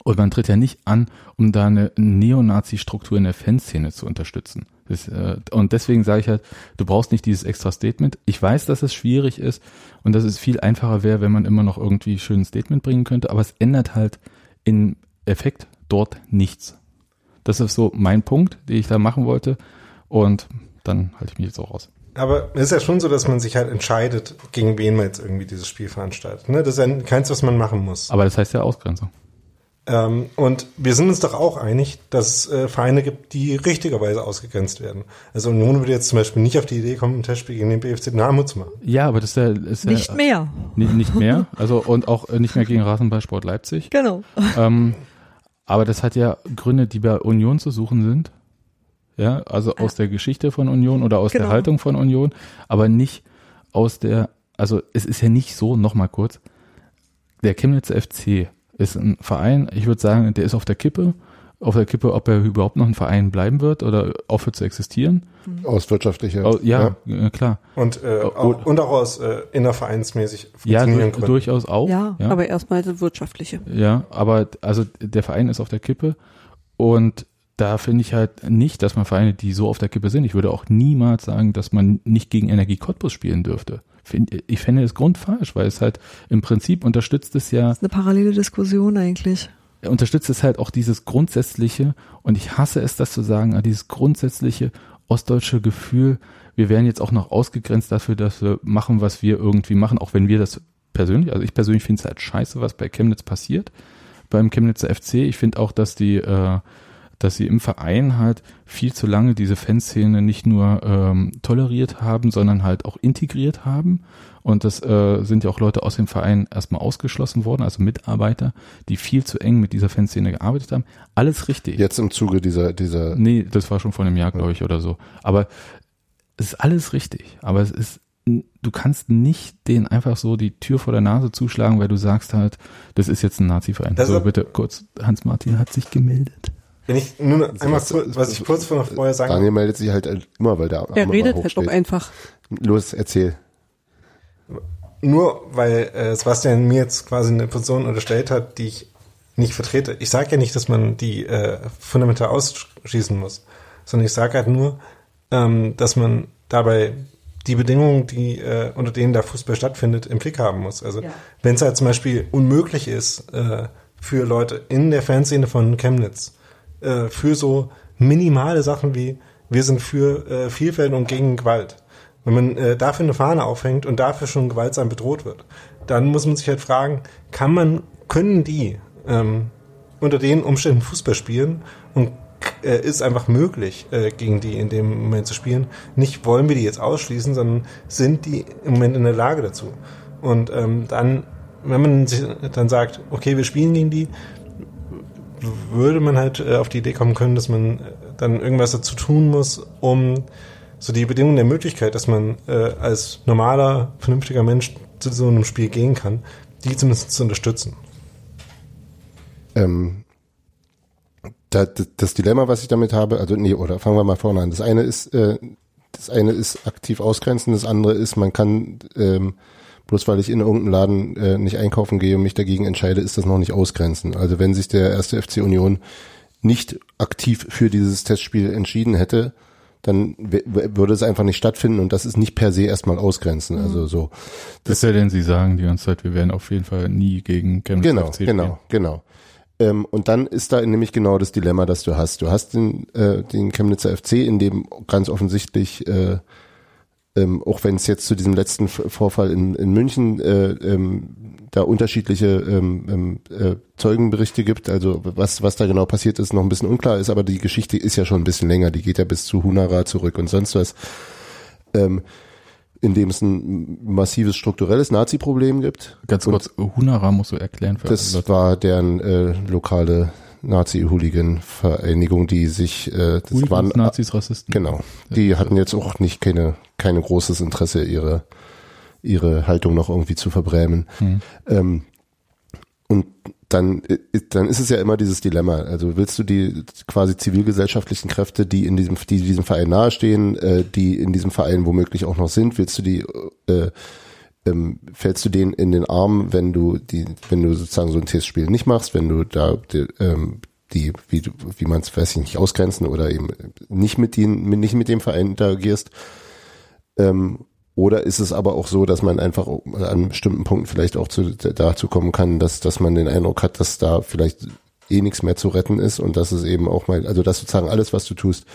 Und man tritt ja nicht an, um da eine Neonazi-Struktur in der Fanszene zu unterstützen. Das, äh, und deswegen sage ich halt, du brauchst nicht dieses extra Statement. Ich weiß, dass es schwierig ist und dass es viel einfacher wäre, wenn man immer noch irgendwie schön ein Statement bringen könnte, aber es ändert halt im Effekt dort nichts. Das ist so mein Punkt, den ich da machen wollte. Und dann halte ich mich jetzt auch raus. Aber es ist ja schon so, dass man sich halt entscheidet, gegen wen man jetzt irgendwie dieses Spiel veranstaltet. Ne? Das ist ja keins, was man machen muss. Aber das heißt ja Ausgrenzung. Ähm, und wir sind uns doch auch einig, dass es äh, Vereine gibt, die richtigerweise ausgegrenzt werden. Also Union würde jetzt zum Beispiel nicht auf die Idee kommen, ein Testspiel gegen den BFC Dynamo zu machen. Ja, aber das ist ja, ist ja Nicht mehr. Nicht, nicht mehr. Also und auch nicht mehr gegen Rasenballsport Leipzig. Genau. Ähm, aber das hat ja Gründe, die bei Union zu suchen sind. Ja, also aus der Geschichte von Union oder aus Genau. der Haltung von Union, aber nicht aus der, also es ist ja nicht so, nochmal kurz, der Chemnitzer FC ist ein Verein, ich würde sagen, der ist auf der Kippe, auf der Kippe, ob er überhaupt noch ein Verein bleiben wird oder aufhört zu existieren. Aus wirtschaftlicher. Oh, ja, äh, klar. Und, äh, auch, und auch aus äh, innervereinsmäßig Ja, du, Gründen. durchaus auch. Ja, ja. Aber erstmal das Wirtschaftliche. Ja, aber also der Verein ist auf der Kippe und da finde ich halt nicht, dass man Vereine, die so auf der Kippe sind, ich würde auch niemals sagen, dass man nicht gegen Energie Cottbus spielen dürfte. Ich fände das grundfalsch, weil es halt im Prinzip unterstützt es ja, Eine parallele Diskussion eigentlich. unterstützt es halt auch dieses grundsätzliche, und ich hasse es, das zu sagen, dieses grundsätzliche ostdeutsche Gefühl, wir werden jetzt auch noch ausgegrenzt dafür, dass wir machen, was wir irgendwie machen, auch wenn wir das persönlich, also ich persönlich finde es halt scheiße, was bei Chemnitz passiert, beim Chemnitzer FC. Ich finde auch, dass die, äh, dass sie im Verein halt viel zu lange diese Fanszene nicht nur ähm, toleriert haben, sondern halt auch integriert haben. Und das äh, sind ja auch Leute aus dem Verein erstmal ausgeschlossen worden, also Mitarbeiter, die viel zu eng mit dieser Fanszene gearbeitet haben. Alles richtig. Jetzt im Zuge dieser, dieser, Nee, das war schon vor einem Jahr, glaube ich, oder so. Aber es ist alles richtig. Aber es ist, du kannst nicht denen einfach so die Tür vor der Nase zuschlagen, weil du sagst halt, das ist jetzt ein Nazi-Verein. So, bitte kurz, Hans-Martin hat sich gemeldet. Wenn ich nur noch einmal was- kurz, was ich kurz vor noch vorher sagen Daniel meldet sich halt immer, weil der Er redet halt auch einfach. Los, erzähl. Nur weil äh, Sebastian mir jetzt quasi eine Position unterstellt hat, die ich nicht vertrete. Ich sage ja nicht, dass man die äh, fundamental ausschließen muss, sondern ich sage halt nur, ähm, dass man dabei die Bedingungen, die äh, unter denen der Fußball stattfindet, im Blick haben muss. Also wenn es halt zum Beispiel unmöglich ist äh, für Leute in der Fanszene von Chemnitz, äh, für so minimale Sachen wie wir sind für äh, Vielfalt und gegen Gewalt. Wenn man äh, dafür eine Fahne aufhängt und dafür schon gewaltsam bedroht wird, dann muss man sich halt fragen, kann man, können die ähm, unter den Umständen Fußball spielen und äh, ist einfach möglich, äh, gegen die in dem Moment zu spielen. Nicht wollen wir die jetzt ausschließen, sondern sind die im Moment in der Lage dazu. Und ähm, dann, wenn man sich dann sagt, okay, wir spielen gegen die, würde man halt äh, auf die Idee kommen können, dass man äh, dann irgendwas dazu tun muss, um so die Bedingungen der Möglichkeit, dass man äh, als normaler, vernünftiger Mensch zu so einem Spiel gehen kann, die zumindest zu unterstützen. Ähm, da, das, das Dilemma, was ich damit habe, also nee, oder fangen wir mal vorne an. Das eine ist, äh, das eine ist aktiv ausgrenzen, das andere ist, man kann ähm, bloß weil ich in irgendeinen Laden äh, nicht einkaufen gehe und mich dagegen entscheide, ist das noch nicht ausgrenzen. Also wenn sich der erste FC Union nicht aktiv für dieses Testspiel entschieden hätte, dann würde es einfach nicht stattfinden und das ist nicht per se erstmal ausgrenzen. Also so. Das ja denn Sie sagen die ganze Zeit, wir werden auf jeden Fall nie gegen Chemnitz Genau, FC spielen. genau, genau. Ähm, und dann ist da nämlich genau das Dilemma, das du hast. Du hast den, äh, den Chemnitzer FC, in dem ganz offensichtlich, äh, ähm, auch wenn es jetzt zu diesem letzten Vorfall in, in München äh, ähm, da unterschiedliche ähm, ähm, äh, Zeugenberichte gibt, also was, was da genau passiert ist, noch ein bisschen unklar ist, aber die Geschichte ist ja schon ein bisschen länger, die geht ja bis zu Hunara zurück und sonst was. Ähm, in dem es ein massives strukturelles Nazi-Problem gibt. Ganz Und- kurz, Hunara musst du erklären für das war deren äh, lokale Nazi-Hooligan-Vereinigung, die sich, äh, das Hooligans, waren, Nazis, Rassisten. genau, die hatten jetzt auch nicht keine, keine großes Interesse, ihre, ihre Haltung noch irgendwie zu verbrämen. Hm. Ähm, und dann, äh, dann ist es ja immer dieses Dilemma. Also willst du die quasi zivilgesellschaftlichen Kräfte, die in diesem, die diesem Verein nahestehen, äh, die in diesem Verein womöglich auch noch sind, willst du die, äh, ähm, fällst du denen in den Arm, wenn du die, wenn du sozusagen so ein Testspiel nicht machst, wenn du da die, ähm, die wie, wie man es weiß ich nicht ausgrenzen oder eben nicht mit denen, nicht mit dem Verein interagierst. Ähm, oder ist es aber auch so, dass man einfach an bestimmten Punkten vielleicht auch zu, dazu kommen kann, dass, dass man den Eindruck hat, dass da vielleicht eh nichts mehr zu retten ist und dass es eben auch mal, also dass sozusagen alles, was du tust,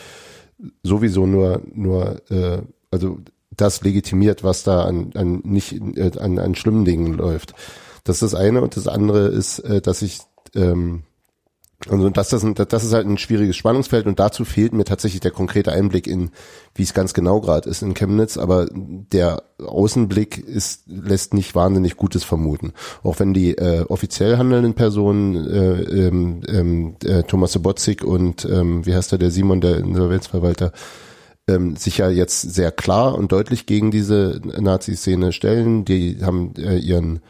sowieso nur, nur, äh, also das legitimiert, was da an, an nicht, äh, an, an schlimmen Dingen läuft. Das ist das eine und das andere ist, äh, dass ich, ähm, also das, das, das ist halt ein schwieriges Spannungsfeld und dazu fehlt mir tatsächlich der konkrete Einblick in, wie es ganz genau gerade ist in Chemnitz, aber der Außenblick ist, lässt nicht wahnsinnig Gutes vermuten. Auch wenn die äh, offiziell handelnden Personen, äh, ähm, ähm, äh, Thomas Sobotzig und ähm, wie heißt der, der Simon, der Insolvenzverwalter, ähm, sich ja jetzt sehr klar und deutlich gegen diese Nazi-Szene stellen. Die haben äh, ihren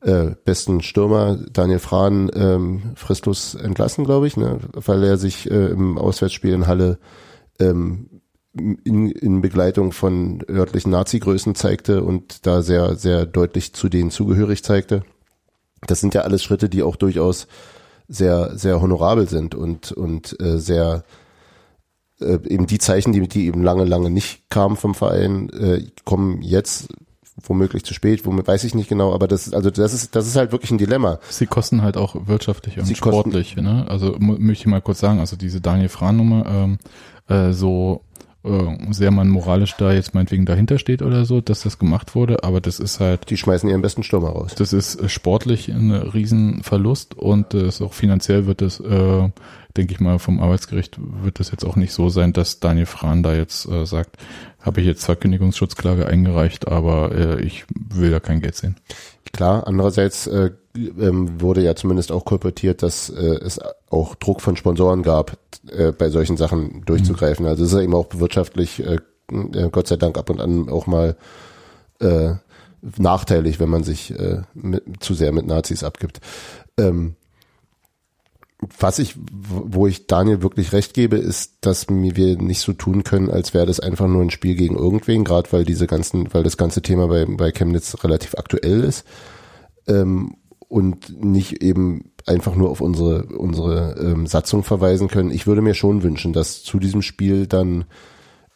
äh, besten Stürmer Daniel Frahn ähm, fristlos entlassen, glaube ich, ne? weil er sich äh, im Auswärtsspiel in Halle ähm, in, in Begleitung von örtlichen Nazi-Größen zeigte und da sehr, sehr deutlich zu denen zugehörig zeigte. Das sind ja alles Schritte, die auch durchaus sehr, sehr honorabel sind und, und äh, sehr äh, eben die Zeichen, die, die eben lange, lange nicht kamen vom Verein, äh, kommen jetzt womöglich zu spät, womit weiß ich nicht genau, aber das ist, also das ist, das ist halt wirklich ein Dilemma. Sie kosten halt auch wirtschaftlich und Sie sportlich. Ne? Also möchte ich mal kurz sagen, also diese Daniel Frahn-Nummer, ähm, äh, so äh, sehr man moralisch da jetzt meinetwegen dahinter steht oder so, dass das gemacht wurde, aber das ist halt Die schmeißen ihren besten Stürmer raus. Das ist äh, sportlich ein Riesenverlust und äh, ist auch finanziell wird es, äh, denke ich mal, vom Arbeitsgericht wird es jetzt auch nicht so sein, dass Daniel Frahn da jetzt äh, sagt, habe ich jetzt Verkündigungsschutzklage eingereicht, aber äh, ich will da kein Geld sehen. Klar, andererseits äh, ähm, wurde ja zumindest auch kolportiert, dass äh, es auch Druck von Sponsoren gab, äh, bei solchen Sachen durchzugreifen. Also es ist ja eben auch wirtschaftlich, äh, äh, Gott sei Dank, ab und an auch mal äh, nachteilig, wenn man sich äh, mit, zu sehr mit Nazis abgibt. Ähm, was ich, wo ich Daniel wirklich recht gebe, ist, dass wir nicht so tun können, als wäre das einfach nur ein Spiel gegen irgendwen, gerade weil diese ganzen, weil das ganze Thema bei, bei Chemnitz relativ aktuell ist ähm, und nicht eben einfach nur auf unsere unsere ähm, Satzung verweisen können. Ich würde mir schon wünschen, dass zu diesem Spiel dann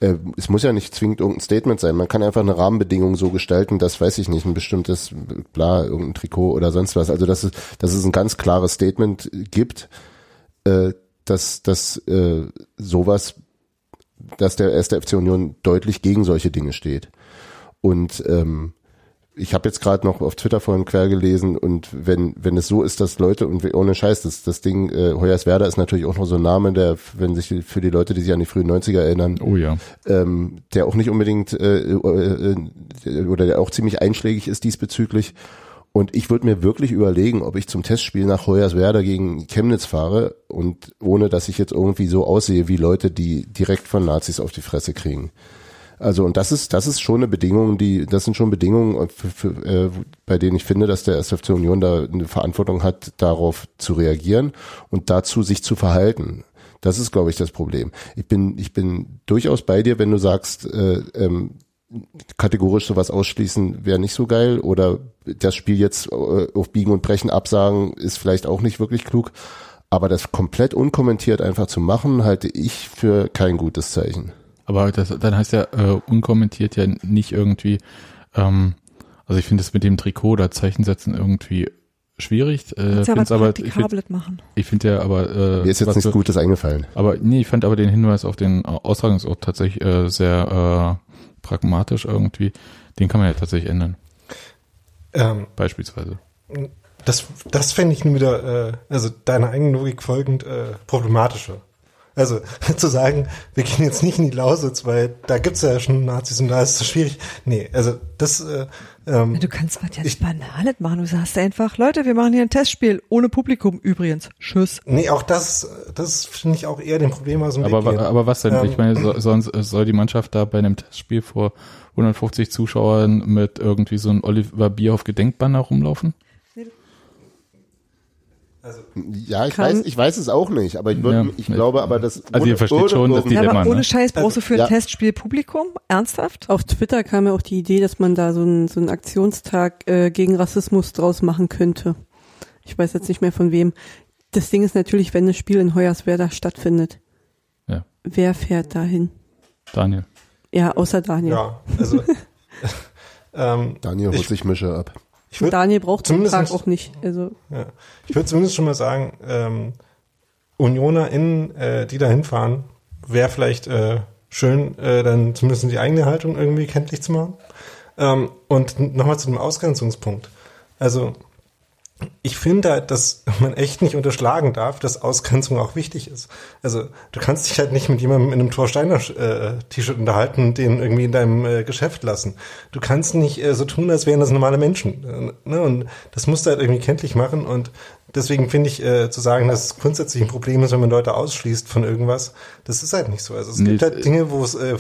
äh, es muss ja nicht zwingend irgendein Statement sein. Man kann einfach eine Rahmenbedingung so gestalten, dass, weiß ich nicht, ein bestimmtes, bla, irgendein Trikot oder sonst was. Also, dass es, dass es ein ganz klares Statement gibt, äh, dass, dass äh, sowas, dass der erste FC Union deutlich gegen solche Dinge steht. Und ähm, ich habe jetzt gerade noch auf Twitter vorhin quer gelesen und wenn wenn es so ist, dass Leute und ohne Scheiß, das, das Ding äh, Hoyerswerda ist natürlich auch noch so ein Name, der, wenn sich für die Leute, die sich an die frühen 90er erinnern, Oh ja. ähm, der auch nicht unbedingt äh, äh, oder der auch ziemlich einschlägig ist diesbezüglich. Und ich würde mir wirklich überlegen, ob ich zum Testspiel nach Hoyerswerda gegen Chemnitz fahre und ohne, dass ich jetzt irgendwie so aussehe wie Leute, die direkt von Nazis auf die Fresse kriegen. Also und das ist das ist schon eine Bedingung, die das sind schon Bedingungen, für, für, äh, bei denen ich finde, dass der SFC Union da eine Verantwortung hat, darauf zu reagieren und dazu sich zu verhalten. Das ist, glaube ich, das Problem. Ich bin ich bin durchaus bei dir, wenn du sagst, äh, ähm, kategorisch sowas ausschließen wäre nicht so geil oder das Spiel jetzt äh, auf Biegen und Brechen absagen ist vielleicht auch nicht wirklich klug. Aber das komplett unkommentiert einfach zu machen, halte ich für kein gutes Zeichen. Aber das, dann heißt ja äh, unkommentiert ja nicht irgendwie, ähm, also ich finde es mit dem Trikot oder Zeichensetzen irgendwie schwierig. Äh, ja find's was aber, ich finde Praktikables machen. ich find ja aber, äh, Mir ist jetzt nichts Gutes eingefallen. Aber nee, ich fand aber den Hinweis auf den Austragungsort tatsächlich äh, sehr äh, pragmatisch irgendwie. Den kann man ja tatsächlich ändern, Ähm, beispielsweise. das das fände ich nun wieder, äh, also deiner eigenen Logik folgend, äh, problematischer. Also [LAUGHS] zu sagen, wir gehen jetzt nicht in die Lausitz, weil da gibt's ja schon Nazis und da ist es schwierig. Nee, also das äh, ähm, Du kannst was jetzt Banales machen. Du sagst einfach, Leute, wir machen hier ein Testspiel ohne Publikum übrigens. Tschüss. Nee, auch das, das finde ich auch eher dem Problem aus dem Aber, Weg aber was denn? Ähm, ich meine, so, sonst äh, soll die Mannschaft da bei einem Testspiel vor 150 Zuschauern mit irgendwie so einem Oliver Bierhoff Gedenkbanner rumlaufen? Ja, ich weiß, ich weiß es auch nicht, aber ich, würd, Ja, ich glaube aber, dass Also ihr versteht schon das irgendwie- Ja, aber ohne ne? Scheiß brauchst du für ein Ja. Testspiel Publikum? Ernsthaft? Auf Twitter kam ja auch die Idee, dass man da so einen so einen Aktionstag äh, gegen Rassismus draus machen könnte. Ich weiß jetzt nicht mehr von wem. Das Ding ist natürlich, wenn das Spiel in Hoyerswerda stattfindet. Ja. Wer fährt dahin? Daniel. Ja, außer Daniel. ja, also [LAUGHS] [LAUGHS] ähm, Daniel holt Ich- sich Mische ab. Ich würde Daniel braucht den zumindest Tag auch nicht. Also Ja. Ich würde zumindest schon mal sagen, ähm, UnionerInnen, äh, die da hinfahren, wäre vielleicht äh, schön, äh, dann zumindest die eigene Haltung irgendwie kenntlich zu machen. Ähm, und nochmal zu dem Ausgrenzungspunkt. Also ich finde halt, dass man echt nicht unterschlagen darf, dass Ausgrenzung auch wichtig ist. Also du kannst dich halt nicht mit jemandem in einem Thor Steiner äh, unterhalten und den irgendwie in deinem äh, Geschäft lassen. Du kannst nicht äh, so tun, als wären das normale Menschen. Ne? Und das musst du halt irgendwie kenntlich machen. Und deswegen finde ich, äh, zu sagen, dass es grundsätzlich ein Problem ist, wenn man Leute ausschließt von irgendwas, das ist halt nicht so. Also es Nee, gibt halt Dinge, wo es äh, äh,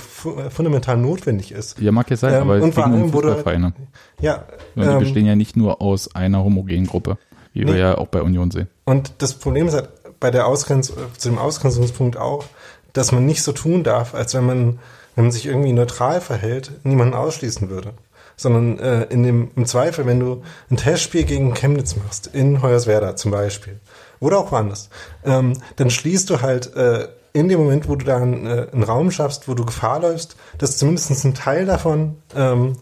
fundamental notwendig ist. Ja, mag ja sein, Ähm, aber es ging um Fußballvereine. Ja, Und die ähm, bestehen ja nicht nur aus einer homogenen Gruppe, wie wir Nee. ja auch bei Union sehen. Und das Problem ist halt bei der Ausgrenz zu dem Ausgrenzungspunkt auch, dass man nicht so tun darf, als wenn man, wenn man sich irgendwie neutral verhält, niemanden ausschließen würde. Sondern äh, in dem, im Zweifel, wenn du ein Testspiel gegen Chemnitz machst, in Hoyerswerda zum Beispiel, oder auch woanders, ähm, dann schließt du halt äh, in dem Moment, wo du da einen, äh, einen Raum schaffst, wo du Gefahr läufst, dass zumindest ein Teil davon ähm,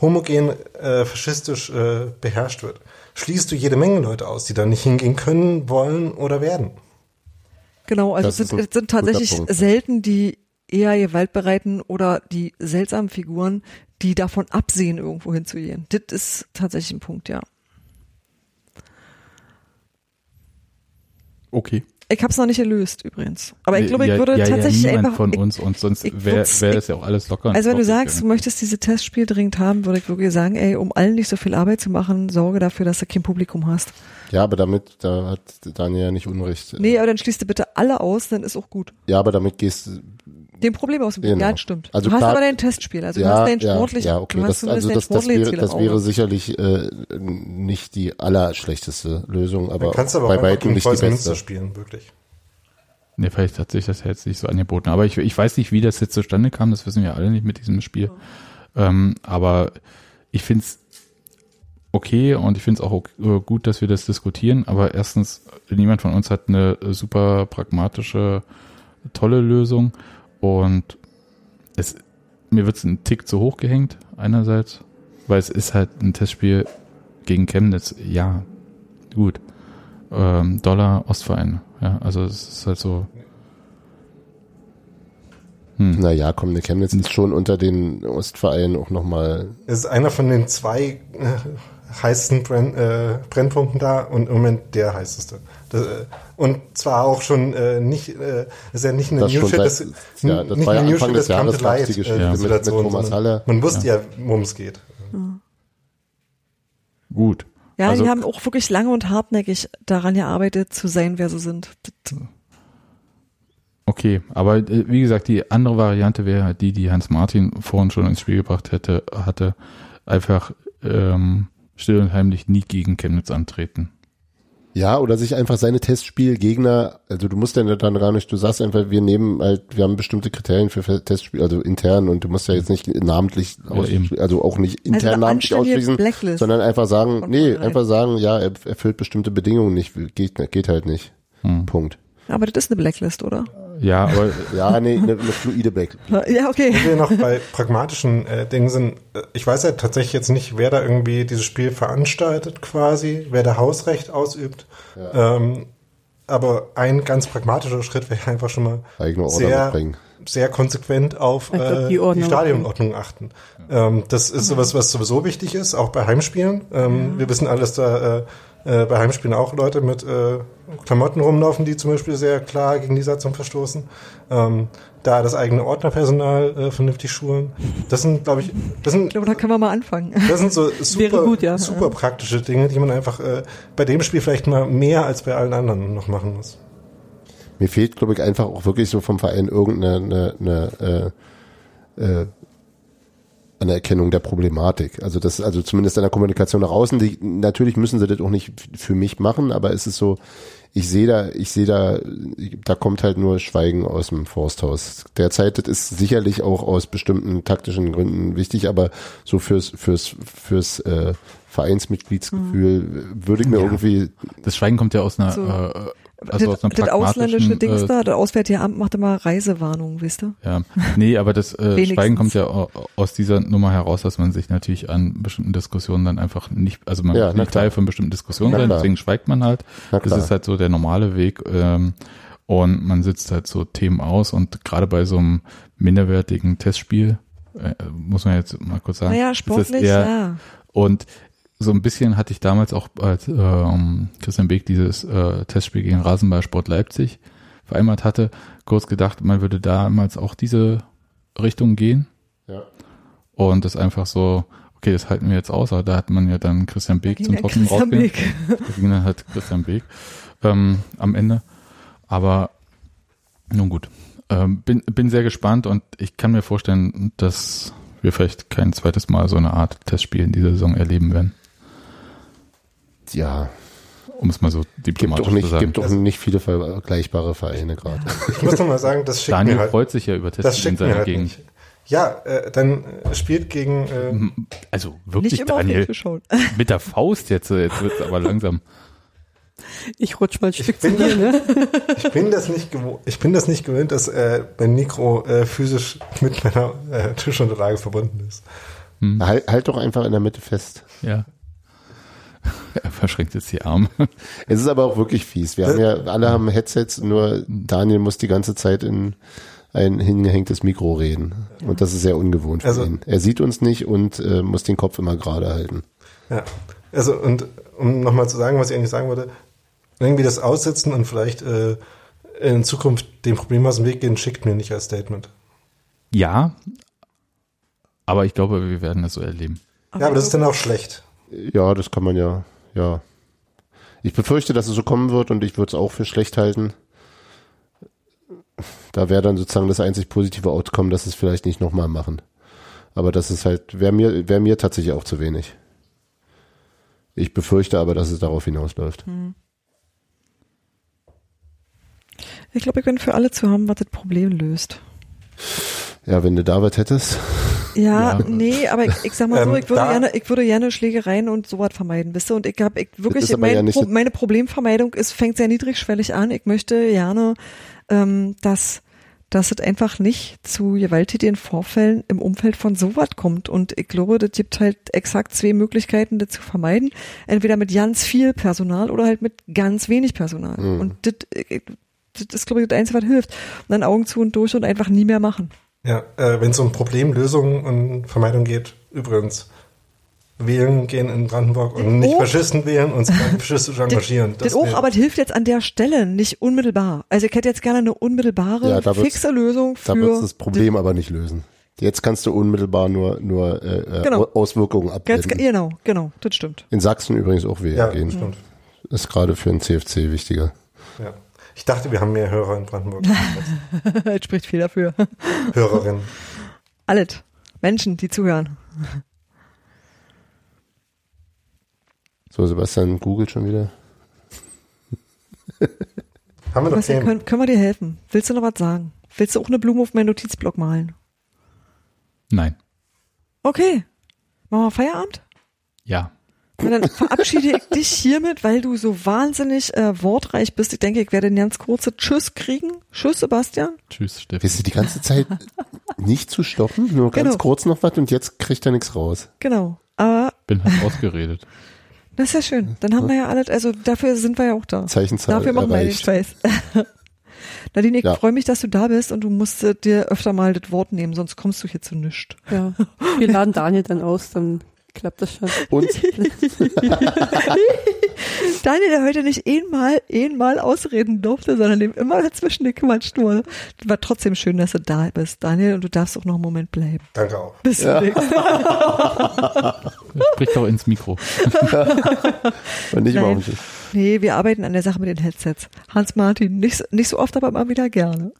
homogen äh, faschistisch äh, beherrscht wird, schließt du jede Menge Leute aus, die da nicht hingehen können, wollen oder werden. Genau, also Das es sind, sind tatsächlich Punkt. selten die eher gewaltbereiten oder die seltsamen Figuren, die davon absehen, irgendwo hinzugehen. Das ist tatsächlich ein Punkt, ja. Okay. Ich habe es noch nicht gelöst übrigens. Aber ich glaube, ich ja, würde ja, tatsächlich ja, niemand einfach. von uns und sonst wäre wär das ja auch alles locker. also wenn du sagst, du ja. möchtest diese Testspiel dringend haben, würde ich wirklich sagen, ey, um allen nicht so viel Arbeit zu machen, sorge dafür, dass du kein Publikum hast. Ja, aber damit, da hat Daniel ja nicht Unrecht. Nee, aber dann schließt du bitte alle aus, dann ist auch gut. Ja, aber damit gehst du, Dem Problem aus dem Weg. Genau. Ja, das stimmt. Also du hast klar- aber dein Testspiel, also du ja, hast dein sportlich, ja, okay, du hast das, also das, das wäre, das wäre sicherlich äh, nicht die allerschlechteste Lösung, aber kannst du aber bei weitem nicht die beste. Spielen, wirklich. Nee, vielleicht hat sich das jetzt nicht so angeboten. Aber ich, ich weiß nicht, wie das jetzt zustande kam, das wissen wir alle nicht mit diesem Spiel. Ähm, aber ich finde es okay und ich finde es auch ok- äh, gut, dass wir das diskutieren. Aber erstens, niemand von uns hat eine super pragmatische, tolle Lösung. Und es, mir wird es ein Tick zu hoch gehängt, einerseits, weil es ist halt ein Testspiel gegen Chemnitz. Ja, gut. Ähm, Dollar Ostverein. Ja, also es ist halt so. Hm. Naja, komm, der Chemnitz ist schon unter den Ostvereinen auch nochmal, Es ist einer von den zwei äh, heißesten Brenn, äh, Brennpunkten da und im Moment der heißeste. Das, äh, und zwar auch schon äh, nicht, äh, ist ja nicht eine Das New Shit, das, ja, das nicht war ja eine New Anfang Shit, des das Jahres Come to Light, die Geschichte äh, mit- mit Situation, Haller. Man wusste ja, worum es geht. Gut. Ja, Also- die haben auch wirklich lange und hartnäckig daran gearbeitet, zu sein, wer sie sind. Okay, aber äh, wie gesagt, die andere Variante wäre halt die, die Hans Martin vorhin schon ins Spiel gebracht hätte, hatte einfach ähm, still und heimlich nie gegen Chemnitz antreten. Ja, oder sich einfach seine Testspielgegner, also du musst ja dann gar nicht, du sagst einfach, wir nehmen halt, wir haben bestimmte Kriterien für Testspiel, also intern und du musst ja jetzt nicht namentlich, Ja, ausschließen, also auch nicht intern eine namentlich ausschließen, Blacklist sondern einfach sagen, nee, einfach sagen, ja, er erfüllt bestimmte Bedingungen nicht, geht, geht halt nicht. Hm. Punkt. aber das ist eine Blacklist, oder? Ja, [LAUGHS] aber Ja, nee, eine, eine fluide Back. Ja, okay. Wenn wir noch bei pragmatischen äh, Dingen sind, äh, ich weiß ja tatsächlich jetzt nicht, wer da irgendwie dieses Spiel veranstaltet quasi, wer da Hausrecht ausübt. Ähm, aber ein ganz pragmatischer Schritt wäre einfach schon mal Eigene sehr, sehr konsequent auf äh, die die, Stadionordnung achten. Ähm, das ist sowas, was sowieso wichtig ist, auch bei Heimspielen. Ähm, Wir wissen alle, dass da äh, äh, bei Heimspielen auch Leute mit äh, Klamotten rumlaufen, die zum Beispiel sehr klar gegen die Satzung verstoßen. Ähm, da das eigene Ordnerpersonal äh, vernünftig schulen. Das sind, glaube ich, das Ich sind, glaube, da können wir mal anfangen. das sind so super, gut, ja. super praktische Dinge, die man einfach äh, bei dem Spiel vielleicht mal mehr als bei allen anderen noch machen muss. Mir fehlt, glaube ich, einfach auch wirklich so vom Verein irgendeine eine, eine, äh, äh, Anerkennung der Problematik. Also das, also zumindest in der Kommunikation nach außen. Die, natürlich müssen sie das auch nicht für mich machen, aber es ist so, ich sehe da, ich sehe da, da kommt halt nur Schweigen aus dem Forsthaus. Derzeit, das ist sicherlich auch aus bestimmten taktischen Gründen wichtig, aber so fürs, fürs, fürs äh, Vereinsmitgliedsgefühl würde ich mir Ja. irgendwie Das Schweigen kommt ja aus einer, So. äh, also das, das ausländische Dings äh, da, das Auswärtige Amt macht immer Reisewarnung, wisst ihr? Ja, nee, aber das äh. Schweigen kommt ja au- aus dieser Nummer heraus, dass man sich natürlich an bestimmten Diskussionen dann einfach nicht, also man Ja, na nicht klar. Teil von bestimmten Diskussionen Na sein, klar. deswegen schweigt man halt. Na Das klar. ist halt so der normale Weg ähm, und man sitzt halt so Themen aus und gerade bei so einem minderwertigen Testspiel äh, muss man jetzt mal kurz sagen. Naja, ist das sportlich, eher- ja. Und so ein bisschen hatte ich damals auch als ähm, Christian Beek dieses äh, Testspiel gegen Rasenballsport Leipzig vereinbart hatte, kurz gedacht, man würde damals auch diese Richtung gehen. Ja. Und das einfach so, okay, das halten wir jetzt aus, aber da hat man ja dann Christian Beek Ging zum Trocken Christian rausgehen. Beek. Da ging dann halt Christian Beek ähm, am Ende. Aber nun gut. Ähm, bin, bin sehr gespannt und ich kann mir vorstellen, dass wir vielleicht kein zweites Mal so eine Art Testspiel in dieser Saison erleben werden. Ja, Um es mal so gibt diplomatisch doch nicht, zu sagen. gibt doch nicht viele vergleichbare Vereine gerade. Ich muss noch mal sagen, das schickt Daniel mir halt, freut sich ja über das Testspiele in schickt mir seiner halt Gegend. nicht. Ja, äh, dann äh, spielt gegen äh, Also wirklich, Daniel, mit der Faust jetzt, äh, jetzt wird's aber langsam. Ich rutsch mal ein Stück zu bin dir, ne? [LAUGHS] Ich bin das nicht gewohnt, ich bin das nicht gewöhnt, dass äh, mein Mikro äh, physisch mit meiner äh, Tischunterlage verbunden ist. halt, halt doch einfach in der Mitte fest. Ja. [LAUGHS] Er verschränkt jetzt die Arme. Es ist aber auch wirklich fies. Wir haben ja, alle haben Headsets, nur Daniel muss die ganze Zeit in ein hingehängtes Mikro reden. Und das ist sehr ungewohnt für Also- ihn. Er sieht uns nicht und äh, muss den Kopf immer gerade halten. Ja. Also und um nochmal zu sagen, was ich eigentlich sagen wollte, irgendwie das Aussitzen und vielleicht äh, in Zukunft dem Problem aus dem Weg gehen, schickt mir nicht als Statement. Ja, aber ich glaube, wir werden das so erleben. ja, aber das ist dann auch schlecht. Ja, das kann man ja, ja. Ich befürchte, dass es so kommen wird und ich würde es auch für schlecht halten. Da wäre dann sozusagen das einzig positive Outcome, dass es vielleicht nicht nochmal machen. Aber das ist halt, wäre mir, wäre mir tatsächlich auch zu wenig. Ich befürchte aber, dass es darauf hinausläuft. Ich glaube, ich bin für alle zu haben, was das Problem löst. Ja, wenn du David hättest. Ja, Ja. nee, aber ich, ich sag mal so, Ähm, ich würde gerne, ich würde gerne Schlägereien und sowas vermeiden, wisst ihr? Und ich habe ich wirklich, mein, ja Pro, meine Problemvermeidung ist, fängt sehr niedrigschwellig an. Ich möchte gerne, ähm, dass, dass es einfach nicht zu gewalttätigen Vorfällen im Umfeld von sowas kommt. Und ich glaube, das gibt halt exakt zwei Möglichkeiten, das zu vermeiden. Entweder mit ganz viel Personal oder halt mit ganz wenig Personal. Mhm. Und das, ich- das ist, glaube ich, das Einzige, was hilft. Und dann Augen zu und durch und einfach nie mehr machen. Ja, äh, wenn es um Problemlösung und Vermeidung geht, übrigens, wählen gehen in Brandenburg und nicht Oh. Faschisten wählen und sich faschistisch [LAUGHS] engagieren. Das, auch, wär- aber das hilft jetzt an der Stelle nicht unmittelbar. Also ich hätte jetzt gerne eine unmittelbare, Ja, fixe Lösung Da wird für das Problem aber nicht lösen. Jetzt kannst du unmittelbar nur, nur äh, Genau. genau. Auswirkungen ganz, abbilden. genau, genau, das stimmt. In Sachsen übrigens auch wählen ja, gehen. stimmt. Ist gerade für den CFC wichtiger. Ja. Ich dachte, wir haben mehr Hörer in Brandenburg. das [LAUGHS] spricht viel dafür. Hörerinnen. Alles. Menschen, die zuhören. So, Sebastian googelt schon wieder. [LAUGHS] Haben wir noch Themen? können, können wir dir helfen? Willst du noch was sagen? Willst du auch eine Blume auf meinen Notizblock malen? Nein. Okay. Machen wir Feierabend? Ja. Und dann verabschiede ich dich hiermit, weil du so wahnsinnig äh, wortreich bist. Ich denke, ich werde ein ganz kurze Tschüss kriegen. Tschüss, Sebastian. Tschüss, Steffi. Wisst ihr die ganze Zeit nicht zu stoppen? Nur ganz Genau. kurz noch was und jetzt kriegt er nichts raus. Genau. Aber Bin halt ausgeredet. [LAUGHS] das ist ja schön. Dann haben wir ja alles, also dafür sind wir ja auch da. Zeichenzahl Dafür machen wir den erreicht. Scheiß. [LAUGHS] Nadine, ich Ja. freue mich, dass du da bist und du musst äh, dir öfter mal das Wort nehmen, sonst kommst du hier zu nichts. Ja. [LAUGHS] Wir laden Daniel dann aus, dann klappt das schon. Und [LAUGHS] Daniel der heute nicht einmal, einmal ausreden durfte, sondern dem immer dazwischen gequatscht wurde. War trotzdem schön, dass du da bist, Daniel, und du darfst auch noch einen Moment bleiben. Danke auch. Bis Mal. [LAUGHS] Sprich doch ins Mikro. [LAUGHS] Und nicht Nein. überhaupt nicht. Nee, wir arbeiten an der Sache mit den Headsets. Hans-Martin, nicht, so- nicht so oft, aber immer wieder gerne.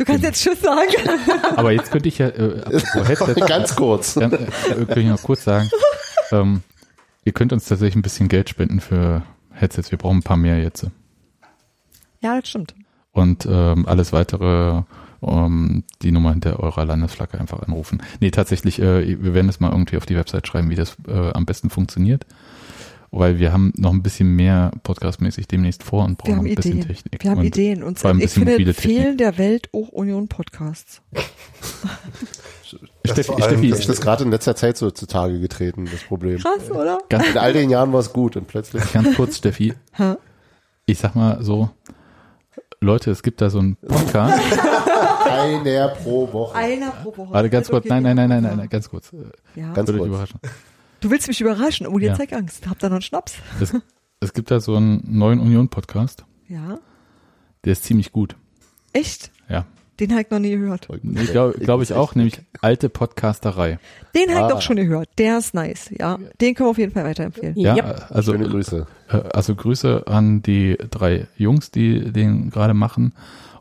Du kannst jetzt Tschüss sagen. [LAUGHS] Aber jetzt könnte ich ja, äh, Headset, [LAUGHS] Ganz kurz. Dann, äh, könnte ich noch kurz sagen, ähm, ihr könnt uns tatsächlich ein bisschen Geld spenden für Headsets. Wir brauchen ein paar mehr jetzt. Ja, das stimmt. Und ähm, alles weitere, ähm, die Nummer hinter eurer Landesflagge einfach anrufen. Nee, tatsächlich, äh, wir werden das mal irgendwie auf die Website schreiben, wie das äh, am besten funktioniert. Weil wir haben noch ein bisschen mehr podcastmäßig demnächst vor und brauchen ein bisschen Ideen. Technik. Wir haben und Ideen. Und vor allem ein ich bisschen finde, mobile Technik. fehlen der Welt auch Union-Podcasts. Das Steffi, allem Steffi, Das ist das gerade in letzter Zeit so zutage getreten, das Problem. Krass, oder? ganz, In all den Jahren war es gut und plötzlich. ganz kurz, Steffi. Ich sag mal so, Leute, es gibt da so einen Podcast. [LAUGHS] Einer pro Woche. Einer pro Woche. Warte, ganz kurz. Nein, nein, nein, nein, nein, nein, ganz kurz. Äh, Ja. Ganz kurz. überraschen. Du willst mich überraschen. Oh, dir Ja. zeig Angst. Habt ihr noch einen Schnaps? Es, es gibt da so einen neuen Union-Podcast, Ja. der ist ziemlich gut. Echt? Ja. Den habe ich noch nie gehört. Nee, glaube glaub ich auch, nämlich alte Podcasterei. Den habe ich Ah. doch schon gehört. Der ist nice. Ja. Den können wir auf jeden Fall weiterempfehlen. Ja, Yep. also, Schöne Grüße. äh, also Grüße an die drei Jungs, die den gerade machen.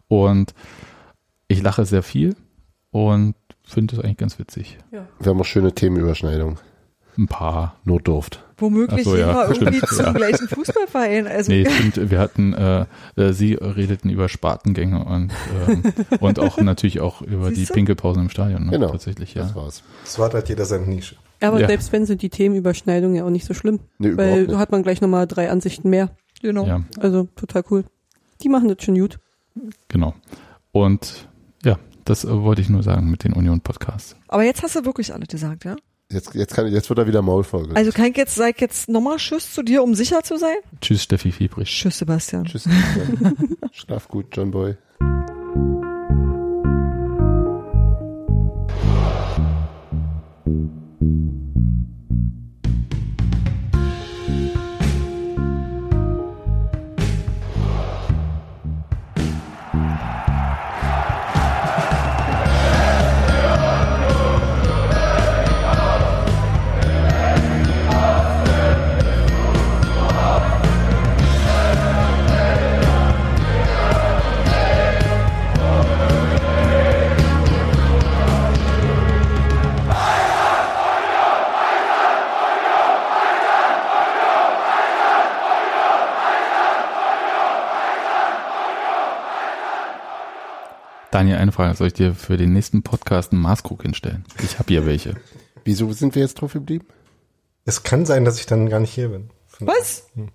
Und ich lache sehr viel und finde es eigentlich ganz witzig. Wir haben auch schöne Themenüberschneidungen. Ein paar. Notdurft. Womöglich so, ja, wir irgendwie stimmt, zum ja. gleichen Fußballverein. Also Nee, [LAUGHS] stimmt, wir hatten, äh, äh, sie redeten über Spartengänge und, ähm, und auch natürlich auch über die Siehst du? Pinkelpausen im Stadion. Ne? Genau. Tatsächlich, ja. Das war's. So hat halt jeder seine Nische. Aber Ja. selbst wenn sind die Themenüberschneidungen ja auch nicht so schlimm. Nee, weil nicht. hat man gleich nochmal drei Ansichten mehr. genau. Ja, Also total cool. Die machen das schon gut. genau. Und ja, das äh, wollte ich nur sagen mit den Union-Podcasts. Aber jetzt hast du wirklich alles gesagt, ja? Jetzt, jetzt, kann, jetzt wird er wieder Maulfolge. Also kann ich jetzt, sag ich jetzt nochmal Tschüss zu dir, um sicher zu sein? Tschüss, Steffi Fiebrich. Tschüss, Sebastian. Tschüss. Christian. [LAUGHS] Schlaf gut, John Boy. Daniel, eine Frage. Soll ich dir für den nächsten Podcast einen Maßkrug hinstellen? Ich habe hier welche. Wieso sind wir jetzt drauf geblieben? Es kann sein, dass ich dann gar nicht hier bin. Was? Hm.